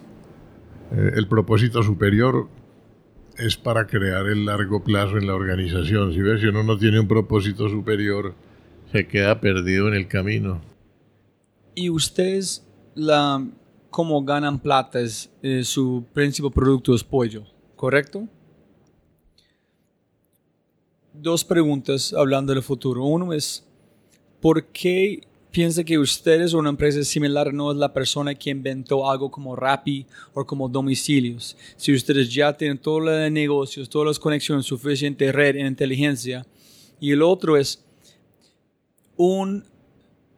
Speaker 2: Eh, el propósito superior es para crear el largo plazo en la organización. Si ves, si uno no tiene un propósito superior, se queda perdido en el camino.
Speaker 1: ¿Y ustedes, la, cómo ganan plata, es, eh, su principal producto es pollo, correcto? Dos preguntas hablando del futuro. Uno es, ¿por qué piensa que ustedes o una empresa similar no es la persona que inventó algo como Rappi o como domicilios? Si ustedes ya tienen todos los negocios, todas las conexiones, suficiente red e inteligencia. Y el otro es un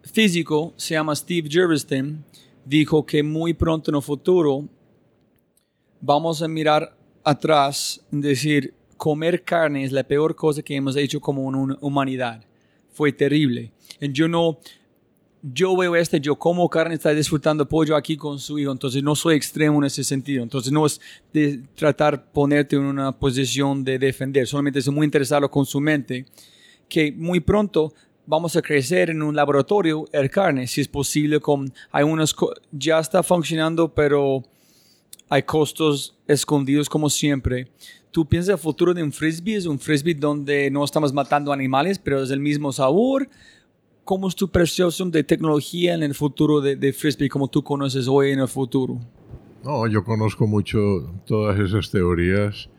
Speaker 1: físico, se llama Steve Jerviston, dijo que muy pronto en el futuro vamos a mirar atrás y decir, comer carne es la peor cosa que hemos hecho como una humanidad. Fue terrible yo no, yo veo este, yo como carne, está disfrutando pollo aquí con su hijo, entonces no soy extremo en ese sentido, entonces no es de tratar ponerte en una posición de defender, solamente es muy interesado con su mente, que muy pronto vamos a crecer en un laboratorio el carne, si es posible, con, hay unos, ya está funcionando, pero hay costos escondidos como siempre. ¿Tú piensas el futuro de un frisbee? ¿Es un frisbee donde no estamos matando animales, pero es el mismo sabor? ¿Cómo es tu percepción de tecnología en el futuro de, de frisbee como tú conoces hoy en el futuro?
Speaker 2: No, yo conozco mucho todas esas teorías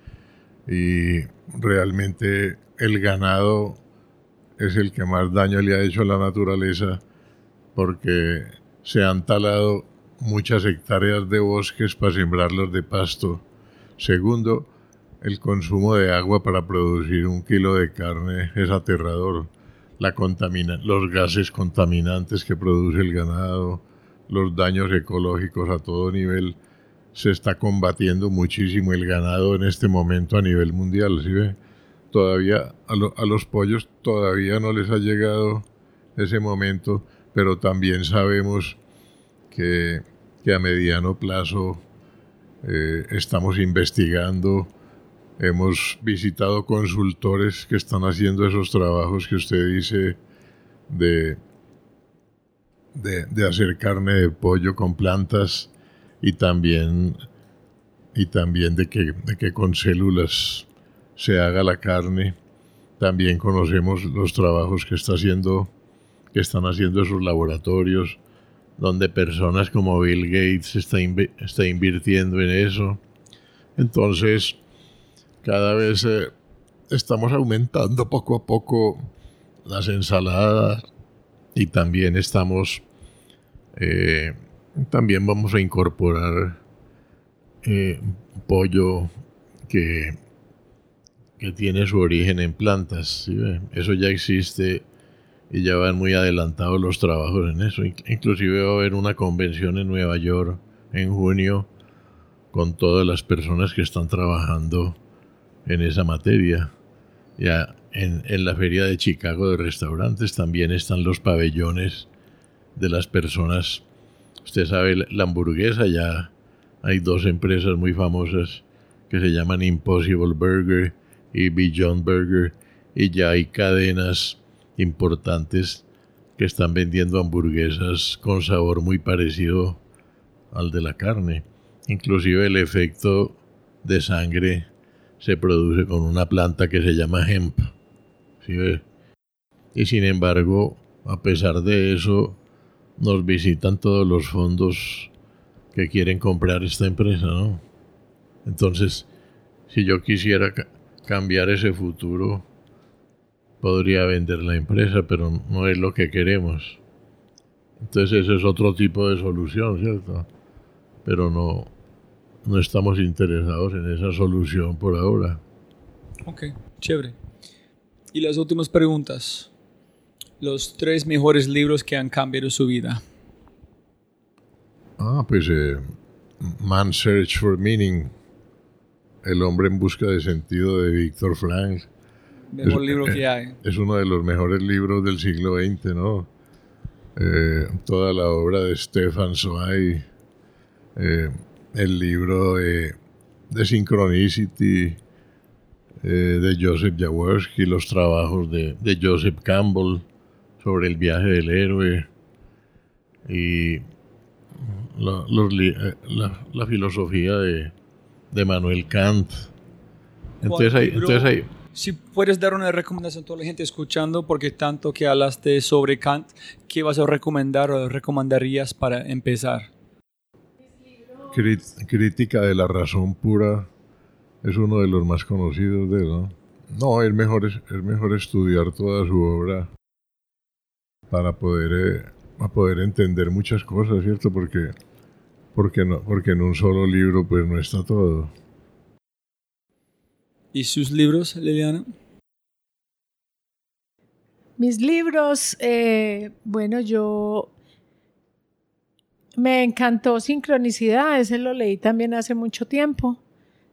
Speaker 2: y realmente el ganado es el que más daño le ha hecho a la naturaleza porque se han talado muchas hectáreas de bosques para sembrarlos de pasto. Segundo, el consumo de agua para producir un kilo de carne es aterrador. La contamina los gases contaminantes que produce el ganado, los daños ecológicos a todo nivel se está combatiendo muchísimo el ganado en este momento a nivel mundial, ¿sí ve? Todavía a, los pollos todavía no les ha llegado ese momento, pero también sabemos que, a mediano plazo eh, estamos investigando, hemos visitado consultores que están haciendo esos trabajos que usted dice de, de, hacer carne de pollo con plantas y también, y también de, que, de que con células se haga la carne. También conocemos los trabajos que, está haciendo, que están haciendo esos laboratorios, donde personas como Bill Gates está, está invirtiendo en eso. Entonces, cada vez eh, estamos aumentando poco a poco las ensaladas y también estamos eh, también vamos a incorporar eh, pollo que, que tiene su origen en plantas. Eso ya existe y ya van muy adelantados los trabajos en eso. Inclusive va a haber una convención en Nueva York en junio con todas las personas que están trabajando en esa materia. Ya en, en la feria de Chicago de restaurantes también están los pabellones de las personas Usted sabe, la hamburguesa ya hay dos empresas muy famosas que se llaman Impossible Burger y Beyond Burger y ya hay cadenas importantes que están vendiendo hamburguesas con sabor muy parecido al de la carne. Inclusive el efecto de sangre se produce con una planta que se llama hemp. Y sin embargo, a pesar de eso, nos visitan todos los fondos que quieren comprar esta empresa. Entonces, si yo quisiera cambiar ese futuro, podría vender la empresa, pero no es lo que queremos. Entonces ese es otro tipo de solución, ¿cierto? Pero no, no estamos interesados en esa solución por ahora.
Speaker 1: Ok, chévere. Y las últimas preguntas los tres mejores libros que han cambiado su vida.
Speaker 2: Ah, pues eh, Man's Search for Meaning, El hombre en busca de sentido de Víctor Frank.
Speaker 1: Mejor libro que eh, hay.
Speaker 2: Es uno de los mejores libros del siglo XX, ¿no? Eh, toda la obra de Stefan Zweig, el libro de, de Synchronicity de Joseph Jaworski, los trabajos de, de Joseph Campbell, sobre el viaje del héroe y la, eh, filosofía de, Manuel Kant. Entonces hay, entonces
Speaker 1: Si puedes dar una recomendación a toda la gente escuchando, porque tanto que hablaste sobre Kant, ¿qué vas a recomendar o recomendarías para empezar?
Speaker 2: Crítica de la razón pura es uno de los más conocidos de él, ¿no? No, es mejor, es mejor estudiar toda su obra para poder, eh, poder entender muchas cosas, ¿cierto? Porque, porque, no, porque en un solo libro pues no está todo.
Speaker 1: ¿Y sus libros, Liliana?
Speaker 3: Mis libros, eh, bueno, yo me encantó Sincronicidad, ese lo leí también hace mucho tiempo.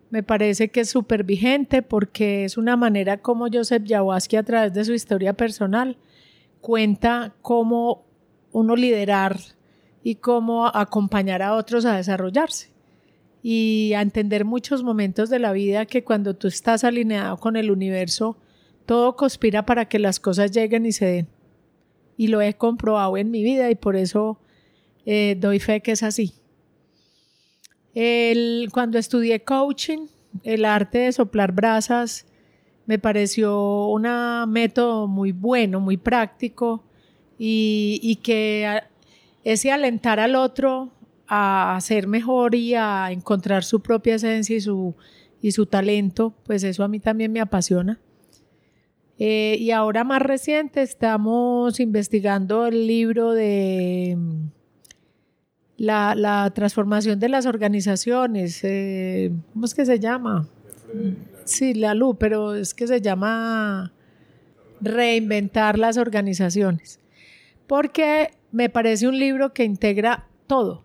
Speaker 3: Me parece que es súper vigente porque es una manera como Joseph Jawaski a través de su historia personal cuenta cómo uno liderar y cómo acompañar a otros a desarrollarse y a entender muchos momentos de la vida que cuando tú estás alineado con el universo, todo conspira para que las cosas lleguen y se den. Y lo he comprobado en mi vida y por eso eh, doy fe que es así. Cuando estudié coaching, el arte de soplar brasas me pareció un método muy bueno, muy práctico y, que ese alentar al otro a ser mejor y a encontrar su propia esencia y su, y su talento, pues eso a mí también me apasiona. Eh, y ahora más reciente estamos investigando el libro de la, la transformación de las organizaciones. Eh, ¿Cómo es que se llama? Sí, la luz, pero es que se llama reinventar las organizaciones. Porque me parece un libro que integra todo.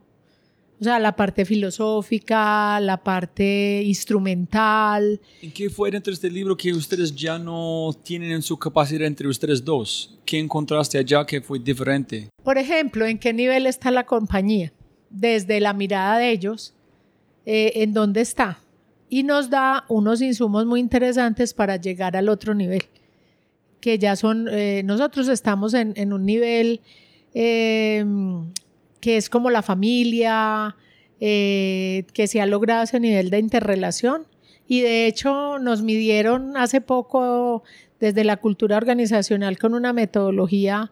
Speaker 3: O sea, la parte filosófica, la parte instrumental.
Speaker 1: ¿En qué fue dentro de este libro que ustedes ya no tienen en su capacidad entre ustedes dos? ¿Qué encontraste allá que fue diferente?
Speaker 3: Por ejemplo, ¿en qué nivel está la compañía? Desde la mirada de ellos, eh, ¿en dónde está? Y nos da unos insumos muy interesantes para llegar al otro nivel, que ya son, eh, nosotros estamos en, un nivel... Eh, que es como la familia, eh, que se ha logrado ese nivel de interrelación. Y de hecho nos midieron hace poco desde la cultura organizacional con una metodología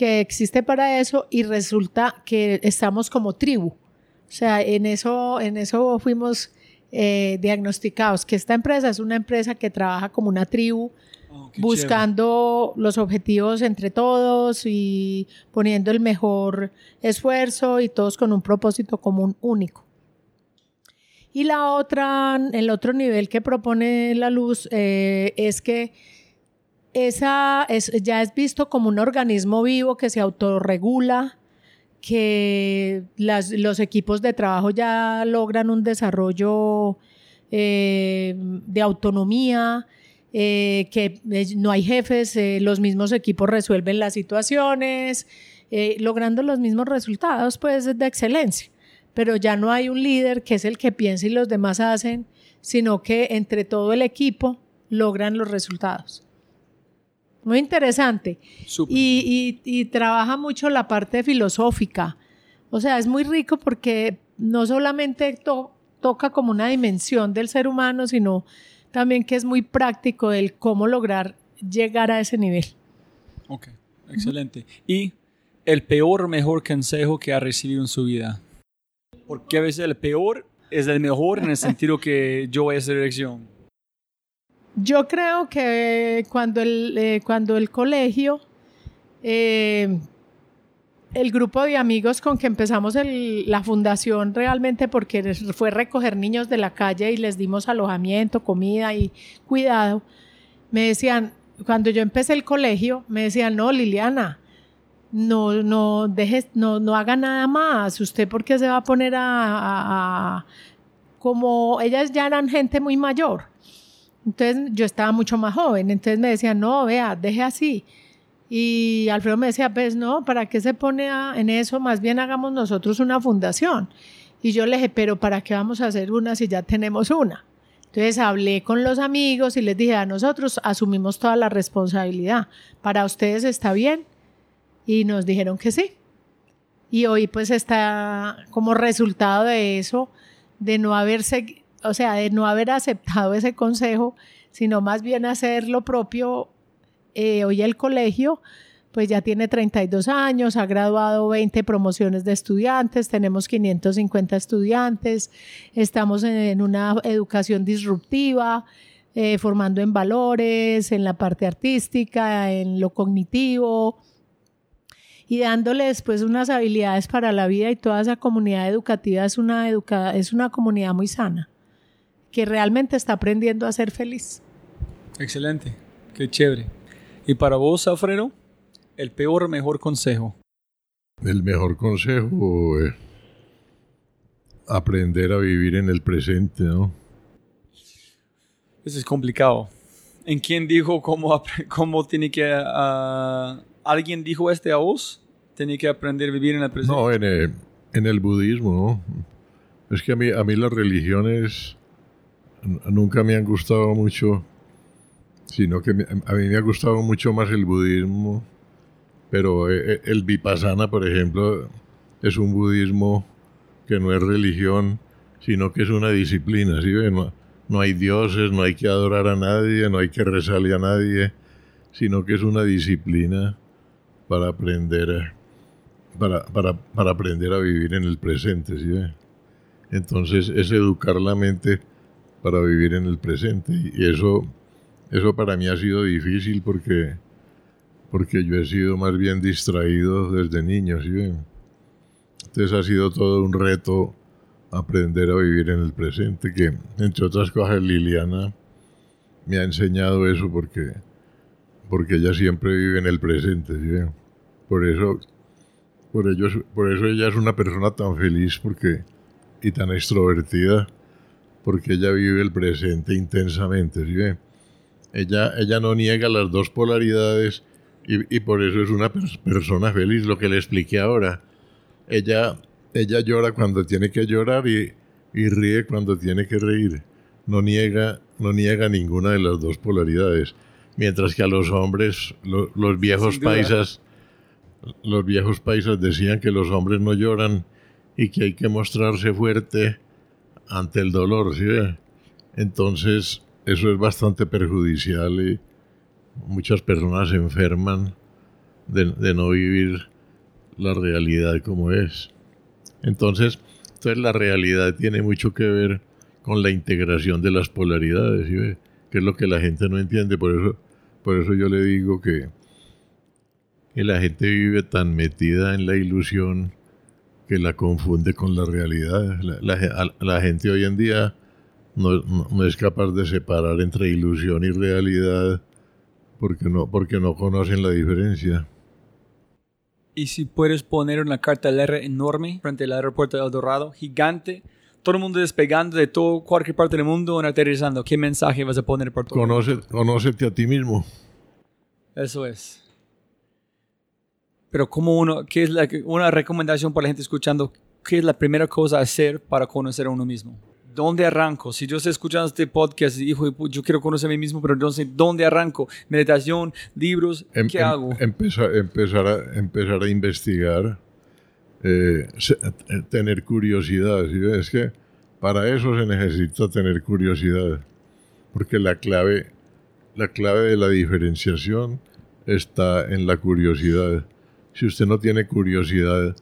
Speaker 3: que existe para eso y resulta que estamos como tribu. O sea, en eso, en eso fuimos eh, diagnosticados, que esta empresa es una empresa que trabaja como una tribu, Oh, buscando los objetivos entre todos y poniendo el mejor esfuerzo y todos con un propósito común único. Y la otra, el otro nivel que propone la luz eh, es que esa es, ya es visto como un organismo vivo que se autorregula, que los equipos de trabajo ya logran un desarrollo eh, de autonomía, eh, que eh, no hay jefes, los mismos equipos resuelven las situaciones, logrando los mismos resultados, pues de excelencia. Pero ya no hay un líder que es el que piensa y los demás hacen, sino que entre todo el equipo logran los resultados. Muy interesante. Y, y, trabaja mucho la parte filosófica. O sea, es muy rico porque no solamente toca como una dimensión del ser humano, sino también que es muy práctico el cómo lograr llegar a ese nivel.
Speaker 1: Ok, excelente. ¿Y el peor mejor consejo que ha recibido en su vida? Porque a veces el peor es el mejor en el sentido que yo voy a esa dirección.
Speaker 3: Yo creo que cuando el, eh, cuando el colegio eh, el grupo de amigos con que empezamos la fundación realmente porque fue recoger niños de la calle y les dimos alojamiento, comida y cuidado, me decían, cuando yo empecé el colegio, me decían, no, Liliana, no, no, deje, no, no haga nada más, usted porque se va a poner a, como ellas ya eran gente muy mayor. Entonces yo estaba mucho más joven, entonces me decían, no, vea, deje así. Y Alfredo me decía, pues no, ¿para qué se pone en eso? Más bien hagamos nosotros una fundación. Y yo le dije, pero ¿para qué vamos a hacer una si ya tenemos una? Entonces hablé con los amigos y les dije, a nosotros asumimos toda la responsabilidad. ¿Para ustedes está bien? Y nos dijeron que sí. Y hoy pues está como resultado de eso, de no haberse, o sea, de no haber aceptado ese consejo, sino más bien hacer lo propio eh, hoy el colegio pues ya tiene 32 años, ha graduado 20 promociones de estudiantes, tenemos 550 estudiantes, estamos en, una educación disruptiva, eh, formando en valores, en la parte artística, en lo cognitivo y dándoles pues unas habilidades para la vida y toda esa comunidad educativa es una, es una comunidad muy sana, que realmente está aprendiendo a ser feliz.
Speaker 1: Excelente, qué chévere. Y para vos, Alfredo, el peor o mejor consejo.
Speaker 2: El mejor consejo, es aprender a vivir en el presente, ¿no?
Speaker 1: Eso es complicado. ¿En quién dijo cómo, cómo tiene que... Uh, ¿Alguien dijo este a vos? ¿Tiene que aprender a vivir en el presente?
Speaker 2: No, en el, en el budismo, ¿no? Es que a mí, a mí las religiones nunca me han gustado mucho sino que a mí me ha gustado mucho más el budismo, pero eh, eh, el vipassana, por ejemplo, es un budismo que no es religión, sino que es una disciplina, ¿sí? No, no hay dioses, no hay que adorar a nadie, no hay que rezarle a nadie, sino que es una disciplina para aprender, para, para, para aprender a vivir en el presente. ¿sí? Entonces es educar la mente para vivir en el presente. Y eso, eso para mí ha sido difícil porque, porque yo he sido más bien distraído desde niño. ¿sí? Entonces ha sido todo un reto aprender a vivir en el presente, que entre otras cosas Liliana me ha enseñado eso porque, porque ella siempre vive en el presente. Por eso, por, ello, por eso ella es una persona tan feliz porque, y tan extrovertida, porque ella vive el presente intensamente. ¿sí? Ella, ella no niega las dos polaridades y, y por eso es una persona feliz, lo que le expliqué ahora ella, ella llora cuando tiene que llorar y, ríe cuando tiene que reír. No niega, no niega ninguna de las dos polaridades. Mientras que a los hombres, los viejos paisas, los viejos paisas decían que los hombres no lloran y que hay que mostrarse fuerte ante el dolor, ¿sí? Entonces, eso es bastante perjudicial y muchas personas se enferman de no vivir la realidad como es. Entonces, entonces la realidad tiene mucho que ver con la integración de las polaridades, que es lo que la gente no entiende. Por eso, por eso yo le digo que, que la gente vive tan metida en la ilusión que la confunde con la realidad. La, gente hoy en día no, no, es capaz de separar entre ilusión y realidad porque no, porque no conocen la diferencia.
Speaker 1: Y si puedes poner una cartelera enorme frente al aeropuerto de El Dorado, gigante, todo el mundo despegando de todo, cualquier parte del mundo aterrizando, ¿qué mensaje vas a poner por todo
Speaker 2: Conoce, Conócete a ti mismo.
Speaker 1: Eso es. Pero como uno, ¿qué es la, una recomendación para la gente escuchando? ¿Qué es la primera cosa a hacer para conocer a uno mismo? ¿Dónde arranco? Si yo estoy escuchando este podcast y digo, yo quiero conocer a mí mismo, pero sé dónde arranco. Meditación, libros, em, ¿qué em, hago?
Speaker 2: Empezar, empezar, a, empezar a investigar, eh, eh, tener curiosidad. Es que para eso se necesita tener curiosidad, porque la clave, la clave de la diferenciación está en la curiosidad. Si usted no tiene curiosidad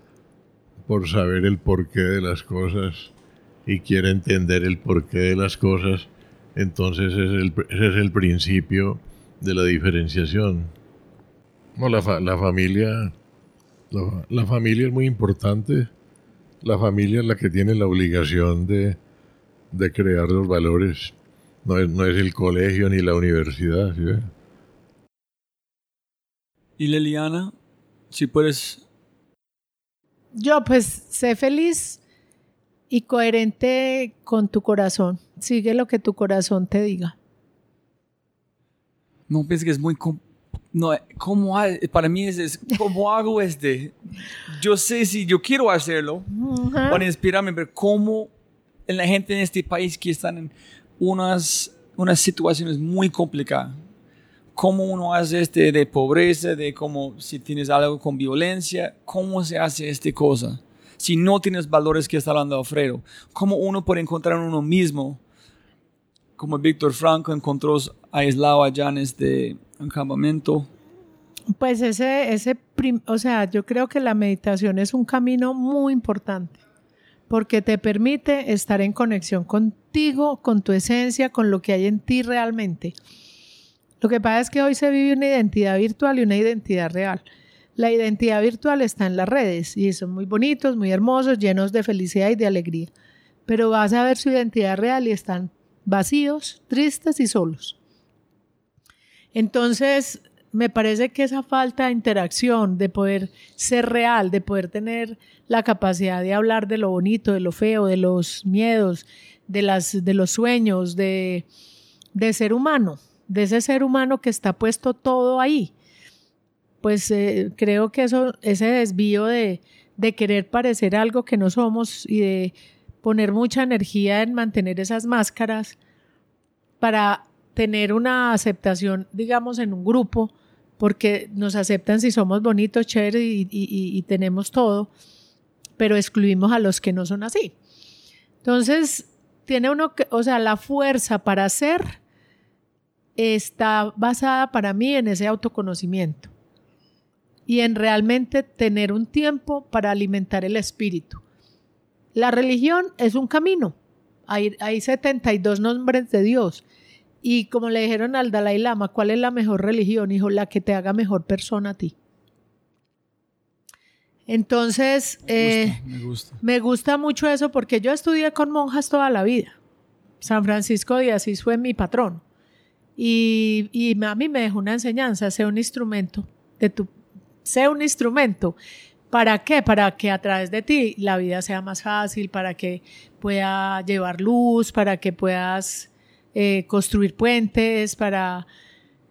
Speaker 2: por saber el porqué de las cosas, y quiere entender el porqué de las cosas, entonces es el, ese es el principio de la diferenciación. No, la, la familia, la, familia es muy importante. La familia es la que tiene la obligación de, de crear los valores. No es, no es, el colegio ni la universidad.
Speaker 1: Y Liliana, si puedes...
Speaker 3: Yo pues sé feliz y coherente con tu corazón. Sigue lo que tu corazón te diga.
Speaker 1: No pienso que es muy... No, ¿cómo, para mí es, ¿cómo hago este? Yo sé si yo quiero hacerlo para inspirarme, pero cómo la gente en este país que están en unas, unas situaciones muy complicadas, cómo uno hace este de pobreza, de cómo si tienes algo con violencia, cómo se hace esta cosa si no tienes valores que está hablando Alfredo? ¿Cómo uno puede encontrar en uno mismo? Como Víctor Franco encontró aislado allá en este campamento.
Speaker 3: Pues ese, ese, o sea, yo creo que la meditación es un camino muy importante porque te permite estar en conexión contigo, con tu esencia, con lo que hay en ti realmente. Lo que pasa es que hoy se vive una identidad virtual y una identidad real. La identidad virtual está en las redes y son muy bonitos, muy hermosos, llenos de felicidad y de alegría. Pero vas a ver su identidad real y están vacíos, tristes y solos. Entonces, me parece que esa falta de interacción, de poder ser real, de poder tener la capacidad de hablar de lo bonito, de lo feo, de los miedos, de, las, de los sueños, de, de ser humano, de ese ser humano que está puesto todo ahí pues eh, creo que eso, ese desvío de, de querer parecer algo que no somos y de poner mucha energía en mantener esas máscaras para tener una aceptación, digamos, en un grupo, porque nos aceptan si somos bonitos, chéveres y, y, tenemos todo, pero excluimos a los que no son así. Entonces, tiene uno que, o sea, la fuerza para hacer está basada para mí en ese autoconocimiento y en realmente tener un tiempo para alimentar el espíritu. La religión es un camino. Hay, hay 72 nombres de Dios. Y como le dijeron al Dalai Lama, ¿cuál es la mejor religión? Hijo, la que te haga mejor persona a ti. Entonces,
Speaker 1: Me gusta, me gusta.
Speaker 3: me gusta mucho eso porque yo estudié con monjas toda la vida. San Francisco de Asís fue mi patrón. Y, a mí me dejó una enseñanza, sé un instrumento de tu, un instrumento. ¿Para qué? Para que a través de ti la vida sea más fácil, para que pueda llevar luz, para que puedas eh, construir puentes, para...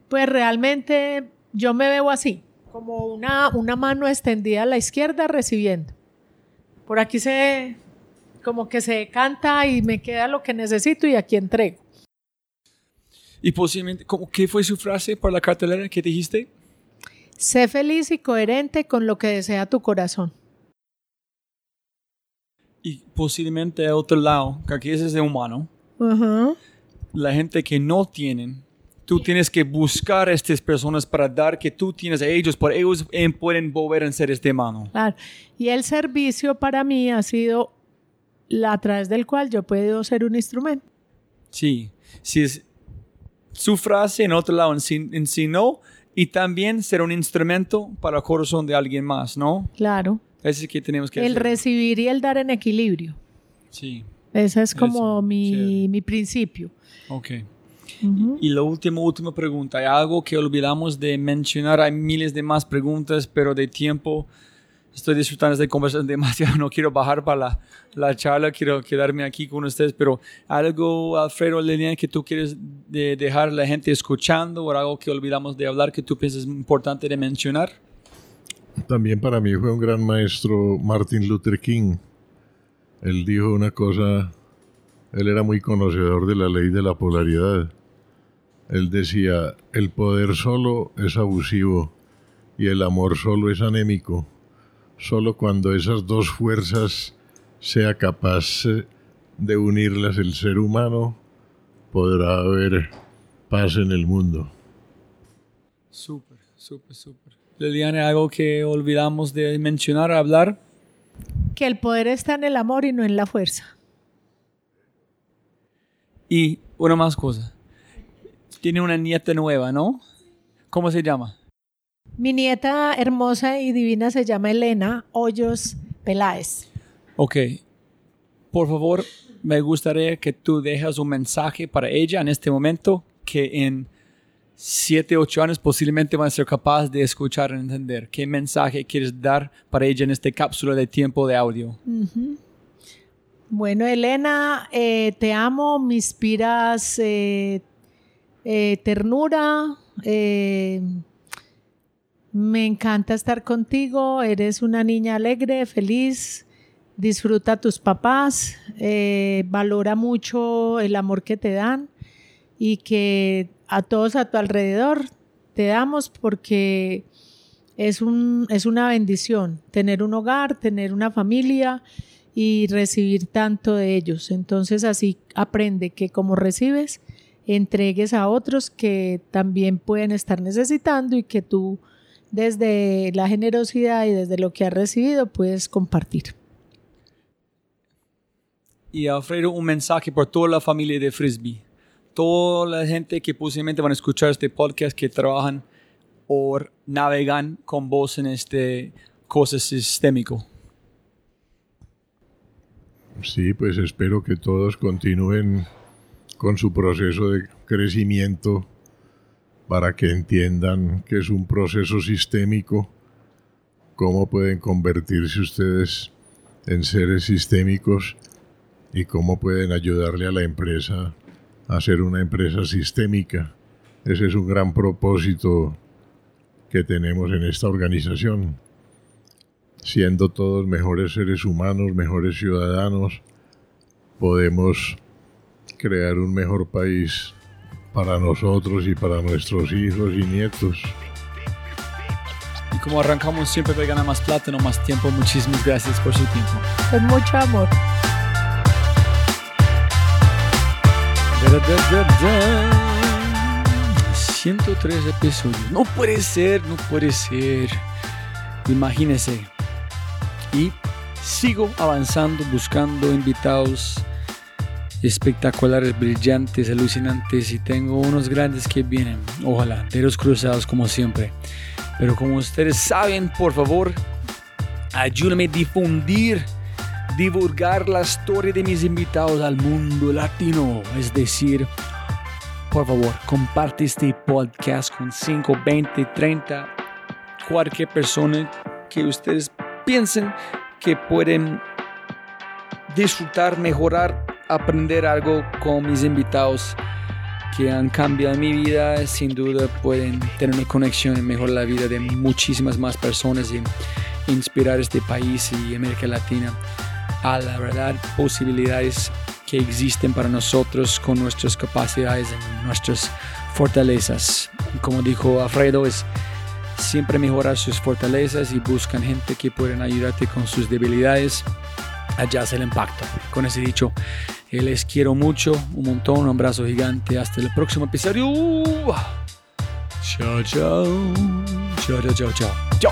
Speaker 3: Pues realmente yo me veo así, como una, una mano extendida a la izquierda recibiendo. Por aquí se, como que se canta y me queda lo que necesito y aquí entrego.
Speaker 1: Y posiblemente, ¿cómo- ¿qué fue su frase para la cartelera que dijiste?
Speaker 3: Sé feliz y coherente con lo que desea tu corazón.
Speaker 1: Y posiblemente a otro lado, que aquí es ese humano,
Speaker 3: Ajá.
Speaker 1: la gente que no tienen, tú tienes que buscar a estas personas para dar que tú tienes a ellos, para ellos pueden volver a ser este mano.
Speaker 3: Claro. Y el servicio para mí ha sido la a través del cual yo puedo ser un instrumento.
Speaker 1: Sí, si es su frase en otro lado, en sí, en sí no, y también ser un instrumento para el corazón de alguien más, ¿no?
Speaker 3: Claro.
Speaker 1: Eso es que tenemos que
Speaker 3: El
Speaker 1: hacer.
Speaker 3: recibir y el dar en equilibrio.
Speaker 1: Sí,
Speaker 3: Ese es como
Speaker 1: Eso,
Speaker 3: mi, mi principio.
Speaker 1: ok. Y la última, última pregunta. Hay algo que olvidamos de mencionar. Hay miles de más preguntas, pero de tiempo estoy disfrutando esta conversación demasiado. No quiero bajar para la, la charla, quiero quedarme aquí con ustedes. Pero algo, Alfredo, Liliana, que tú quieres de- dejar a la gente escuchando o algo que olvidamos de hablar que tú piensas importante de mencionar.
Speaker 2: También para mí fue un gran maestro Martin Luther King. Él dijo una cosa, él era muy conocedor de la ley de la polaridad. Él decía, el poder solo es abusivo y el amor solo es anémico. Solo cuando esas dos fuerzas sea capaz eh, de unirlas el ser humano, podrá haber paz en el mundo.
Speaker 1: Súper, súper, súper. Liliana, algo que olvidamos de mencionar, hablar.
Speaker 3: Que el poder está en el amor y no en la fuerza.
Speaker 1: Y una más cosa. Tiene una nieta nueva, ¿no? ¿Cómo se llama?
Speaker 3: Mi nieta hermosa y divina se llama Elena Hoyos Peláez.
Speaker 1: Ok. Por favor, me gustaría que tú dejas un mensaje para ella en este momento que en 7, 8 años posiblemente van a ser capaz de escuchar y entender. ¿Qué mensaje quieres dar para ella en esta cápsula de tiempo de audio?
Speaker 3: Bueno, Elena, eh, te amo, me inspiras eh, eh, ternura, me encanta estar contigo, eres una niña alegre, feliz, disfruta a tus papás, eh, valora mucho el amor que te dan y que a todos a tu alrededor te damos porque es, un, es una bendición tener un hogar, tener una familia y recibir tanto de ellos. Entonces así aprende que como recibes, entregues a otros que también pueden estar necesitando y que tú desde la generosidad y desde lo que has recibido puedes compartir.
Speaker 1: Y Alfredo, un mensaje por toda la familia de Frisbee. Toda la gente que posiblemente van a escuchar este podcast que trabajan o navegan con vos en este cosa sistémico.
Speaker 2: Sí, pues espero que todos continúen con su proceso de crecimiento para que entiendan que es un proceso sistémico, cómo pueden convertirse ustedes en seres sistémicos y cómo pueden ayudarle a la empresa a ser una empresa sistémica. Ese es un gran propósito que tenemos en esta organización siendo todos mejores seres humanos, mejores ciudadanos, podemos crear un mejor país para nosotros y para nuestros hijos y nietos.
Speaker 1: Y como arrancamos siempre para ganar más plata, no más tiempo, muchísimas gracias por su tiempo.
Speaker 3: Con mucho amor.
Speaker 1: 103 episodios. No puede ser, no puede ser. Imagínese. Y sigo avanzando, buscando invitados espectaculares, brillantes, alucinantes y tengo unos grandes que vienen. Ojalá, dedos cruzados como siempre. Pero como ustedes saben, por favor, ayúdame a difundir, divulgar la historia de mis invitados al mundo latino. Es decir, por favor, comparte este podcast con 5, 20, 30, cualquier persona que ustedes piensen que pueden disfrutar, mejorar, aprender algo con mis invitados que han cambiado mi vida. Sin duda pueden tener una conexión y mejorar la vida de muchísimas más personas y inspirar este país y América Latina a la verdad posibilidades que existen para nosotros con nuestras capacidades y nuestras fortalezas. Como dijo Alfredo, es siempre mejorar sus fortalezas y buscan gente que pueden ayudarte con sus debilidades. Allá es el impacto. Con ese dicho, les quiero mucho, un montón, un abrazo gigante. Hasta el próximo episodio. Chao, chao. Chao, chao, chao.